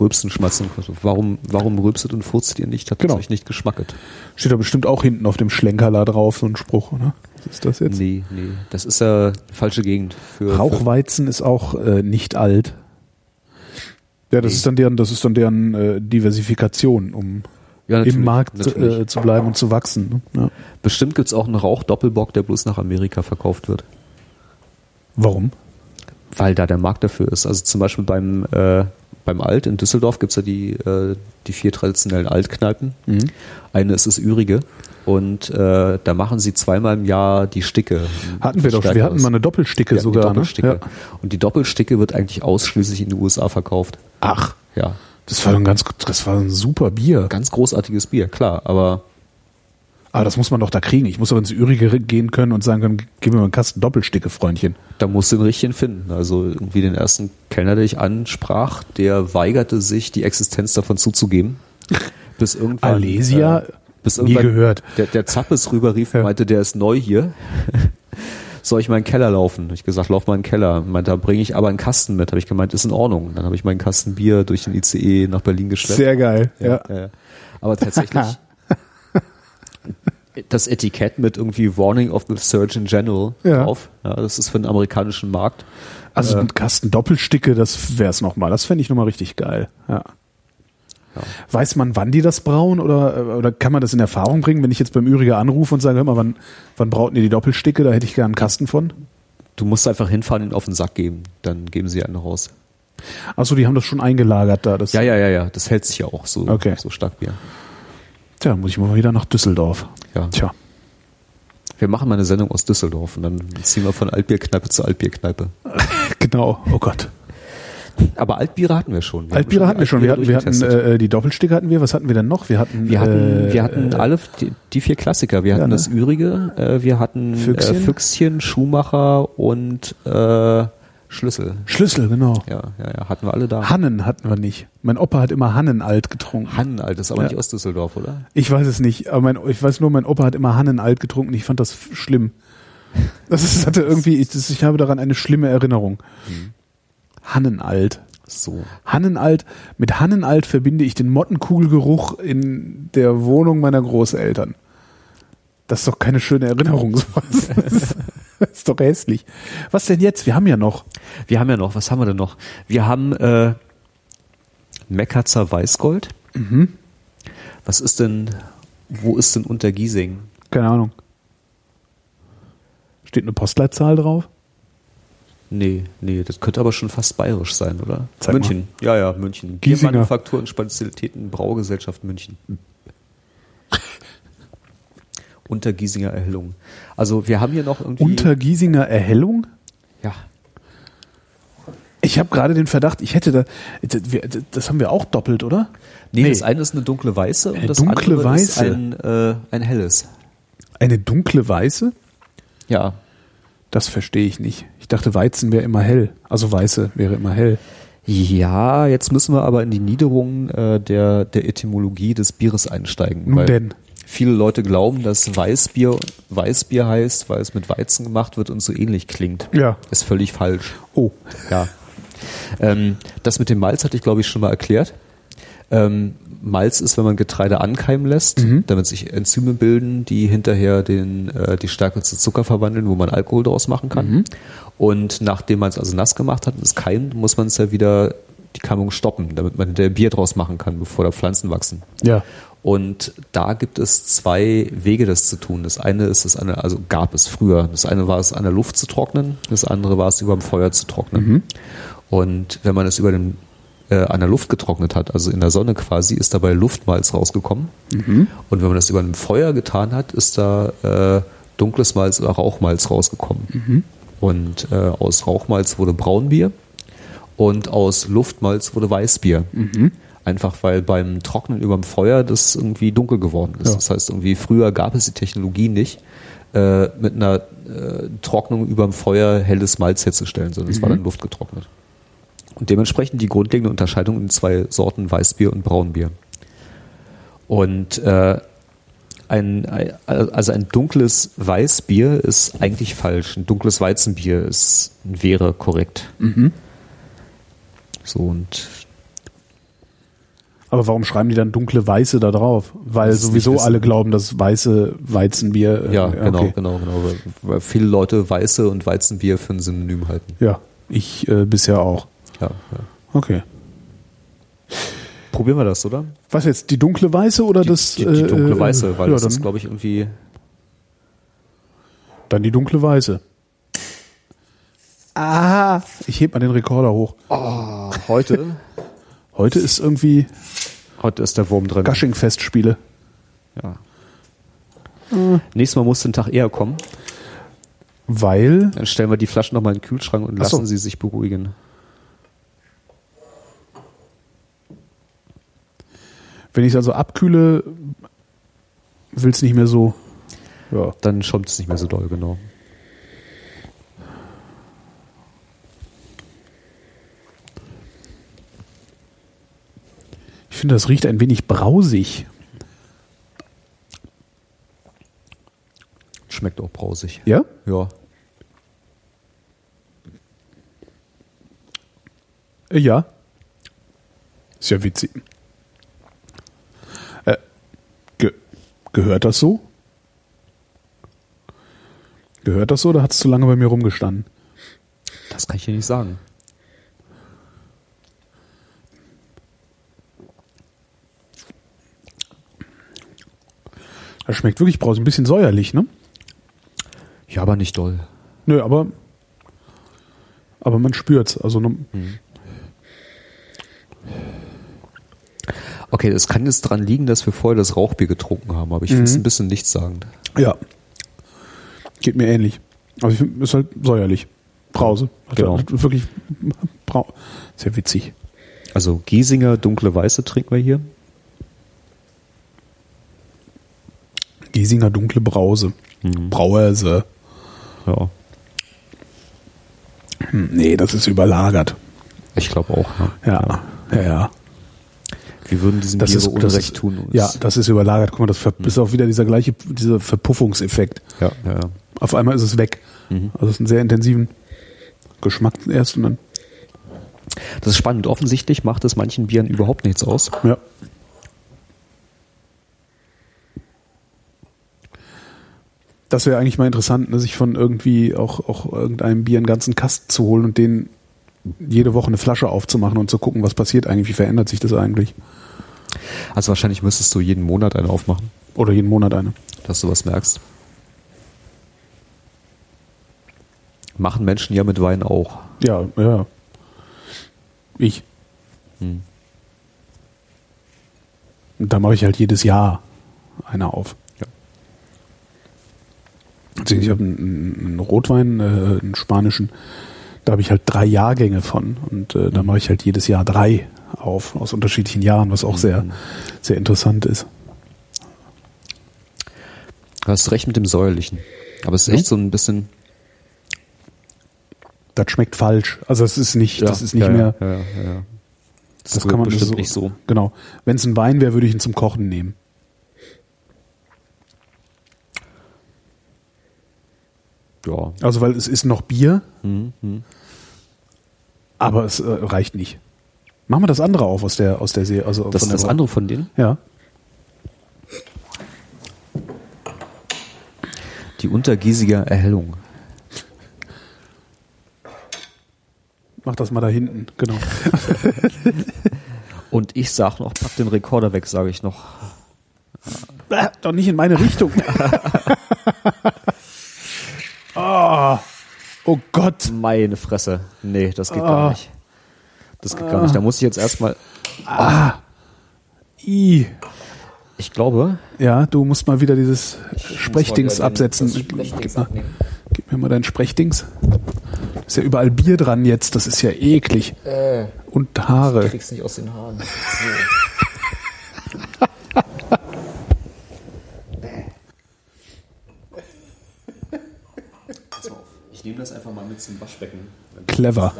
Rülpsen, schmatzen. Warum, warum rülpset und furzt ihr nicht? Hat Genau. euch nicht geschmacket? Steht da bestimmt auch hinten auf dem Schlenkerler drauf, so ein Spruch, oder? Was ist das jetzt? Nee, nee. Das ist ja falsche Gegend für. Rauchweizen ist auch äh, nicht alt. Ja, das Nee. ist dann deren, das ist dann deren äh, Diversifikation, um für, ja, im Markt äh, zu bleiben und zu wachsen. Ne? Ja. Bestimmt gibt's auch einen Rauchdoppelbock, der bloß nach Amerika verkauft wird. Warum? Weil da der Markt dafür ist. Also zum Beispiel beim, äh, beim Alt in Düsseldorf gibt's ja die, äh, die vier traditionellen Altkneipen. Mhm. Eine ist das Ürige. Und äh, da machen sie zweimal im Jahr die Sticke. Hatten wir doch, wir hatten mal eine Doppelsticke Wir sogar. Die Doppelsticke. Ne? Ja. Und die Doppelsticke wird eigentlich ausschließlich in den USA verkauft. Ach, Ja. Das war ein ganz, das war ein super Bier. Ganz großartiges Bier, klar, aber Aber das muss man doch da kriegen. Ich muss aber ins Ürige gehen können und sagen können, gib mir mal einen Kasten Doppelsticke, Freundchen. da musst du den richtigen finden. Also irgendwie den ersten Kellner, der ich ansprach, der weigerte sich, die Existenz davon zuzugeben. [laughs] Bis irgendwann. Alesia? Äh, bis Nie irgendwann gehört. Der, der Zappes rüberrief Ja. und meinte, der ist neu hier. [laughs] Soll ich mal in den Keller laufen? Hab ich gesagt, lauf mal in den Keller. Meinte, da bringe ich aber einen Kasten mit. Habe ich gemeint, ist in Ordnung. Dann habe ich meinen Kasten Bier durch den ICE nach Berlin geschleppt. Sehr geil. Ja. Ja, ja. Aber tatsächlich [laughs] das Etikett mit irgendwie Warning of the Surgeon General Ja. drauf. Ja, das ist für den amerikanischen Markt. Also Äh. ein Kasten Doppelsticke, das wär's nochmal. Das fände ich nochmal richtig geil. Ja. Weiß man, wann die das brauen oder, oder kann man das in Erfahrung bringen, wenn ich jetzt beim Ürige anrufe und sage, hör mal, wann, wann brauten ihr die Doppelsticke? Da hätte ich gerne einen Kasten von. Du musst einfach hinfahren und ihn auf den Sack geben. Dann geben sie einen raus. Achso, die haben das schon eingelagert da. Das, Ja, ja, ja, ja. Das hält sich ja auch so, Okay. so stark Bier. Tja, muss ich mal wieder nach Düsseldorf. Ja. Tja. Wir machen mal eine Sendung aus Düsseldorf und dann ziehen wir von Altbierkneipe zu Altbierkneipe. [laughs] Genau. Oh Gott. Aber Altbiere hatten wir schon. Wir Altbiere hatten wir schon. Wir hatten, wir hatten äh, die Doppelsticke hatten wir. Was hatten wir denn noch? Wir hatten, Wir hatten, äh, wir hatten alle die, die vier Klassiker. Wir hatten Ja, ne? das Ürige, äh, wir hatten Füchschen? Äh, Füchschen, Schumacher und äh, Schlüssel. Schlüssel, genau. Ja, ja, ja, hatten wir alle da. Hannen hatten wir nicht. Mein Opa hat immer Hannenalt getrunken. Hannen, alt, das ist aber Ja. nicht aus Düsseldorf, oder? Ich weiß es nicht, aber mein, ich weiß nur, mein Opa hat immer Hannenalt getrunken. Ich fand das schlimm. Das ist, hatte irgendwie, ich, das, ich habe daran eine schlimme Erinnerung. Mhm. Hannenalt. So. Hannenalt, mit Hannenalt verbinde ich den Mottenkugelgeruch in der Wohnung meiner Großeltern. Das ist doch keine schöne Erinnerung, sowas. [laughs] Das ist, doch hässlich. Was denn jetzt? Wir haben ja noch. Wir haben ja noch, was haben wir denn noch? Wir haben äh, Meckerzer Weißgold. Mhm. Was ist denn, wo ist denn Untergiesing? Keine Ahnung. Steht eine Postleitzahl drauf? Nee, nee, das könnte aber schon fast bayerisch sein, oder? Zeig München. Ja, ja, München. Giesinger. Biermanufaktur und Spezialitäten Braugesellschaft München. [laughs] Untergiesinger Erhellung. Also wir haben hier noch irgendwie. Untergiesinger Erhellung? ja. Ich habe gerade den Verdacht, ich hätte da, das haben wir auch doppelt, oder? Nee, das eine ist eine dunkle weiße und das dunkle andere ist Weiße. ein, äh, ein helles. Eine dunkle Weiße? Ja. Das verstehe ich nicht. Ich dachte, Weizen wäre immer hell. Also Weiße wäre immer hell. Ja, jetzt müssen wir aber in die Niederungen äh, der, der Etymologie des Bieres einsteigen. Nun weil denn. Viele Leute glauben, dass Weißbier Weißbier heißt, weil es mit Weizen gemacht wird und so ähnlich klingt. Ja. Ist völlig falsch. Oh. Ja. Ähm, das mit dem Malz hatte ich, glaube ich, schon mal erklärt. Ähm, Malz ist, wenn man Getreide ankeimen lässt, damit sich Enzyme bilden, die hinterher den, äh, die Stärke zu Zucker verwandeln, wo man Alkohol daraus machen kann. Und nachdem man es also nass gemacht hat und es keimt, muss man es ja wieder die Keimung stoppen, damit man hinterher Bier draus machen kann, bevor da Pflanzen wachsen. Ja. Und da gibt es zwei Wege, das zu tun. Das eine ist es, eine, also gab es früher. Das eine war es an der Luft zu trocknen, das andere war es über dem Feuer zu trocknen. Und wenn man es über den äh, an der Luft getrocknet hat, also in der Sonne quasi, ist dabei Luftmalz rausgekommen. Und wenn man das über einem Feuer getan hat, ist da äh, dunkles Malz oder Rauchmalz rausgekommen. Und äh, aus Rauchmalz wurde Braunbier und aus Luftmalz wurde Weißbier. Einfach weil beim Trocknen über dem Feuer das irgendwie dunkel geworden ist. Ja. Das heißt, irgendwie früher gab es die Technologie nicht, äh, mit einer äh, Trocknung über dem Feuer helles Malz herzustellen, sondern es war dann luftgetrocknet. Und dementsprechend die grundlegende Unterscheidung in zwei Sorten Weißbier und Braunbier. Und äh, ein, ein- also ein dunkles Weißbier ist eigentlich falsch. Ein dunkles Weizenbier ist, wäre korrekt. So und Aber warum schreiben die dann dunkle Weiße da drauf? Weil sowieso alle glauben, dass weiße Weizenbier. äh, ja, genau, okay. genau, genau. Weil, weil viele Leute Weiße und Weizenbier für ein Synonym halten. Ja, ich äh, bisher auch. Ja, ja. Okay. Probieren wir das, oder? Was jetzt, die dunkle Weiße oder Die, das? die, die dunkle äh, Weiße, weil ja, das ist, dann, glaube ich, irgendwie. dann die dunkle Weiße. Ah, ich heb mal den Rekorder hoch. Heute? Heute ist irgendwie Heute ist der Wurm drin. Gasching-Festspiele. Ja. Nächstes Mal muss ein Tag eher kommen. Weil, Dann stellen wir die Flaschen nochmal in den Kühlschrank und so. lassen sie sich beruhigen. Wenn ich es also abkühle, will es nicht mehr so. Ja. Dann schäumt es nicht mehr so doll, genau. Ich finde, das riecht ein wenig brausig. Schmeckt auch brausig. Ja? Ja. Äh, Ja. Ist ja witzig. Äh, ge gehört das so? Gehört das so oder hat es zu lange bei mir rumgestanden? Das kann ich dir nicht sagen. Das schmeckt wirklich brausig. Ein bisschen säuerlich, ne? Ja, aber nicht doll. Nö, aber, aber man spürt's. Also, ne- Okay, es kann jetzt dran liegen, dass wir vorher das Rauchbier getrunken haben, aber ich finde es ein bisschen nichtssagend. ja. Geht mir ähnlich. Also, ich finde, ist halt säuerlich. Brause. Genau. hat wirklich brau Sehr witzig. Also Giesinger dunkle Weiße trinken wir hier. Giesinger dunkle Brause. Brause. Ja, Hm, nee, das ist überlagert. ich glaube auch. Ja. Ja, ja, ja. Wir würden diesem Das Bier ist, Unrecht ist, tun. und Ja, das ist überlagert. Guck mal, das ver- ist auch wieder dieser gleiche, dieser Verpuffungseffekt. ja, ja, ja. Auf einmal ist es weg. Also es ist einen sehr intensiven Geschmack erst und dann. Das ist spannend. Offensichtlich macht es manchen Bieren überhaupt nichts aus. Ja. Das wäre eigentlich mal interessant, ne, sich von irgendwie auch, auch irgendeinem Bier einen ganzen Kasten zu holen und den jede Woche eine Flasche aufzumachen und zu gucken, was passiert eigentlich, wie verändert sich das eigentlich. Also wahrscheinlich müsstest du jeden Monat eine aufmachen, Oder jeden Monat eine. dass du was merkst. Machen Menschen ja mit Wein auch. Ja, ja. Ich. Hm. Da mache ich halt jedes Jahr eine auf. Ja. Also ich habe einen, einen Rotwein, äh, einen spanischen, da habe ich halt drei Jahrgänge von und äh, da mache ich halt jedes Jahr drei auf, aus unterschiedlichen Jahren, was auch sehr, sehr interessant ist. Du hast recht mit dem Säuerlichen. Aber es ist echt so ein bisschen. Das schmeckt falsch. Also es ist nicht, das ist nicht ja, mehr, Ja, ja, ja. Das, das kann man bestimmt so, nicht so. Genau. Wenn es ein Wein wäre, würde ich ihn zum Kochen nehmen. Ja. Also weil es ist noch Bier, Mhm. Aber es äh, reicht nicht. Machen wir das andere auf aus der aus der Serie. Also Das von ist das Woche. andere von denen. Ja. Die Untergiesiger Erhellung. Mach das mal da hinten. Genau. [laughs] Und ich sag noch, pack den Rekorder weg, sage ich noch. doch nicht in meine Richtung. [laughs] oh, Gott. Meine Fresse. Nee, das geht Ah. gar nicht. Das geht gar nicht. Da muss ich jetzt erstmal, I. ich glaube, Ja, du musst mal wieder dieses Sprechdings absetzen. Sprechdings gib, mal, gib mir mal dein Sprechdings. Ist ja überall Bier dran jetzt, das ist ja eklig. Und Haare. krieg's nicht aus den Haaren. Ich nehme das einfach mal mit zum Waschbecken. Clever.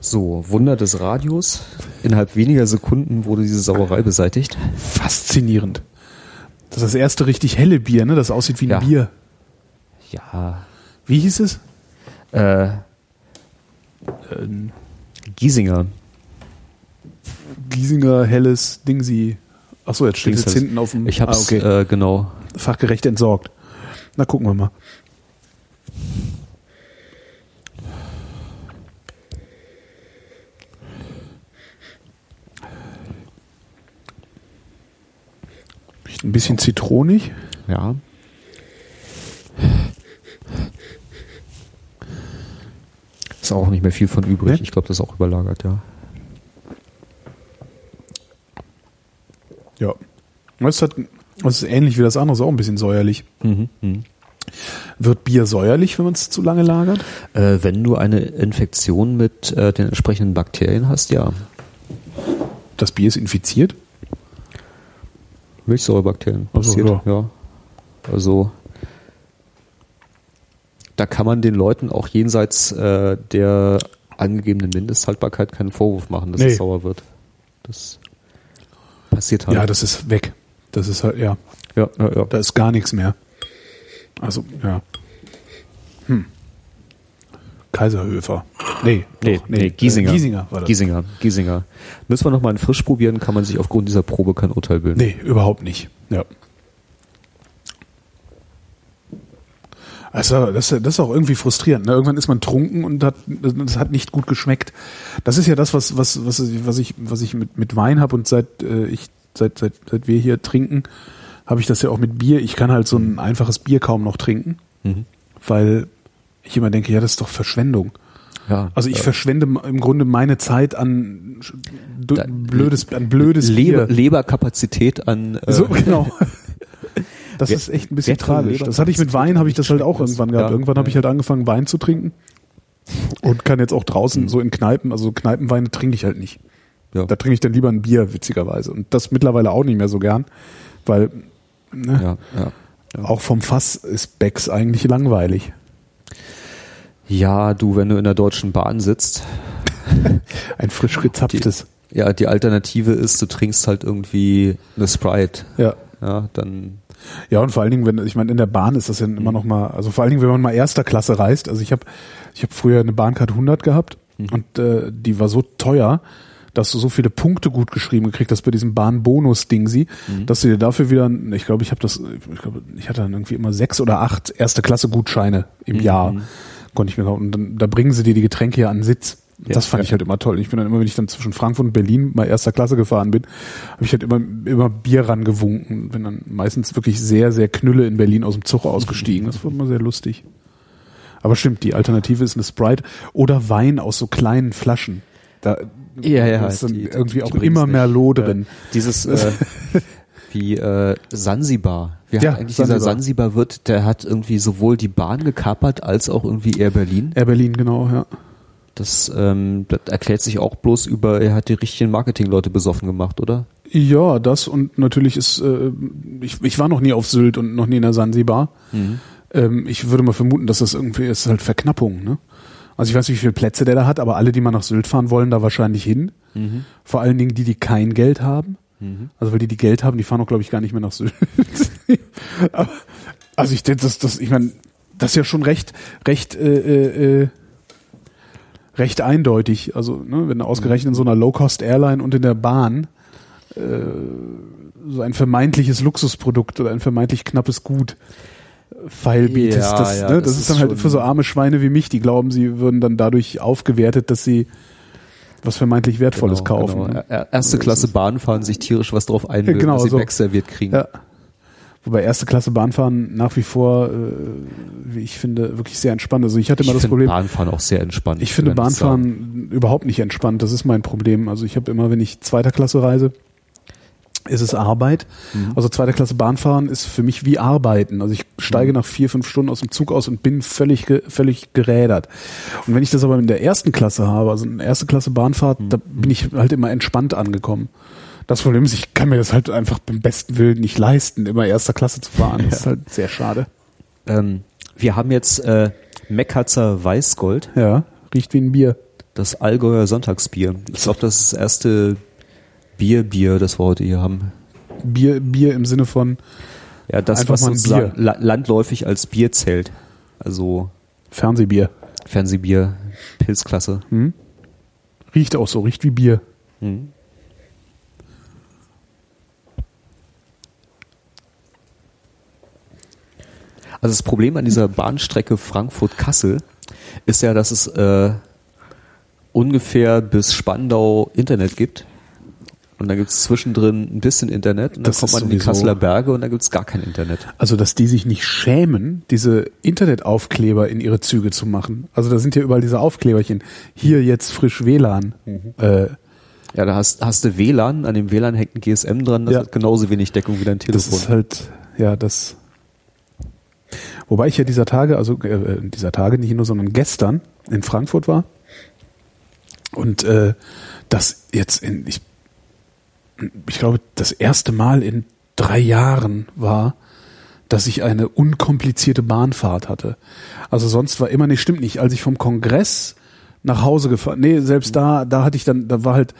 So, Wunder des Radios. Innerhalb weniger Sekunden wurde diese Sauerei beseitigt. Faszinierend. Das ist das erste richtig helle Bier, ne? Das aussieht wie ein Ja. Bier. Ja. Wie hieß es? Äh, Giesinger. Giesinger helles Dingsi. Achso, jetzt steht heißt- hinten auf dem Ich hab's, Ah, okay. äh, genau. fachgerecht entsorgt. Na, gucken wir mal. Ein bisschen zitronig. Ja. Ist auch nicht mehr viel von übrig. Nee? Ich glaube, das ist auch überlagert, ja. Ja. Das, hat, das ist ähnlich wie das andere, ist auch ein bisschen säuerlich. Wird Bier säuerlich, wenn man es zu lange lagert? Äh, wenn du eine Infektion mit äh, den entsprechenden Bakterien hast, ja. Das Bier ist infiziert? Milchsäurebakterien. So, passiert, ja. ja. Also da kann man den Leuten auch jenseits äh, der angegebenen Mindesthaltbarkeit keinen Vorwurf machen, dass Nee. es sauer wird. Das passiert halt. Ja, das ist weg. Das ist halt, ja. ja, ja, ja. Da ist gar nichts mehr. Also, ja. Kaiserhöfer. Nee, Nee, doch, nee, Giesinger. Äh, Giesinger war das. Giesinger, Giesinger. Müssen wir nochmal einen frisch probieren, kann man sich aufgrund dieser Probe kein Urteil bilden. Nee, überhaupt nicht. Ja. Also das, das ist auch irgendwie frustrierend. Ne? Irgendwann ist man trunken und hat, das hat nicht gut geschmeckt. Das ist ja das, was, was, was, was ich, was ich mit, mit Wein habe und seit äh, ich, seit, seit, seit wir hier trinken, habe ich das ja auch mit Bier. Ich kann halt so ein einfaches Bier kaum noch trinken, Mhm. weil ich immer denke, ja, das ist doch Verschwendung. Ja, Also ich äh, verschwende im Grunde meine Zeit an blödes, an blödes Leber, Bier. Leberkapazität an äh, So, genau. [laughs] Das Wer- ist echt ein bisschen tragisch. Das hatte ich mit Wein, habe ich das halt auch irgendwann gehabt. Ja, irgendwann habe ich ja. halt angefangen, Wein zu trinken und kann jetzt auch Mhm. draußen so in Kneipen, also Kneipenweine trinke ich halt nicht. ja, Da trinke ich dann lieber ein Bier, witzigerweise. Und das mittlerweile auch nicht mehr so gern, weil ne, ja, ja. auch vom Fass ist Becks eigentlich langweilig. Ja, du, wenn du in der Deutschen Bahn sitzt, [laughs] Ein frisch gezapftes. ja, die Alternative ist, du trinkst halt irgendwie eine Sprite. Ja. Ja, dann Ja, und vor allen Dingen, wenn, ich meine, in der Bahn ist das ja immer noch mal, also vor allen Dingen, wenn man mal erster Klasse reist, also ich habe ich hab früher eine Bahncard 100 gehabt und äh, die war so teuer, dass du so viele Punkte gut geschrieben gekriegt hast bei diesem Bahnbonus-Ding sie, dass du dir dafür wieder, ich glaube, ich habe das, ich glaube, ich hatte dann irgendwie immer sechs oder acht erste Klasse Gutscheine im Jahr, konnte ich mir kaufen. Und dann, da bringen sie dir die Getränke ja an den Sitz. Ja, das fand ja. ich halt immer toll. Ich bin dann immer, wenn ich dann zwischen Frankfurt und Berlin mal erster Klasse gefahren bin, habe ich halt immer, immer Bier rangewunken. Bin dann meistens wirklich sehr, sehr knülle in Berlin aus dem Zug ausgestiegen. Das war immer sehr lustig. Aber stimmt, die Alternative ist eine Sprite oder Wein aus so kleinen Flaschen. Da ja, ja, ist dann die- irgendwie die auch immer nicht. Merlot Ja. drin. Dieses äh, [laughs] wie äh, Sansibar. Wie Ja, hat eigentlich dieser Sansibar. Sansibar wird, der hat irgendwie sowohl die Bahn gekapert als auch irgendwie Air Berlin. Air Berlin, genau, ja. Das, ähm, das erklärt sich auch bloß über, er hat die richtigen Marketingleute besoffen gemacht, oder? Ja, das und natürlich ist, äh, ich, ich war noch nie auf Sylt und noch nie in der Sansibar. Ähm, ich würde mal vermuten, dass das irgendwie ist halt Verknappung, ne? Also ich weiß nicht, wie viele Plätze der da hat, aber alle, die mal nach Sylt fahren wollen, da wahrscheinlich hin. Vor allen Dingen die, die kein Geld haben. Also weil die, die Geld haben, die fahren auch, glaube ich, gar nicht mehr nach Sylt. [laughs] aber, also ich denke, das, das, ich meine, das ist ja schon recht, recht, äh, äh, äh, recht eindeutig. Also, ne, wenn du ausgerechnet in so einer Low-Cost-Airline und in der Bahn äh, so ein vermeintliches Luxusprodukt oder ein vermeintlich knappes Gut feilbietest. Ja, das, ja, ne, das das, ist ist dann halt für so arme Schweine wie mich, die glauben, sie würden dann dadurch aufgewertet, dass sie was vermeintlich Wertvolles Genau, kaufen. genau. ne? Er- Erste Klasse Bahn fahren, sich tierisch was drauf einbilden, Ja, genau dass sie so. wegserviert kriegen. Ja. Wobei erste Klasse Bahnfahren nach wie vor, äh, wie ich finde, wirklich sehr entspannt. Also ich hatte Ich immer das finde Problem. Bahnfahren auch sehr entspannt. Ich finde. Bahnfahren überhaupt nicht entspannt. Das ist mein Problem. Also ich habe immer, wenn ich zweiter Klasse reise, ist es Arbeit. Mhm. Also zweiter Klasse Bahnfahren ist für mich wie Arbeiten. Also ich Mhm. steige nach vier, fünf Stunden aus dem Zug aus und bin völlig, völlig gerädert. Und wenn ich das aber in der ersten Klasse habe, also eine erste Klasse Bahnfahrt, Mhm. da bin ich halt immer entspannt angekommen. Das Problem ist, ich kann mir das halt einfach beim besten Willen nicht leisten, immer erster Klasse zu fahren. Das ist halt sehr schade. Ähm, wir haben jetzt äh, Meckhatzer Weißgold, Ja, riecht wie ein Bier. das Allgäuer Sonntagsbier. Ich glaube, das ist das erste Bier-Bier, das wir heute hier haben. Bier, Bier im Sinne von Ja, das, was sozusagen Bier. la landläufig als Bier zählt. Also Fernsehbier. Fernsehbier, Pilzklasse. Riecht auch so, riecht wie Bier. Mhm. Also das Problem an dieser Bahnstrecke Frankfurt-Kassel ist ja, dass es äh, ungefähr bis Spandau Internet gibt. Und dann gibt es zwischendrin ein bisschen Internet und dann Das kommt man in die Kasseler Berge und dann gibt es gar kein Internet. Also, dass die sich nicht schämen, diese Internetaufkleber in ihre Züge zu machen. Also, da sind ja überall diese Aufkleberchen. Hier jetzt frisch WLAN. Äh, Ja, da hast, hast du WLAN, an dem WLAN hängt ein GSM dran, das Ja. hat genauso wenig Deckung wie dein das Telefon. ist halt, ja, das. Wobei ich ja dieser Tage, also äh, dieser Tage nicht nur, sondern gestern in Frankfurt war. Und äh, das jetzt in, ich, ich glaube, das erste Mal in drei Jahren war, dass ich eine unkomplizierte Bahnfahrt hatte. Also sonst war immer, nee, stimmt nicht, als ich vom Kongress nach Hause gefahren, nee, selbst da, da hatte ich dann, da war halt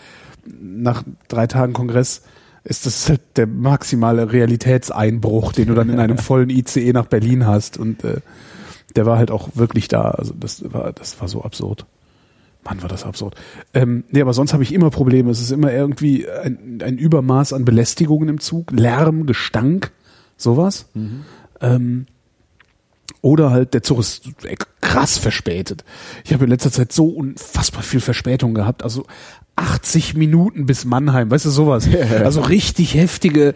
nach drei Tagen Kongress, ist das halt der maximale Realitätseinbruch, den du dann in einem [laughs] vollen ICE nach Berlin hast und äh, der war halt auch wirklich da. Also das war, das war so absurd. Mann, war das absurd. Ähm, nee, aber sonst habe ich immer Probleme. Es ist immer irgendwie ein, ein Übermaß an Belästigungen im Zug, Lärm, Gestank, sowas. Ähm, oder halt der Zug ist krass verspätet. Ich habe in letzter Zeit so unfassbar viel Verspätung gehabt. Also 80 Minuten bis Mannheim, weißt du, sowas. Also richtig heftige.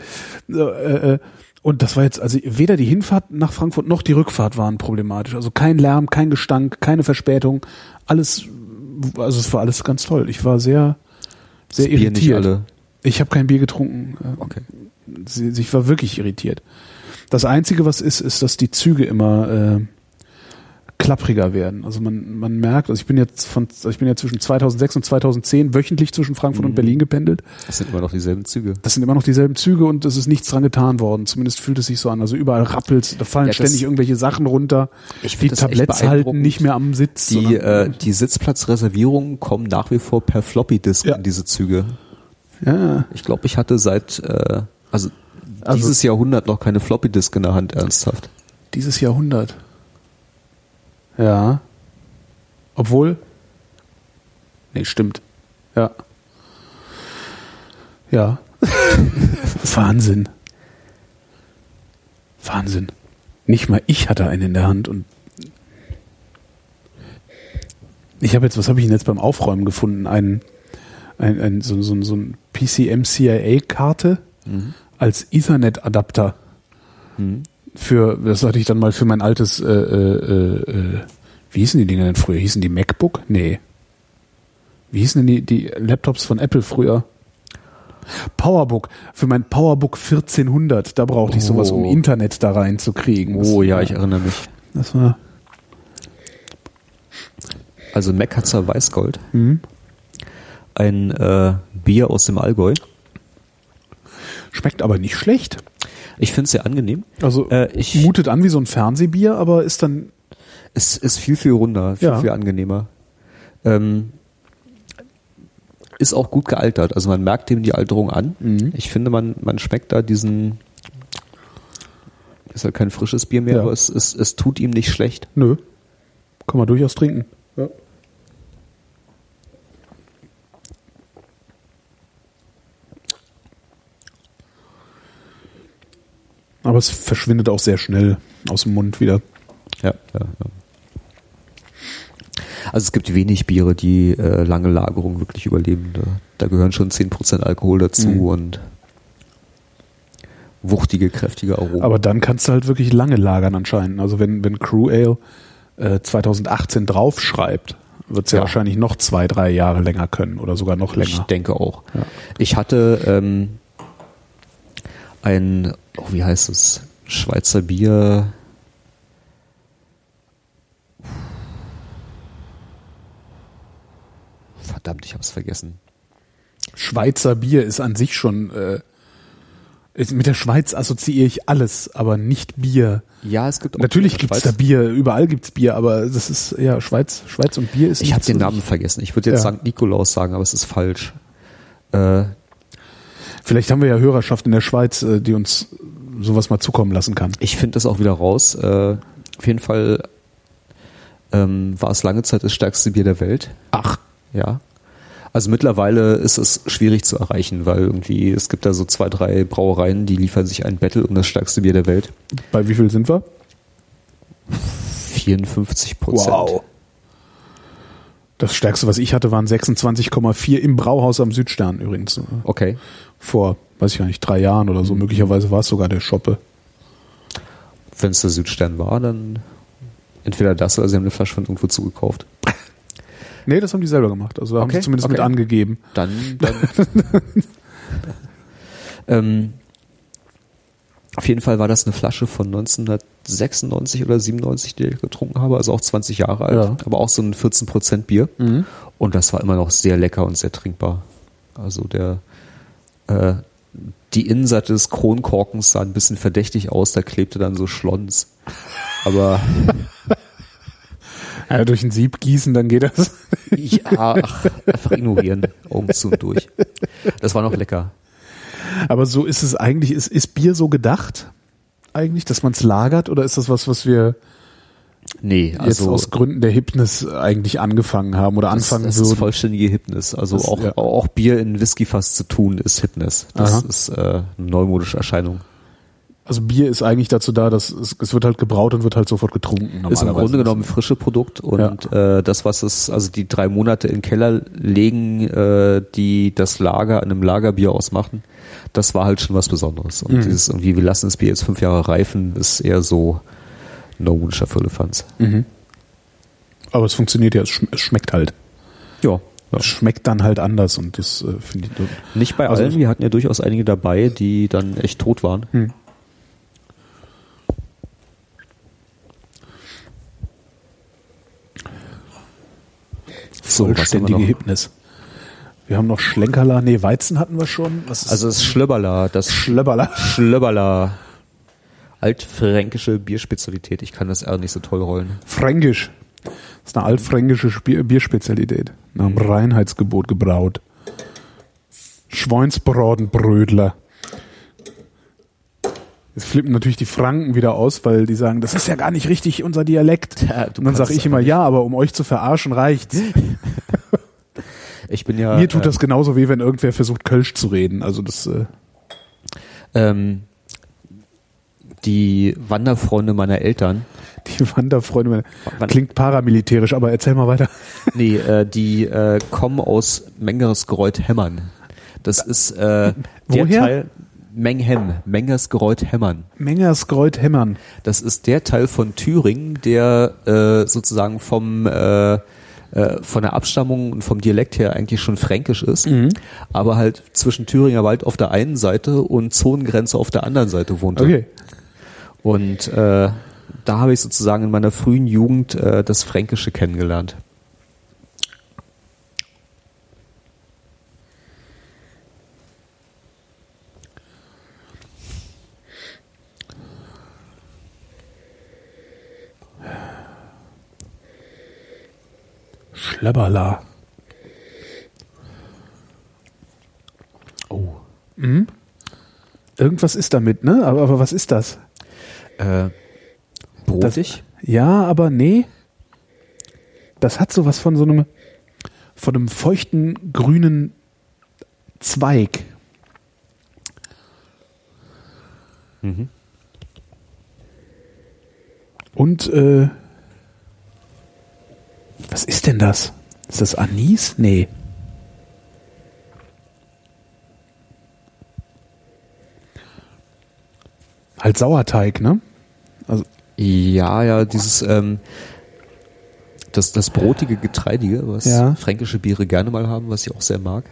Äh, äh, und das war jetzt, also weder die Hinfahrt nach Frankfurt noch die Rückfahrt waren problematisch. Also kein Lärm, kein Gestank, keine Verspätung. Alles, also es war alles ganz toll. Ich war sehr, sehr Das Bier nicht irritiert. alle. Ich habe kein Bier getrunken. Äh, Okay. ich war wirklich irritiert. Das Einzige, was ist, ist, dass die Züge immer äh, klappriger werden. Also man, man merkt, also ich bin jetzt von, also ich bin ja zwischen 2006 und 2010 wöchentlich zwischen Frankfurt und Berlin gependelt. Das sind immer noch dieselben Züge. Das sind immer noch dieselben Züge und es ist nichts dran getan worden. Zumindest fühlt es sich so an. Also überall rappelt, da fallen Ja, ständig irgendwelche Sachen runter. Ich die Tabletts halten nicht mehr am Sitz. Die, äh, die Sitzplatzreservierungen kommen nach wie vor per Floppy-Disk Ja. in diese Züge. ja. Ich glaube, ich hatte seit äh, also, Also- dieses Jahrhundert noch keine Floppy-Disk in der Hand, ernsthaft. Dieses Jahrhundert. Ja. Obwohl. Nee, stimmt. Ja. Ja. [laughs] Wahnsinn. Wahnsinn. Nicht mal ich hatte einen in der Hand und ich habe jetzt, was habe ich denn jetzt beim Aufräumen gefunden? Ein, ein, ein so, so, so ein PCM-CIA-Karte als Ethernet-Adapter für, das hatte ich dann mal für mein altes, äh, äh, äh, wie hießen die Dinge denn früher? Hießen die MacBook? Nee. Wie hießen denn die, die Laptops von Apple früher? Powerbook. Für mein Powerbook 1400, da brauchte ich sowas, um Oh. Internet da reinzukriegen. Das Oh ja, ich erinnere mich. Das war, Also Meckhatzer Weißgold. hm. Ein äh, Bier aus dem Allgäu. schmeckt aber nicht schlecht. Ich finde es sehr angenehm. Also, Äh, ich- mutet an wie so ein Fernsehbier, aber ist dann, Es ist viel, viel runder, viel, Ja. viel angenehmer. Ähm, ist auch gut gealtert. Also man merkt dem die Alterung an. Mhm. Ich finde, man, man schmeckt da diesen, ist halt kein frisches Bier mehr, Ja. aber es, es, es tut ihm nicht schlecht. nö, kann man durchaus trinken. Ja. Aber es verschwindet auch sehr schnell aus dem Mund wieder. Ja, ja, ja. Also es gibt wenig Biere, die äh, lange Lagerung wirklich überleben. Da, da gehören schon 10% Alkohol dazu Mhm. und wuchtige, kräftige Aromen. Aber dann kannst du halt wirklich lange lagern anscheinend. Also wenn, wenn Crew Ale äh, 2018 draufschreibt, wird es ja. Ja. wahrscheinlich noch zwei, drei Jahre länger können oder sogar noch Ich länger. denke auch. Ja. Ich hatte ähm, ein, oh, wie heißt es, Schweizer Bier. Verdammt, ich habe es vergessen. Schweizer Bier ist an sich schon äh, mit der Schweiz assoziiere ich alles, aber nicht Bier. Ja, es gibt auch Natürlich gibt's der da Schweiz. Bier, überall gibt's Bier, aber das ist ja Schweiz, Schweiz und Bier ist Ich habe den Namen vergessen. Ich würde jetzt Ja. St. Nikolaus sagen, aber es ist falsch. Äh, Vielleicht haben wir ja Hörerschaft in der Schweiz, äh, die uns sowas mal zukommen lassen kann. Ich finde das auch wieder raus. Äh, auf jeden Fall ähm, war es lange Zeit das stärkste Bier der Welt. Ach, Ja. Also mittlerweile ist es schwierig zu erreichen, weil irgendwie es gibt da so zwei, drei Brauereien, die liefern sich ein Battle um das stärkste Bier der Welt. bei wie viel sind wir? 54 Prozent. Das stärkste, was ich hatte, waren 26,4 im Brauhaus am Südstern übrigens. Okay. Vor, weiß ich gar nicht, drei Jahren oder so. Möglicherweise war es sogar der Schoppe. Wenn es der Südstern war, dann entweder das oder sie haben eine Flasche von irgendwo zugekauft. [laughs] Nee, das haben die selber gemacht. Also da haben Okay, sie zumindest mit okay. angegeben. Dann, dann [laughs] ähm, auf jeden Fall war das eine Flasche von 1996 oder 97, die ich getrunken habe, also auch 20 Jahre alt, Ja. aber auch so ein 14% Bier. Und das war immer noch sehr lecker und sehr trinkbar. Also der äh, die Innenseite des Kronkorkens sah ein bisschen verdächtig aus, da klebte dann so Schlons. Aber [laughs] Ja, durch ein Sieb gießen, dann geht das. ja, ach, einfach ignorieren, Augen zu und durch. Das war noch lecker. Aber so ist es eigentlich, ist, ist Bier so gedacht? Eigentlich, dass man es lagert? Oder ist das was, was wir Nee, jetzt also aus Gründen der Hipness eigentlich angefangen haben oder Das, anfangen das ist vollständige Hipness. Also Das- auch, ja. auch Bier in Whiskyfass zu tun ist Hipness. Das Aha. ist äh, eine neumodische Erscheinung. Also Bier ist eigentlich dazu da, dass es, es wird halt gebraut und wird halt sofort getrunken. Ist im. Grunde genommen ein frische Produkt und äh, das, was es, also die drei Monate im Keller legen, äh, die das Lager an einem Lagerbier ausmachen, das war halt schon was Besonderes. Und Mhm. dieses irgendwie, wir lassen das Bier jetzt fünf Jahre reifen, ist eher so neumodischer Firlefanz. Aber es funktioniert ja, es, schm es schmeckt halt. Ja. Es schmeckt dann halt anders und das äh, finde ich. Nicht bei Also- allen, wir hatten ja durchaus einige dabei, die dann echt tot waren. Hm. So, wir Vollständige noch? Hipness. Wir haben noch Schlenkerla, nee, Weizen hatten wir schon. Also das Schlöberla, das Schlöberla. Schlöberla. Altfränkische Bierspezialität. Ich kann das R nicht so toll rollen. Fränkisch. Das ist eine altfränkische Bier Bierspezialität. Nach dem Reinheitsgebot gebraut. Schweinsbratenbrödler. Jetzt flippen natürlich die Franken wieder aus, weil die sagen, das ist ja gar nicht richtig unser Dialekt. Ja, Und dann sage ich immer, einfach ja, aber um euch zu verarschen reicht's. [laughs] Ich bin ja. Mir tut äh, das genauso weh, wenn irgendwer versucht, Kölsch zu reden. Also das, äh, Ähm, die Wanderfreunde meiner Eltern, die Wanderfreunde, meine- Wann- klingt paramilitärisch, aber erzähl mal weiter. [laughs] nee, äh, die äh, kommen aus Mengersgreuth-Hämmern. Das ist äh, der Woher? Teil Menghem, Mengersgreuth-Hämmern. Mengersgreuth Hämmern. Das ist der Teil von Thüringen, der äh, sozusagen vom äh, äh, von der Abstammung und vom Dialekt her eigentlich schon fränkisch ist, aber halt zwischen Thüringer Wald auf der einen Seite und Zonengrenze auf der anderen Seite wohnte. Okay. Und äh, da habe ich sozusagen in meiner frühen Jugend äh, das Fränkische kennengelernt. Schlabberla. Oh. Irgendwas ist damit, ne? Aber, aber was ist das? Äh, brotig? Ja, aber nee. Das hat sowas von so einem, von einem feuchten grünen Zweig. Mhm. Und äh, Was ist denn das? Ist das Anis? Nee. Halt Sauerteig, ne? Also, Ja, ja, dieses ähm, das, das brotige Getreidige, was Ja. fränkische Biere gerne mal haben, was ich auch sehr mag.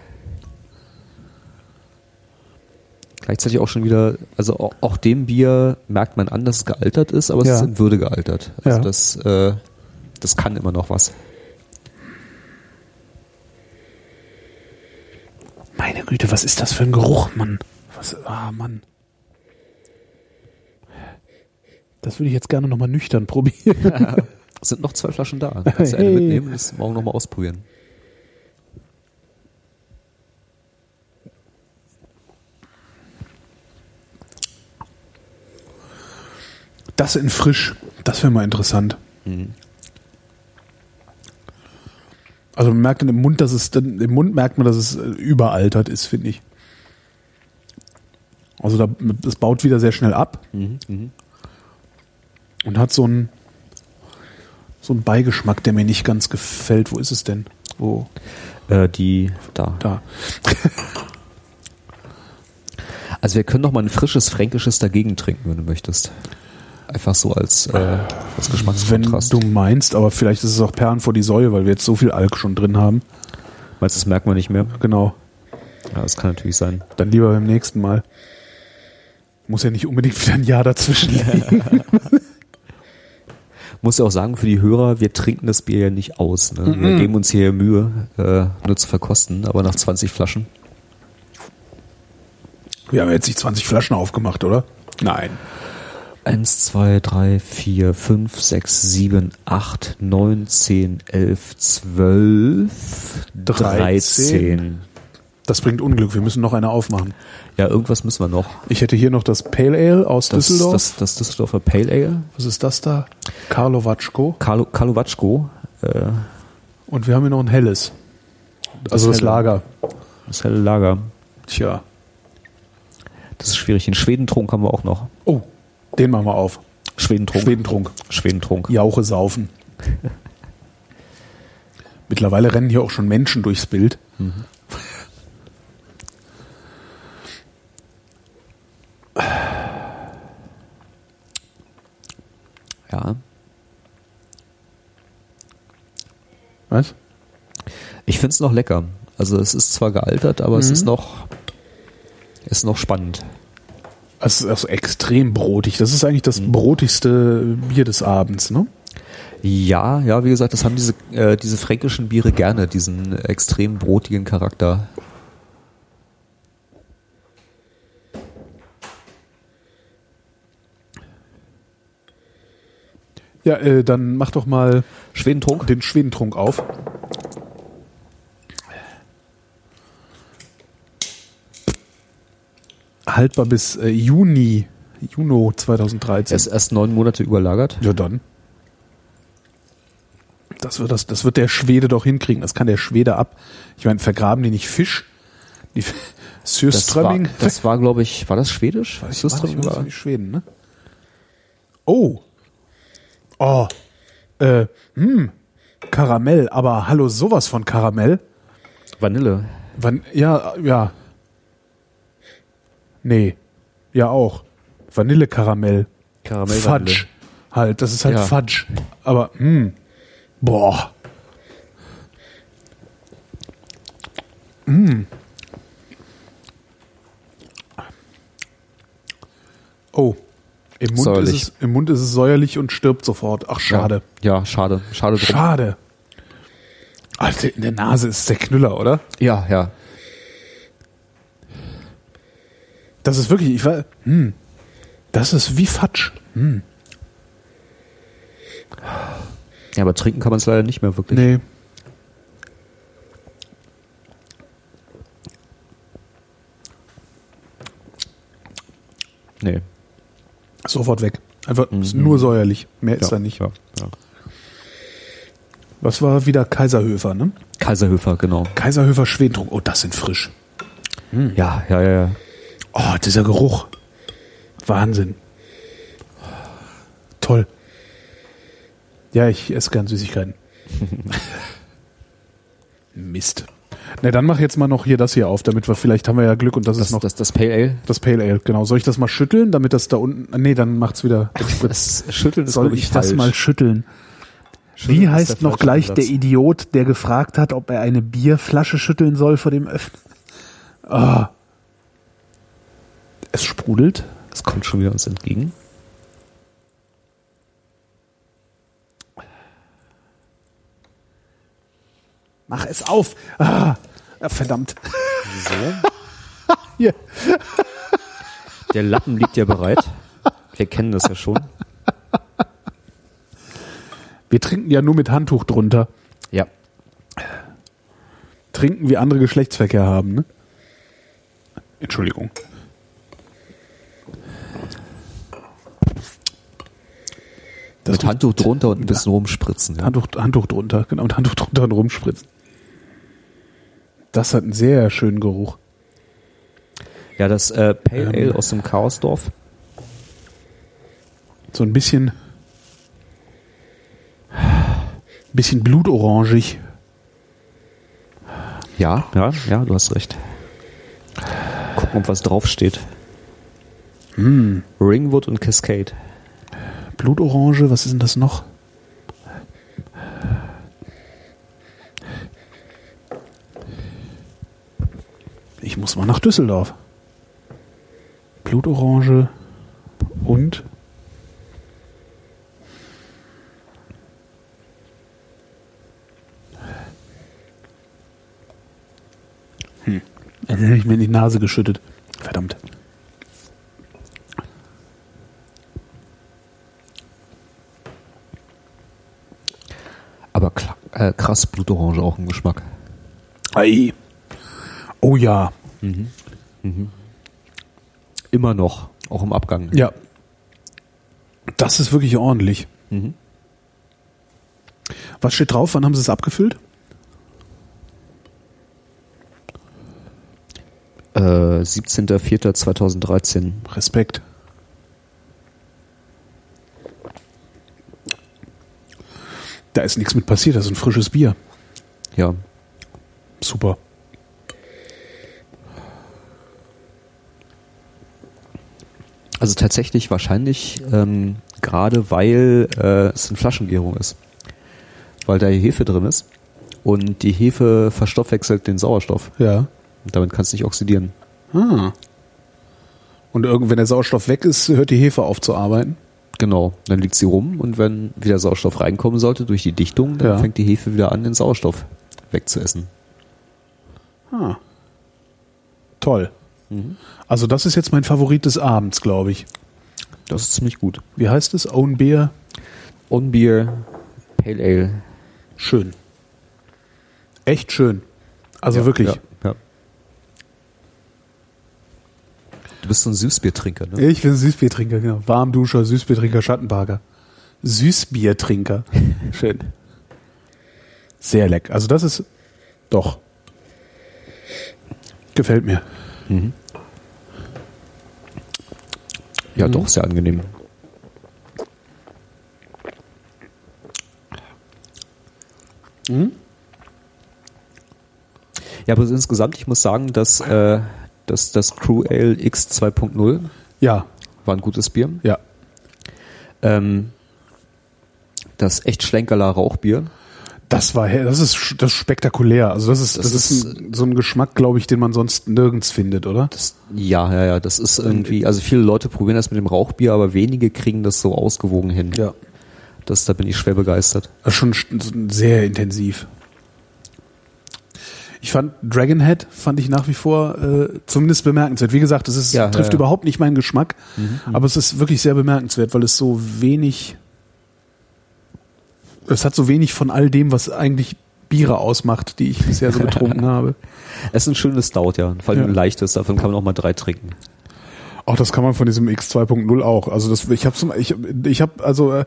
Gleichzeitig auch schon wieder, also auch, auch dem Bier merkt man an, dass es gealtert ist, aber es Ja. ist in Würde gealtert. Also Ja. das, äh, das kann immer noch was. meine Güte, was ist das für ein Geruch, Mann? Was, ah, Mann. Das würde ich jetzt gerne nochmal nüchtern probieren. Es [laughs] sind noch zwei Flaschen da. Kannst du eine Hey. mitnehmen und das morgen nochmal ausprobieren. Das in frisch, das wäre mal interessant. Also man merkt im Mund, dass es im Mund merkt man, dass es äh, überaltert ist, finde ich. Also da, das baut wieder sehr schnell ab und hat so einen so einen Beigeschmack, der mir nicht ganz gefällt. Wo ist es denn? Wo? Äh, die, da. Da. [laughs] Also wir können noch mal ein frisches Fränkisches dagegen trinken, wenn du möchtest. Einfach so als, äh, als Wenn Geschmackskontrast. du meinst, aber vielleicht ist es auch Perlen vor die Säue, weil wir jetzt so viel Alk schon drin haben. Meinst du, das merkt man nicht mehr? Genau. Ja, das kann natürlich sein. Dann lieber beim nächsten Mal. Muss ja nicht unbedingt wieder ein Jahr dazwischen liegen. [laughs] Muss ja auch sagen, für die Hörer, wir trinken das Bier ja nicht aus. Ne? Wir geben uns hier Mühe, äh, nur zu verkosten, aber nach 20 Flaschen. Wir haben jetzt nicht 20 Flaschen aufgemacht, oder? Nein. Eins, zwei, drei, vier, fünf, sechs, sieben, acht, neun, zehn, elf, zwölf, dreizehn. Das bringt Unglück. Wir müssen noch eine aufmachen. Ja, irgendwas müssen wir noch. Ich hätte hier noch das Pale Ale aus Das, Düsseldorf. das, das Düsseldorfer Pale Ale. Was ist das da? Karlowatschko. Karlo, Karlowatschko, äh, Und wir haben hier noch ein helles. Also das helle. Lager. das helle Lager. Tja. Das ist schwierig. Den Schwedentrunk haben wir auch noch. Oh, den machen wir auf. Schwedentrunk. Schwedentrunk. Schwedentrunk. Jauche saufen. [laughs] Mittlerweile rennen hier auch schon Menschen durchs Bild. Ja. Was? Ich finde es noch lecker. Also es ist zwar gealtert, aber es Mhm. ist noch, ist noch spannend. Es ist also extrem brotig. Das ist eigentlich das brotigste Bier des Abends, ne? Ja, ja, wie gesagt, das haben diese, äh, diese fränkischen Biere gerne, diesen extrem brotigen Charakter. Ja, äh, dann mach doch mal Schwedentrunk? den Schwedentrunk auf. Haltbar bis äh, Juni, Juni 2013. Er ist erst neun Monate überlagert. ja, dann. Das wird, das, das wird der Schwede doch hinkriegen. Das kann der Schwede ab. Ich meine, vergraben die nicht Fisch? Die [laughs] Das war, das war glaube ich, war das schwedisch? Weiß ich nicht, war- die Schweden, ne? Oh. Oh. Äh, hm. Karamell, aber hallo, sowas von Karamell. Vanille. Wann, ja, ja. Nee. Ja auch. Vanillekaramell. Karamell Fudge. Halt, das ist halt Ja. Fudge. Aber, hm. Boah. Hm. Oh. Im Mund, ist Säuerlich. es, Im Mund ist es säuerlich und stirbt sofort. Ach, schade. Ja, ja schade. Schade drum. Schade. Alter, in der Nase ist der Knüller, oder? Ja, ja. Das ist wirklich, ich war, hm, das ist wie Fatsch. Hm. Ja, aber trinken kann man es leider nicht mehr wirklich. Nee. Sofort weg. Einfach ist nur säuerlich. Mehr ist da nicht. Ja, ja. Was war wieder Kaiserhöfer, ne? Kaiserhöfer, genau. Kaiserhöfer Schwedentrunk. Oh, das sind frisch. Ja, ja, ja, ja. Oh, dieser Geruch. Wahnsinn. Toll. Ja, ich esse gern Süßigkeiten. [laughs] Mist. Na, dann mach jetzt mal noch hier das hier auf, damit wir vielleicht haben wir ja Glück und das, Das, ist noch das, das Pale Ale. das Pale Ale. Genau. Soll ich das mal schütteln, damit das da unten? Nee, dann macht's wieder. Das Schütteln ist, Soll ich das falsch. mal schütteln? Schütteln Wie heißt noch gleich Ansatz. der Idiot, der gefragt hat, ob er eine Bierflasche schütteln soll vor dem Öffnen? Ah. Es sprudelt. Das kommt schon wieder uns entgegen. Mach es auf. Ah. Verdammt. So. [laughs] Hier. Der Lappen liegt ja bereit. Wir kennen das ja schon. Wir trinken ja nur mit Handtuch drunter. Ja. Trinken, wie andere Geschlechtsverkehr haben, ne? Entschuldigung. Das Mit Handtuch drunter und ein bisschen rumspritzen. Ja. Handtuch, Handtuch drunter, genau, mit Handtuch drunter und rumspritzen. Das hat einen sehr schönen Geruch. Ja, das äh, Pale Ähm. Ale aus dem Chaosdorf. So ein bisschen, bisschen blutorangig. Ja, ja, ja, du hast recht. Gucken, ob was draufsteht. Hm. Ringwood und Cascade. Blutorange, was ist denn das noch? Ich muss mal nach Düsseldorf. Blutorange und hm. Jetzt hätte ich mir in die Nase geschüttet. Verdammt. Aber äh, krass Blutorange auch im Geschmack. Ei. Oh ja. Immer noch, auch im Abgang. Ja. Das ist wirklich ordentlich. Mhm. Was steht drauf? Wann haben Sie es abgefüllt? Äh, 17.04.2013. Respekt. Da ist nichts mit passiert. Das ist ein frisches Bier. Ja. Super. Also tatsächlich wahrscheinlich ähm, gerade weil äh, es eine Flaschengärung ist. Weil da Hefe drin ist und die Hefe verstoffwechselt den Sauerstoff. Ja. Und damit kannst du nicht oxidieren. Ah. Und irgend- wenn der Sauerstoff weg ist, hört die Hefe auf zu arbeiten. Genau, dann liegt sie rum und wenn wieder Sauerstoff reinkommen sollte durch die Dichtung, dann Ja. fängt die Hefe wieder an, den Sauerstoff wegzuessen. Ah. Toll. Also das ist jetzt mein Favorit des Abends, glaube ich. Das ist ziemlich gut. Wie heißt es? Own Beer? On Beer, Pale Ale. Schön. Echt schön. Also Ja, wirklich. Ja, ja. Du bist so ein Süßbiertrinker, ne? Ich bin Süßbiertrinker, genau. Warmduscher, Süßbiertrinker, Schattenparker. Süßbiertrinker. [laughs] Schön. Sehr lecker. Also das ist doch. Gefällt mir. Ja, Mhm. doch, sehr angenehm. Mhm. Ja, aber insgesamt, ich muss sagen, dass, äh, dass das Crew Ale X 2.0 Ja, war ein gutes Bier. ja. Ähm, das echt Schlenkerler Rauchbier. Das war, das ist, das ist spektakulär. Also das ist, das, Das ist, ein, so ein Geschmack, glaube ich, den man sonst nirgends findet, oder? Das, ja, ja, ja, das ist irgendwie, also viele Leute probieren das mit dem Rauchbier, aber wenige kriegen das so ausgewogen hin. Ja. Das, da bin ich schwer begeistert. Das ist schon sehr intensiv. Ich fand Dragonhead fand ich nach wie vor äh, zumindest bemerkenswert. Wie gesagt, es ist, Ja, trifft ja, ja. überhaupt nicht meinen Geschmack, aber es ist wirklich sehr bemerkenswert, weil es so wenig, es hat so wenig von all dem, was eigentlich Biere ausmacht, die ich bisher so getrunken [laughs] habe. Es ist ein schönes Stout, ja. Vor allem Ja. ein leichtes, davon kann man auch mal drei trinken. Auch das kann man von diesem X 2.0 auch. Also das, ich habe ich, ich habe also äh,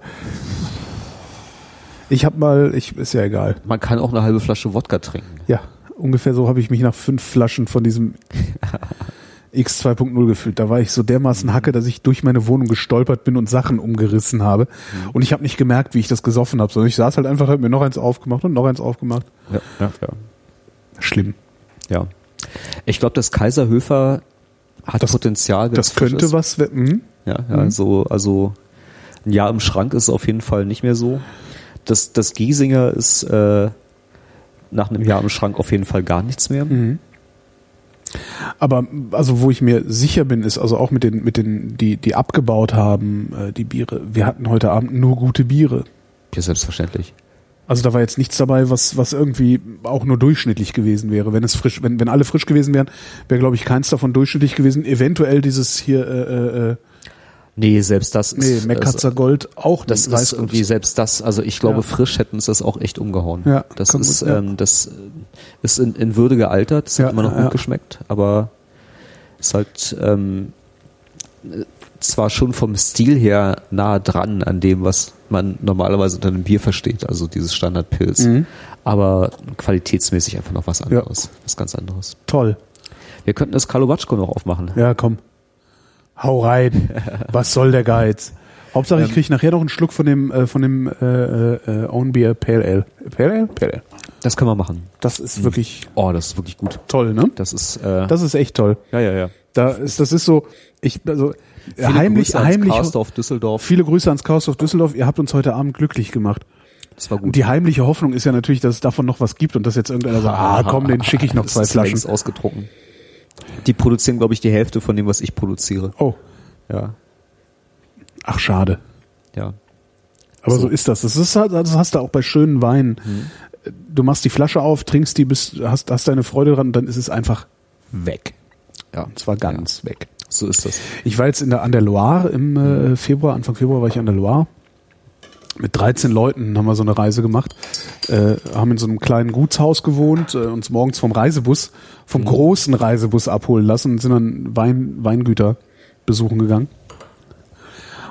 ich habe mal, ich ist ja egal. Man kann auch eine halbe Flasche Wodka trinken. Ja, ungefähr so habe ich mich nach fünf Flaschen von diesem [laughs] X 2.0 gefühlt. Da war ich so dermaßen hacke, dass ich durch meine Wohnung gestolpert bin und Sachen umgerissen habe. Und ich habe nicht gemerkt, wie ich das gesoffen habe, sondern ich saß halt einfach, hab mir noch eins aufgemacht und noch eins aufgemacht. Ja, ja, ja. Schlimm. ja. Ich glaube, das Kaiserhöfer hat Das- Potenzial. Das könnte ist. was werden. Ja, ja so, also ein Jahr im Schrank ist auf jeden Fall nicht mehr so. Das, das Giesinger ist äh, nach einem Jahr im Schrank auf jeden Fall gar nichts mehr. Aber also wo ich mir sicher bin, ist also auch mit den mit den die die abgebaut haben äh, die Biere. Wir hatten heute Abend nur gute Biere. Ja, selbstverständlich. Also da war jetzt nichts dabei, was was irgendwie auch nur durchschnittlich gewesen wäre. Wenn es frisch, wenn wenn alle frisch gewesen wären, wäre glaube ich keins davon durchschnittlich gewesen. Eventuell dieses hier äh, äh, äh, Nee, selbst das nee ist. Meckatzer Gold auch das ist irgendwie selbst das, also ich glaube, Ja. frisch hätten es das auch echt umgehauen. Ja, das ist, gut, ja. ähm, das ist in, in Würde gealtert, es Ja, hat immer noch ja. gut geschmeckt, aber ist halt ähm, zwar schon vom Stil her nah dran an dem, was man normalerweise unter einem Bier versteht, also dieses Standardpilz, Mhm. aber qualitätsmäßig einfach noch was anderes, was ganz anderes. toll. Wir könnten das Kalowatschko noch aufmachen. Ja, komm. Hau rein. [laughs] Was soll der Geiz? Hauptsache, Ähm. ich kriege nachher noch einen Schluck von dem äh, von dem äh, äh, Own Beer Pale Ale. Pale Ale? Pale Ale. Das können wir machen. Das ist wirklich Oh, das ist wirklich gut. toll, ne? Das ist, äh, Das ist echt toll. ja, ja, ja. Da ist, das ist so, ich, also, Viele heimlich, Grüße ans heimlich, Karsdorf Düsseldorf. viele Grüße ans Chaos of Düsseldorf. Ihr habt uns heute Abend glücklich gemacht. Das war gut. Und die heimliche Hoffnung ist ja natürlich, dass es davon noch was gibt und dass jetzt irgendeiner sagt, ah, [laughs] komm, den schicke ich noch Das zwei ist Flaschen. längst ausgetrunken. Die produzieren, glaube ich, die Hälfte von dem, was ich produziere. Oh, Ja, ach, schade. ja. Aber so, So. ist das. Das ist halt, das hast du auch bei schönen Weinen. Du machst die Flasche auf, trinkst die, bist, hast, hast deine Freude dran, dann ist es einfach weg. Ja, Und zwar ganz weg. so ist das. Ich war jetzt in der, an der Loire im äh, Februar, Anfang Februar war ich an der Loire. Mit 13 Leuten haben wir so eine Reise gemacht, äh, haben in so einem kleinen Gutshaus gewohnt, äh, uns morgens vom Reisebus, vom großen Reisebus abholen lassen und sind dann Wein, Weingüter besuchen gegangen.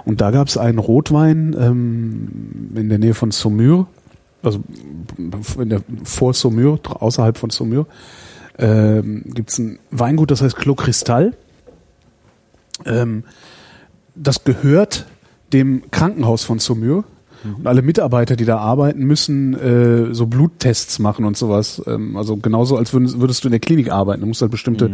Und da gab es einen Rotwein ähm, in der Nähe von Saumur, also in der, vor Saumur, außerhalb von Saumur, ähm, gibt es ein Weingut, das heißt Clos Cristal. Ähm, das gehört dem Krankenhaus von Saumur. Und alle Mitarbeiter, die da arbeiten, müssen äh, so Bluttests machen und sowas. Ähm, also genauso, als würdest, würdest du in der Klinik arbeiten. Du musst halt bestimmte,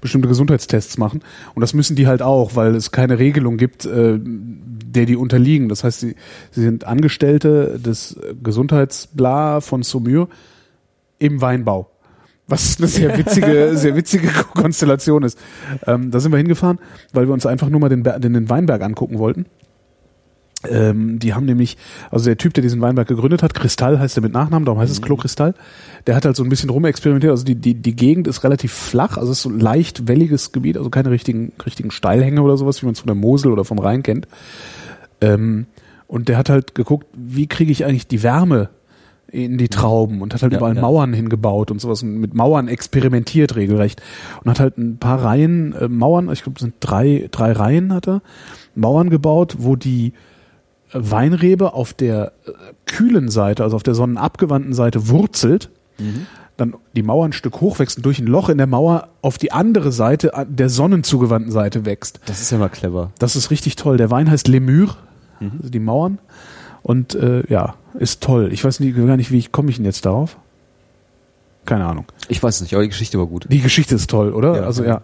bestimmte Gesundheitstests machen. Und das müssen die halt auch, weil es keine Regelung gibt, äh, der die unterliegen. Das heißt, sie, sie sind Angestellte des Gesundheitsbla von Saumur im Weinbau. Was eine sehr witzige, [laughs] sehr witzige Konstellation ist. Ähm, da sind wir hingefahren, weil wir uns einfach nur mal den, den, den Weinberg angucken wollten. Ähm, die haben nämlich, also der Typ, der diesen Weinberg gegründet hat, Kristall heißt er mit Nachnamen, darum heißt es Klo Kristall, der hat halt so ein bisschen rumexperimentiert. Also die, die, die Gegend ist relativ flach, also es ist so ein leicht welliges Gebiet, also keine richtigen, richtigen Steilhänge oder sowas, wie man es von der Mosel oder vom Rhein kennt. Ähm, und der hat halt geguckt, wie kriege ich eigentlich die Wärme in die Trauben und hat halt Ja, überall ja. Mauern hingebaut und sowas und mit Mauern experimentiert regelrecht und hat halt ein paar Reihen äh, Mauern, ich glaube, es sind drei drei Reihen hat er Mauern gebaut, wo die Weinrebe auf der äh, kühlen Seite, also auf der sonnenabgewandten Seite wurzelt, dann die Mauer ein Stück hochwächst und durch ein Loch in der Mauer auf die andere Seite äh, der sonnenzugewandten Seite wächst. Das ist ja mal clever. Das ist richtig toll. Der Wein heißt Lemur, also die Mauern. Und äh, ja, ist toll. Ich weiß nie, gar nicht, wie ich komme ich denn jetzt darauf? Keine Ahnung. Ich weiß nicht, aber die Geschichte war gut. Die Geschichte ist toll, oder? Ja. also ja.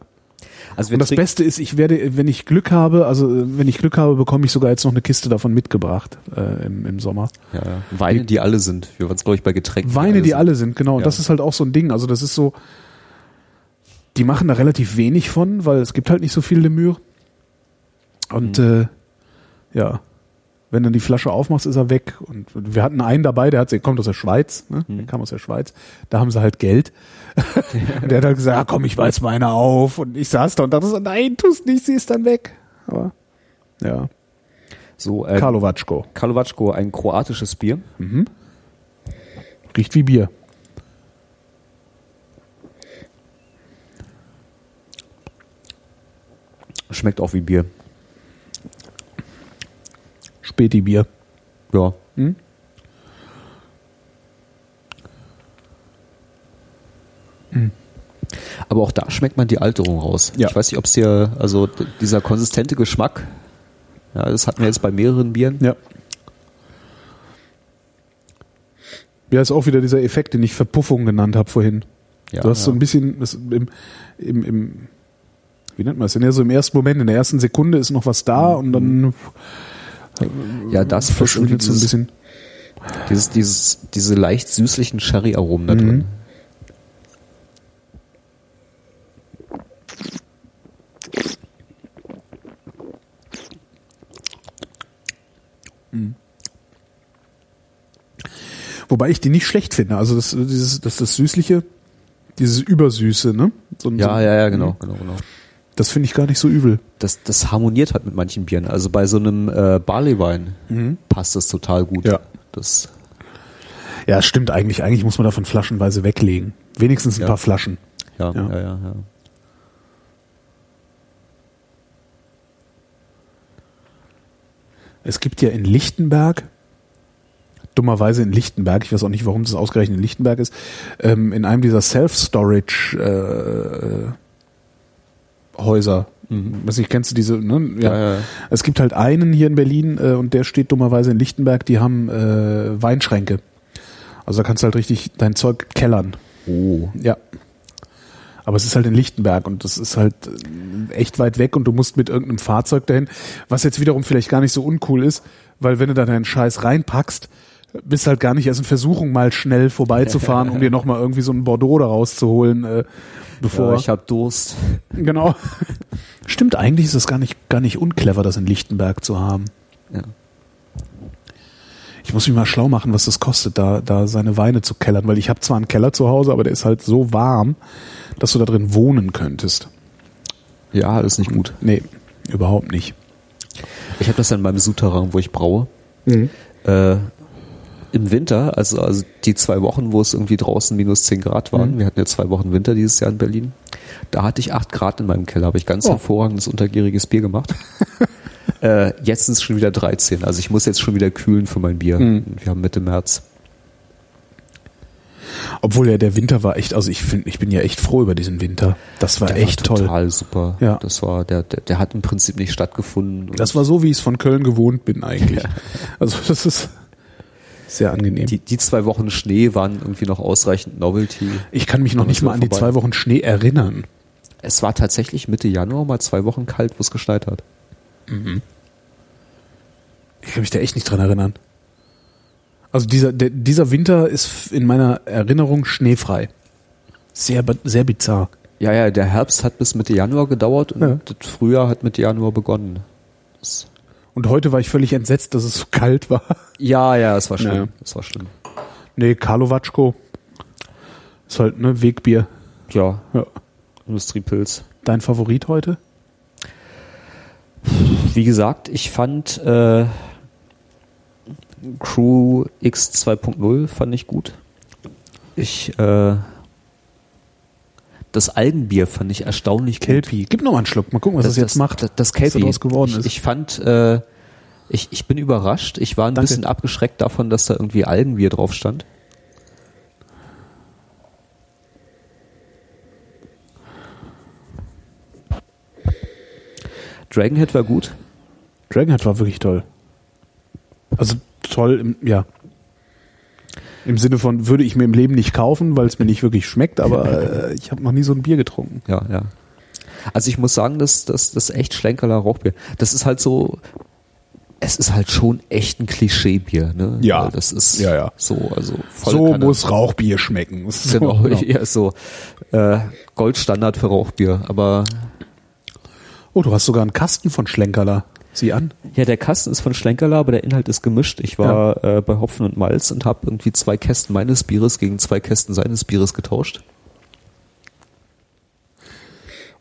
Also wir Und das Beste ist, ich werde, wenn ich Glück habe, also wenn ich Glück habe, bekomme ich sogar jetzt noch eine Kiste davon mitgebracht äh, im, im Sommer. ja, ja. Weine, die alle sind. Wir waren es, glaube ich, bei Getränken. Weine, die sind. alle sind, genau. Und Ja. das ist halt auch so ein Ding. Also das ist so, die machen da relativ wenig von, weil es gibt halt nicht so viel Lemur. Und Mhm. äh, ja, wenn du die Flasche aufmachst, ist er weg. Und wir hatten einen dabei, der hat, der kommt aus der Schweiz, ne? Mhm. der kam aus der Schweiz. Da haben sie halt Geld. Und [laughs] der hat halt gesagt, ja, komm, ich weiß meine auf. Und ich saß da und dachte so, nein, tust nicht, sie ist dann weg. Aber ja, So, äh, Karlovatschko. Karlovatschko, ein kroatisches Bier. Riecht wie Bier. Schmeckt auch wie Bier. Späti-Bier. Ja. Hm? Aber auch da schmeckt man die Alterung raus. Ja. Ich weiß nicht, ob es dir, also dieser konsistente Geschmack, ja, das hatten wir jetzt bei mehreren Bieren. Ja. Ja, ist auch wieder dieser Effekt, den ich Verpuffung genannt habe vorhin. Ja, du hast so ja. ein bisschen das im, im, im, wie nennt man das denn? Ja, so im ersten Moment, in der ersten Sekunde ist noch was da und dann ja, das plus irgendwie verschwindet so ein bisschen. dieses, dieses, diese leicht süßlichen Sherry-Aromen da drin. Wobei ich die nicht schlecht finde. Also das, dieses, das, das Süßliche, dieses Übersüße, ne? So, Ja, so, ja, ja, genau, genau, genau. Das finde ich gar nicht so übel. Das, das harmoniert halt mit manchen Bieren. Also bei so einem äh, Barleywein passt das total gut. Ja. Das, Ja, stimmt eigentlich. Eigentlich muss man davon flaschenweise weglegen. Wenigstens ein Ja. paar Flaschen. ja, Ja. ja, ja, ja. Es gibt ja in Lichtenberg, dummerweise in Lichtenberg, ich weiß auch nicht, warum das ausgerechnet in Lichtenberg ist, ähm, in einem dieser Self-Storage äh, Häuser. Weiß nicht, kennst du diese? Ne? Mhm. Ja, ja, ja. Es gibt halt einen hier in Berlin äh, und der steht dummerweise in Lichtenberg, die haben äh, Weinschränke. Also da kannst du halt richtig dein Zeug kellern. Oh. Ja. Aber es ist halt in Lichtenberg und das ist halt äh, echt weit weg und du musst mit irgendeinem Fahrzeug dahin, was jetzt wiederum vielleicht gar nicht so uncool ist, weil wenn du da deinen Scheiß reinpackst, bist halt gar nicht erst in Versuchung, mal schnell vorbeizufahren, um dir nochmal irgendwie so ein Bordeaux da rauszuholen, äh, bevor. Ja, ich habe Durst. genau. [laughs] Stimmt, eigentlich ist es gar nicht, gar nicht unclever, das in Lichtenberg zu haben. Ja. Ich muss mich mal schlau machen, was das kostet, da, da seine Weine zu kellern, weil ich habe zwar einen Keller zu Hause, aber der ist halt so warm, dass du da drin wohnen könntest. ja, ist nicht gut. Nee, überhaupt nicht. Ich habe das dann beim Souterrain, wo ich braue. Äh, Im Winter, also, also die zwei Wochen, wo es irgendwie draußen minus 10 Grad waren, wir hatten ja zwei Wochen Winter dieses Jahr in Berlin, da hatte ich 8 Grad in meinem Keller, habe ich ganz Oh. hervorragendes untergieriges Bier gemacht. [laughs] äh, jetzt ist es schon wieder 13, also ich muss jetzt schon wieder kühlen für mein Bier. Wir haben Mitte März. Obwohl ja der Winter war echt, also ich finde, ich bin ja echt froh über diesen Winter. Das war Der echt war toll. total super. Ja. Das war, der, der, der hat im Prinzip nicht stattgefunden. Und Das war so, wie ich es von Köln gewohnt bin eigentlich. Also das ist sehr angenehm. die, die zwei Wochen Schnee waren irgendwie noch ausreichend Novelty. ich kann mich noch nicht mal an die vorbei. zwei Wochen Schnee erinnern. Es war tatsächlich Mitte Januar mal zwei Wochen kalt, wo es geschneit hat. Ich kann mich da echt nicht dran erinnern. Also dieser, der, dieser Winter ist in meiner Erinnerung schneefrei. Sehr, sehr bizarr. Ja, ja, der Herbst hat bis Mitte Januar gedauert und Ja. das Frühjahr hat Mitte Januar begonnen. Das, Und heute war ich völlig entsetzt, dass es so kalt war. ja, ja, es war schlimm. Ja. Es war schlimm. Nee, Karlowatschko. Ist halt, ne, Wegbier. Ja, Ja. Industriepilz. Dein Favorit heute? Wie gesagt, ich fand äh, Crew X 2.0 fand ich gut. Ich äh, das Algenbier fand ich erstaunlich gut. Kelpi. Gib noch mal einen Schluck. Mal gucken, was es jetzt macht. Das, das was Kelpie. daraus geworden ich, ist. ich fand, äh, ich, ich bin überrascht. Ich war ein Danke. bisschen abgeschreckt davon, dass da irgendwie Algenbier drauf stand. Dragonhead war gut. Dragonhead war wirklich toll. Also toll, im, ja. Im Sinne von, würde ich mir im Leben nicht kaufen, weil es mir nicht wirklich schmeckt, aber äh, ich habe noch nie so ein Bier getrunken. Ja, ja. Also ich muss sagen, das, das, das ist echt Schlenkerler Rauchbier. Das ist halt so, es ist halt schon echt ein Klischeebier, ne? Ja. Das ist Ja, ja. so, also voll so Kanne. muss Rauchbier schmecken. [laughs] So, Genau, [laughs] ja, so äh, Goldstandard für Rauchbier. Aber Oh, du hast sogar einen Kasten von Schlenkerler. Sieh an. ja, der Kasten ist von Schlenkerler, aber der Inhalt ist gemischt. Ich war äh, bei Hopfen und Malz und habe irgendwie zwei Kästen meines Bieres gegen zwei Kästen seines Bieres getauscht.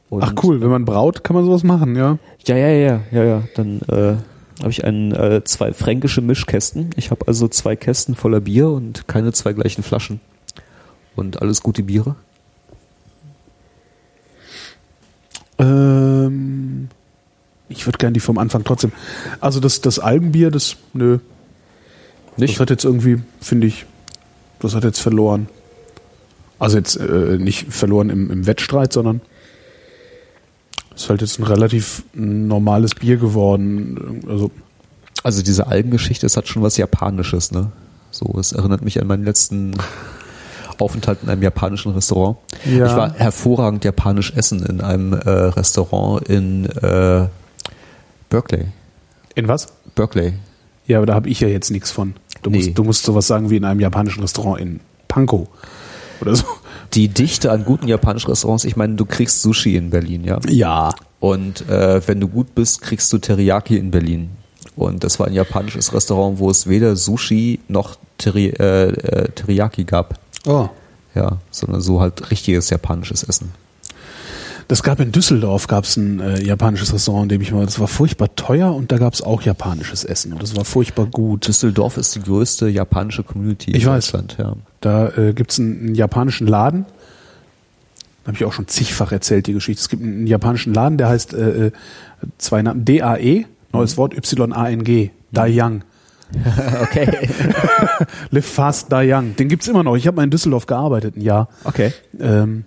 Und Ach cool, wenn man braut, kann man sowas machen, ja. Ja, ja, ja, ja, ja. Dann äh, habe ich einen, äh, zwei fränkische Mischkästen. Ich habe also zwei Kästen voller Bier und keine zwei gleichen Flaschen. Und alles gute Biere. Ähm, ich würde gerne die vom Anfang trotzdem. Also das, das Algenbier, das, nö, das Nicht? hat jetzt irgendwie, finde ich, das hat jetzt verloren. Also jetzt äh, nicht verloren im, im Wettstreit, sondern ist halt jetzt ein relativ normales Bier geworden. Also Also diese Algengeschichte, das hat schon was Japanisches, ne? So, es erinnert mich an meinen letzten Aufenthalt in einem japanischen Restaurant. Ja. Ich war hervorragend japanisch essen in einem äh, Restaurant in äh, Berkeley. in was? Berkeley. Ja, aber da habe ich ja jetzt nichts von. Du, Nee. musst, du musst sowas sagen wie in einem japanischen Restaurant in Pankow oder so. Die Dichte an guten japanischen Restaurants, ich meine, du kriegst Sushi in Berlin, ja. Ja. Und äh, wenn du gut bist, kriegst du Teriyaki in Berlin. Und das war ein japanisches Restaurant, wo es weder Sushi noch Teri äh, äh, Teriyaki gab. Oh. Ja, sondern so halt richtiges japanisches Essen. Das gab in Düsseldorf gab's ein äh, japanisches Restaurant, in dem ich mal, das war furchtbar teuer und da gab's auch japanisches Essen und das war furchtbar gut. Düsseldorf ist die größte japanische Community Ich in weiß. Deutschland. Ja. Da äh, gibt's einen, einen japanischen Laden. Habe ich auch schon zigfach erzählt, die Geschichte. Es gibt einen, japanischen Laden, der heißt äh, äh, zwei Namen D-A-E, neues Wort Y-A-N-G, Dayang. [laughs] Okay. [laughs] Live Fast Dayang. Den gibt's immer noch. Ich habe mal in Düsseldorf gearbeitet, ein Jahr. Okay. Ähm,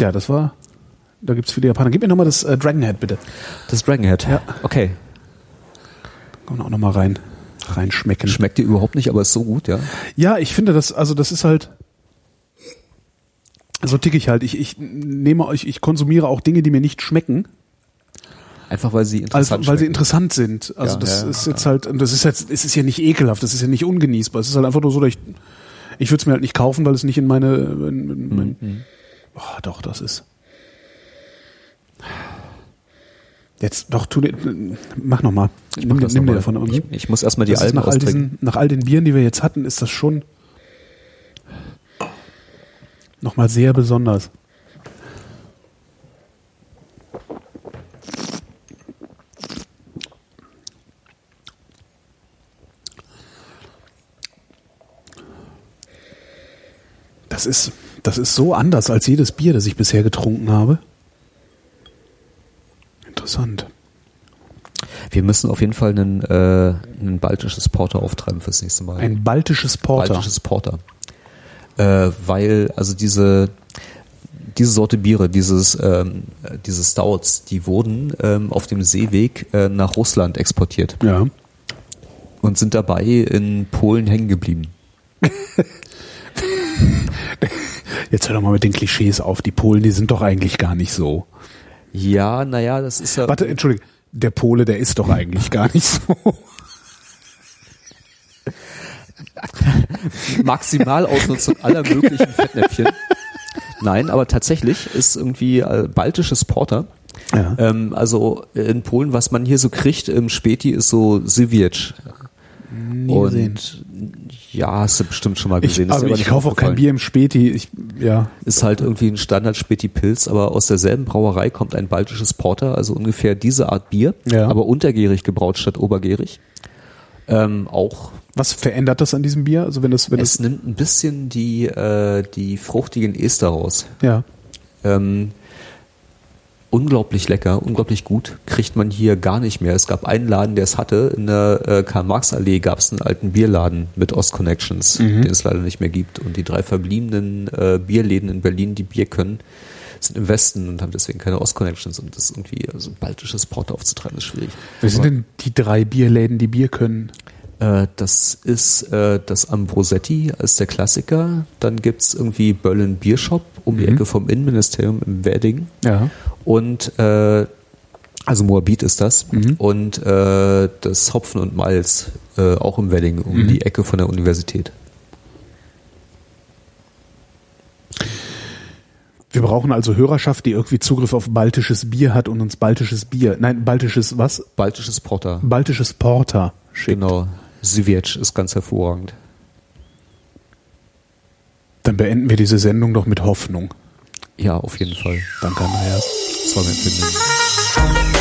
ja, das war. Da gibt's viele Japaner. Gib mir nochmal das äh, Dragonhead, bitte. Das Dragonhead. Ja. Okay. Kann man auch nochmal rein, reinschmecken. Schmeckt dir überhaupt nicht, aber ist so gut, ja. Ja, ich finde das, also das ist halt. So tick ich halt. Ich, ich nehme euch, ich konsumiere auch Dinge, die mir nicht schmecken, Einfach weil sie also, interessant weil sie schmecken. interessant sind. Also Ja, das ja, ist jetzt halt, das ist jetzt, es ist ja nicht ekelhaft, das ist ja nicht ungenießbar. Es ist halt einfach nur so, dass ich, ich würde es mir halt nicht kaufen, weil es nicht in meine, in, in, mein, Mhm. oh, doch, das ist. Jetzt, doch, tu mach noch mal. Ich Nimm, mach nimm dir davon. Ich, ich muss erstmal die das Alben nach all, diesen, nach all den Bieren, die wir jetzt hatten, ist das schon nochmal sehr besonders. Das ist, das ist so anders als jedes Bier, das ich bisher getrunken habe. Interessant. Wir müssen auf jeden Fall einen, äh, ein baltisches Porter auftreiben fürs nächste Mal. Ein baltisches Porter. baltisches Porter. Äh, weil, also diese, diese Sorte Biere, dieses, ähm, äh, diese Stouts, die wurden ähm, auf dem Seeweg äh, nach Russland exportiert Ja. und sind dabei in Polen hängen geblieben. [laughs] Jetzt hör doch mal mit den Klischees auf. Die Polen, die sind doch eigentlich gar nicht so. Ja, naja, das ist ja. Warte, entschuldige. Der Pole, der ist doch eigentlich gar nicht so. Maximalausnutzung aller möglichen Fettnäpfchen. Nein, aber tatsächlich ist irgendwie äh, baltisches Porter. Ja. Ähm, also in Polen, was man hier so kriegt im Späti, ist so Siwiec. Nie Und gesehen. Ja, hast du bestimmt schon mal Ich, gesehen. Ist dir aber ich kaufe auch kein. Bier im Späti. Ich, ja. Ist halt irgendwie ein Standard-Späti-Pilz, aber aus derselben Brauerei kommt ein baltisches Porter, also ungefähr diese Art Bier, Ja. aber untergärig gebraut statt obergärig. Ähm, auch Was verändert das an diesem Bier? Also wenn das, wenn es das, nimmt ein bisschen die, äh, die fruchtigen Ester raus. ja. Ähm, unglaublich lecker, unglaublich gut, kriegt man hier gar nicht mehr. Es gab einen Laden, der es hatte. In der äh, Karl-Marx-Allee gab es einen alten Bierladen mit Ost-Connections, den es leider nicht mehr gibt. Und die drei verbliebenen äh, Bierläden in Berlin, die Bier können, sind im Westen und haben deswegen keine Ost-Connections. Und das irgendwie, also baltisches Porter aufzutreiben, ist schwierig. Wer sind denn die drei Bierläden, die Bier können? Äh, das ist äh, das Ambrosetti als der Klassiker. Dann gibt's irgendwie Berlin Biershop um die Ecke vom Innenministerium im Wedding. Ja. Und äh, also Moabit ist das. Und äh, das Hopfen und Malz äh, auch im Wedding um die Ecke von der Universität. Wir brauchen also Hörerschaft, die irgendwie Zugriff auf baltisches Bier hat und uns baltisches Bier, nein, baltisches was? Baltisches Porter. Baltisches Porter schickt. Genau. Siwiec ist ganz hervorragend. Dann beenden wir diese Sendung doch mit Hoffnung. Ja, auf jeden Fall. Danke, Andreas. Das war mein Finden.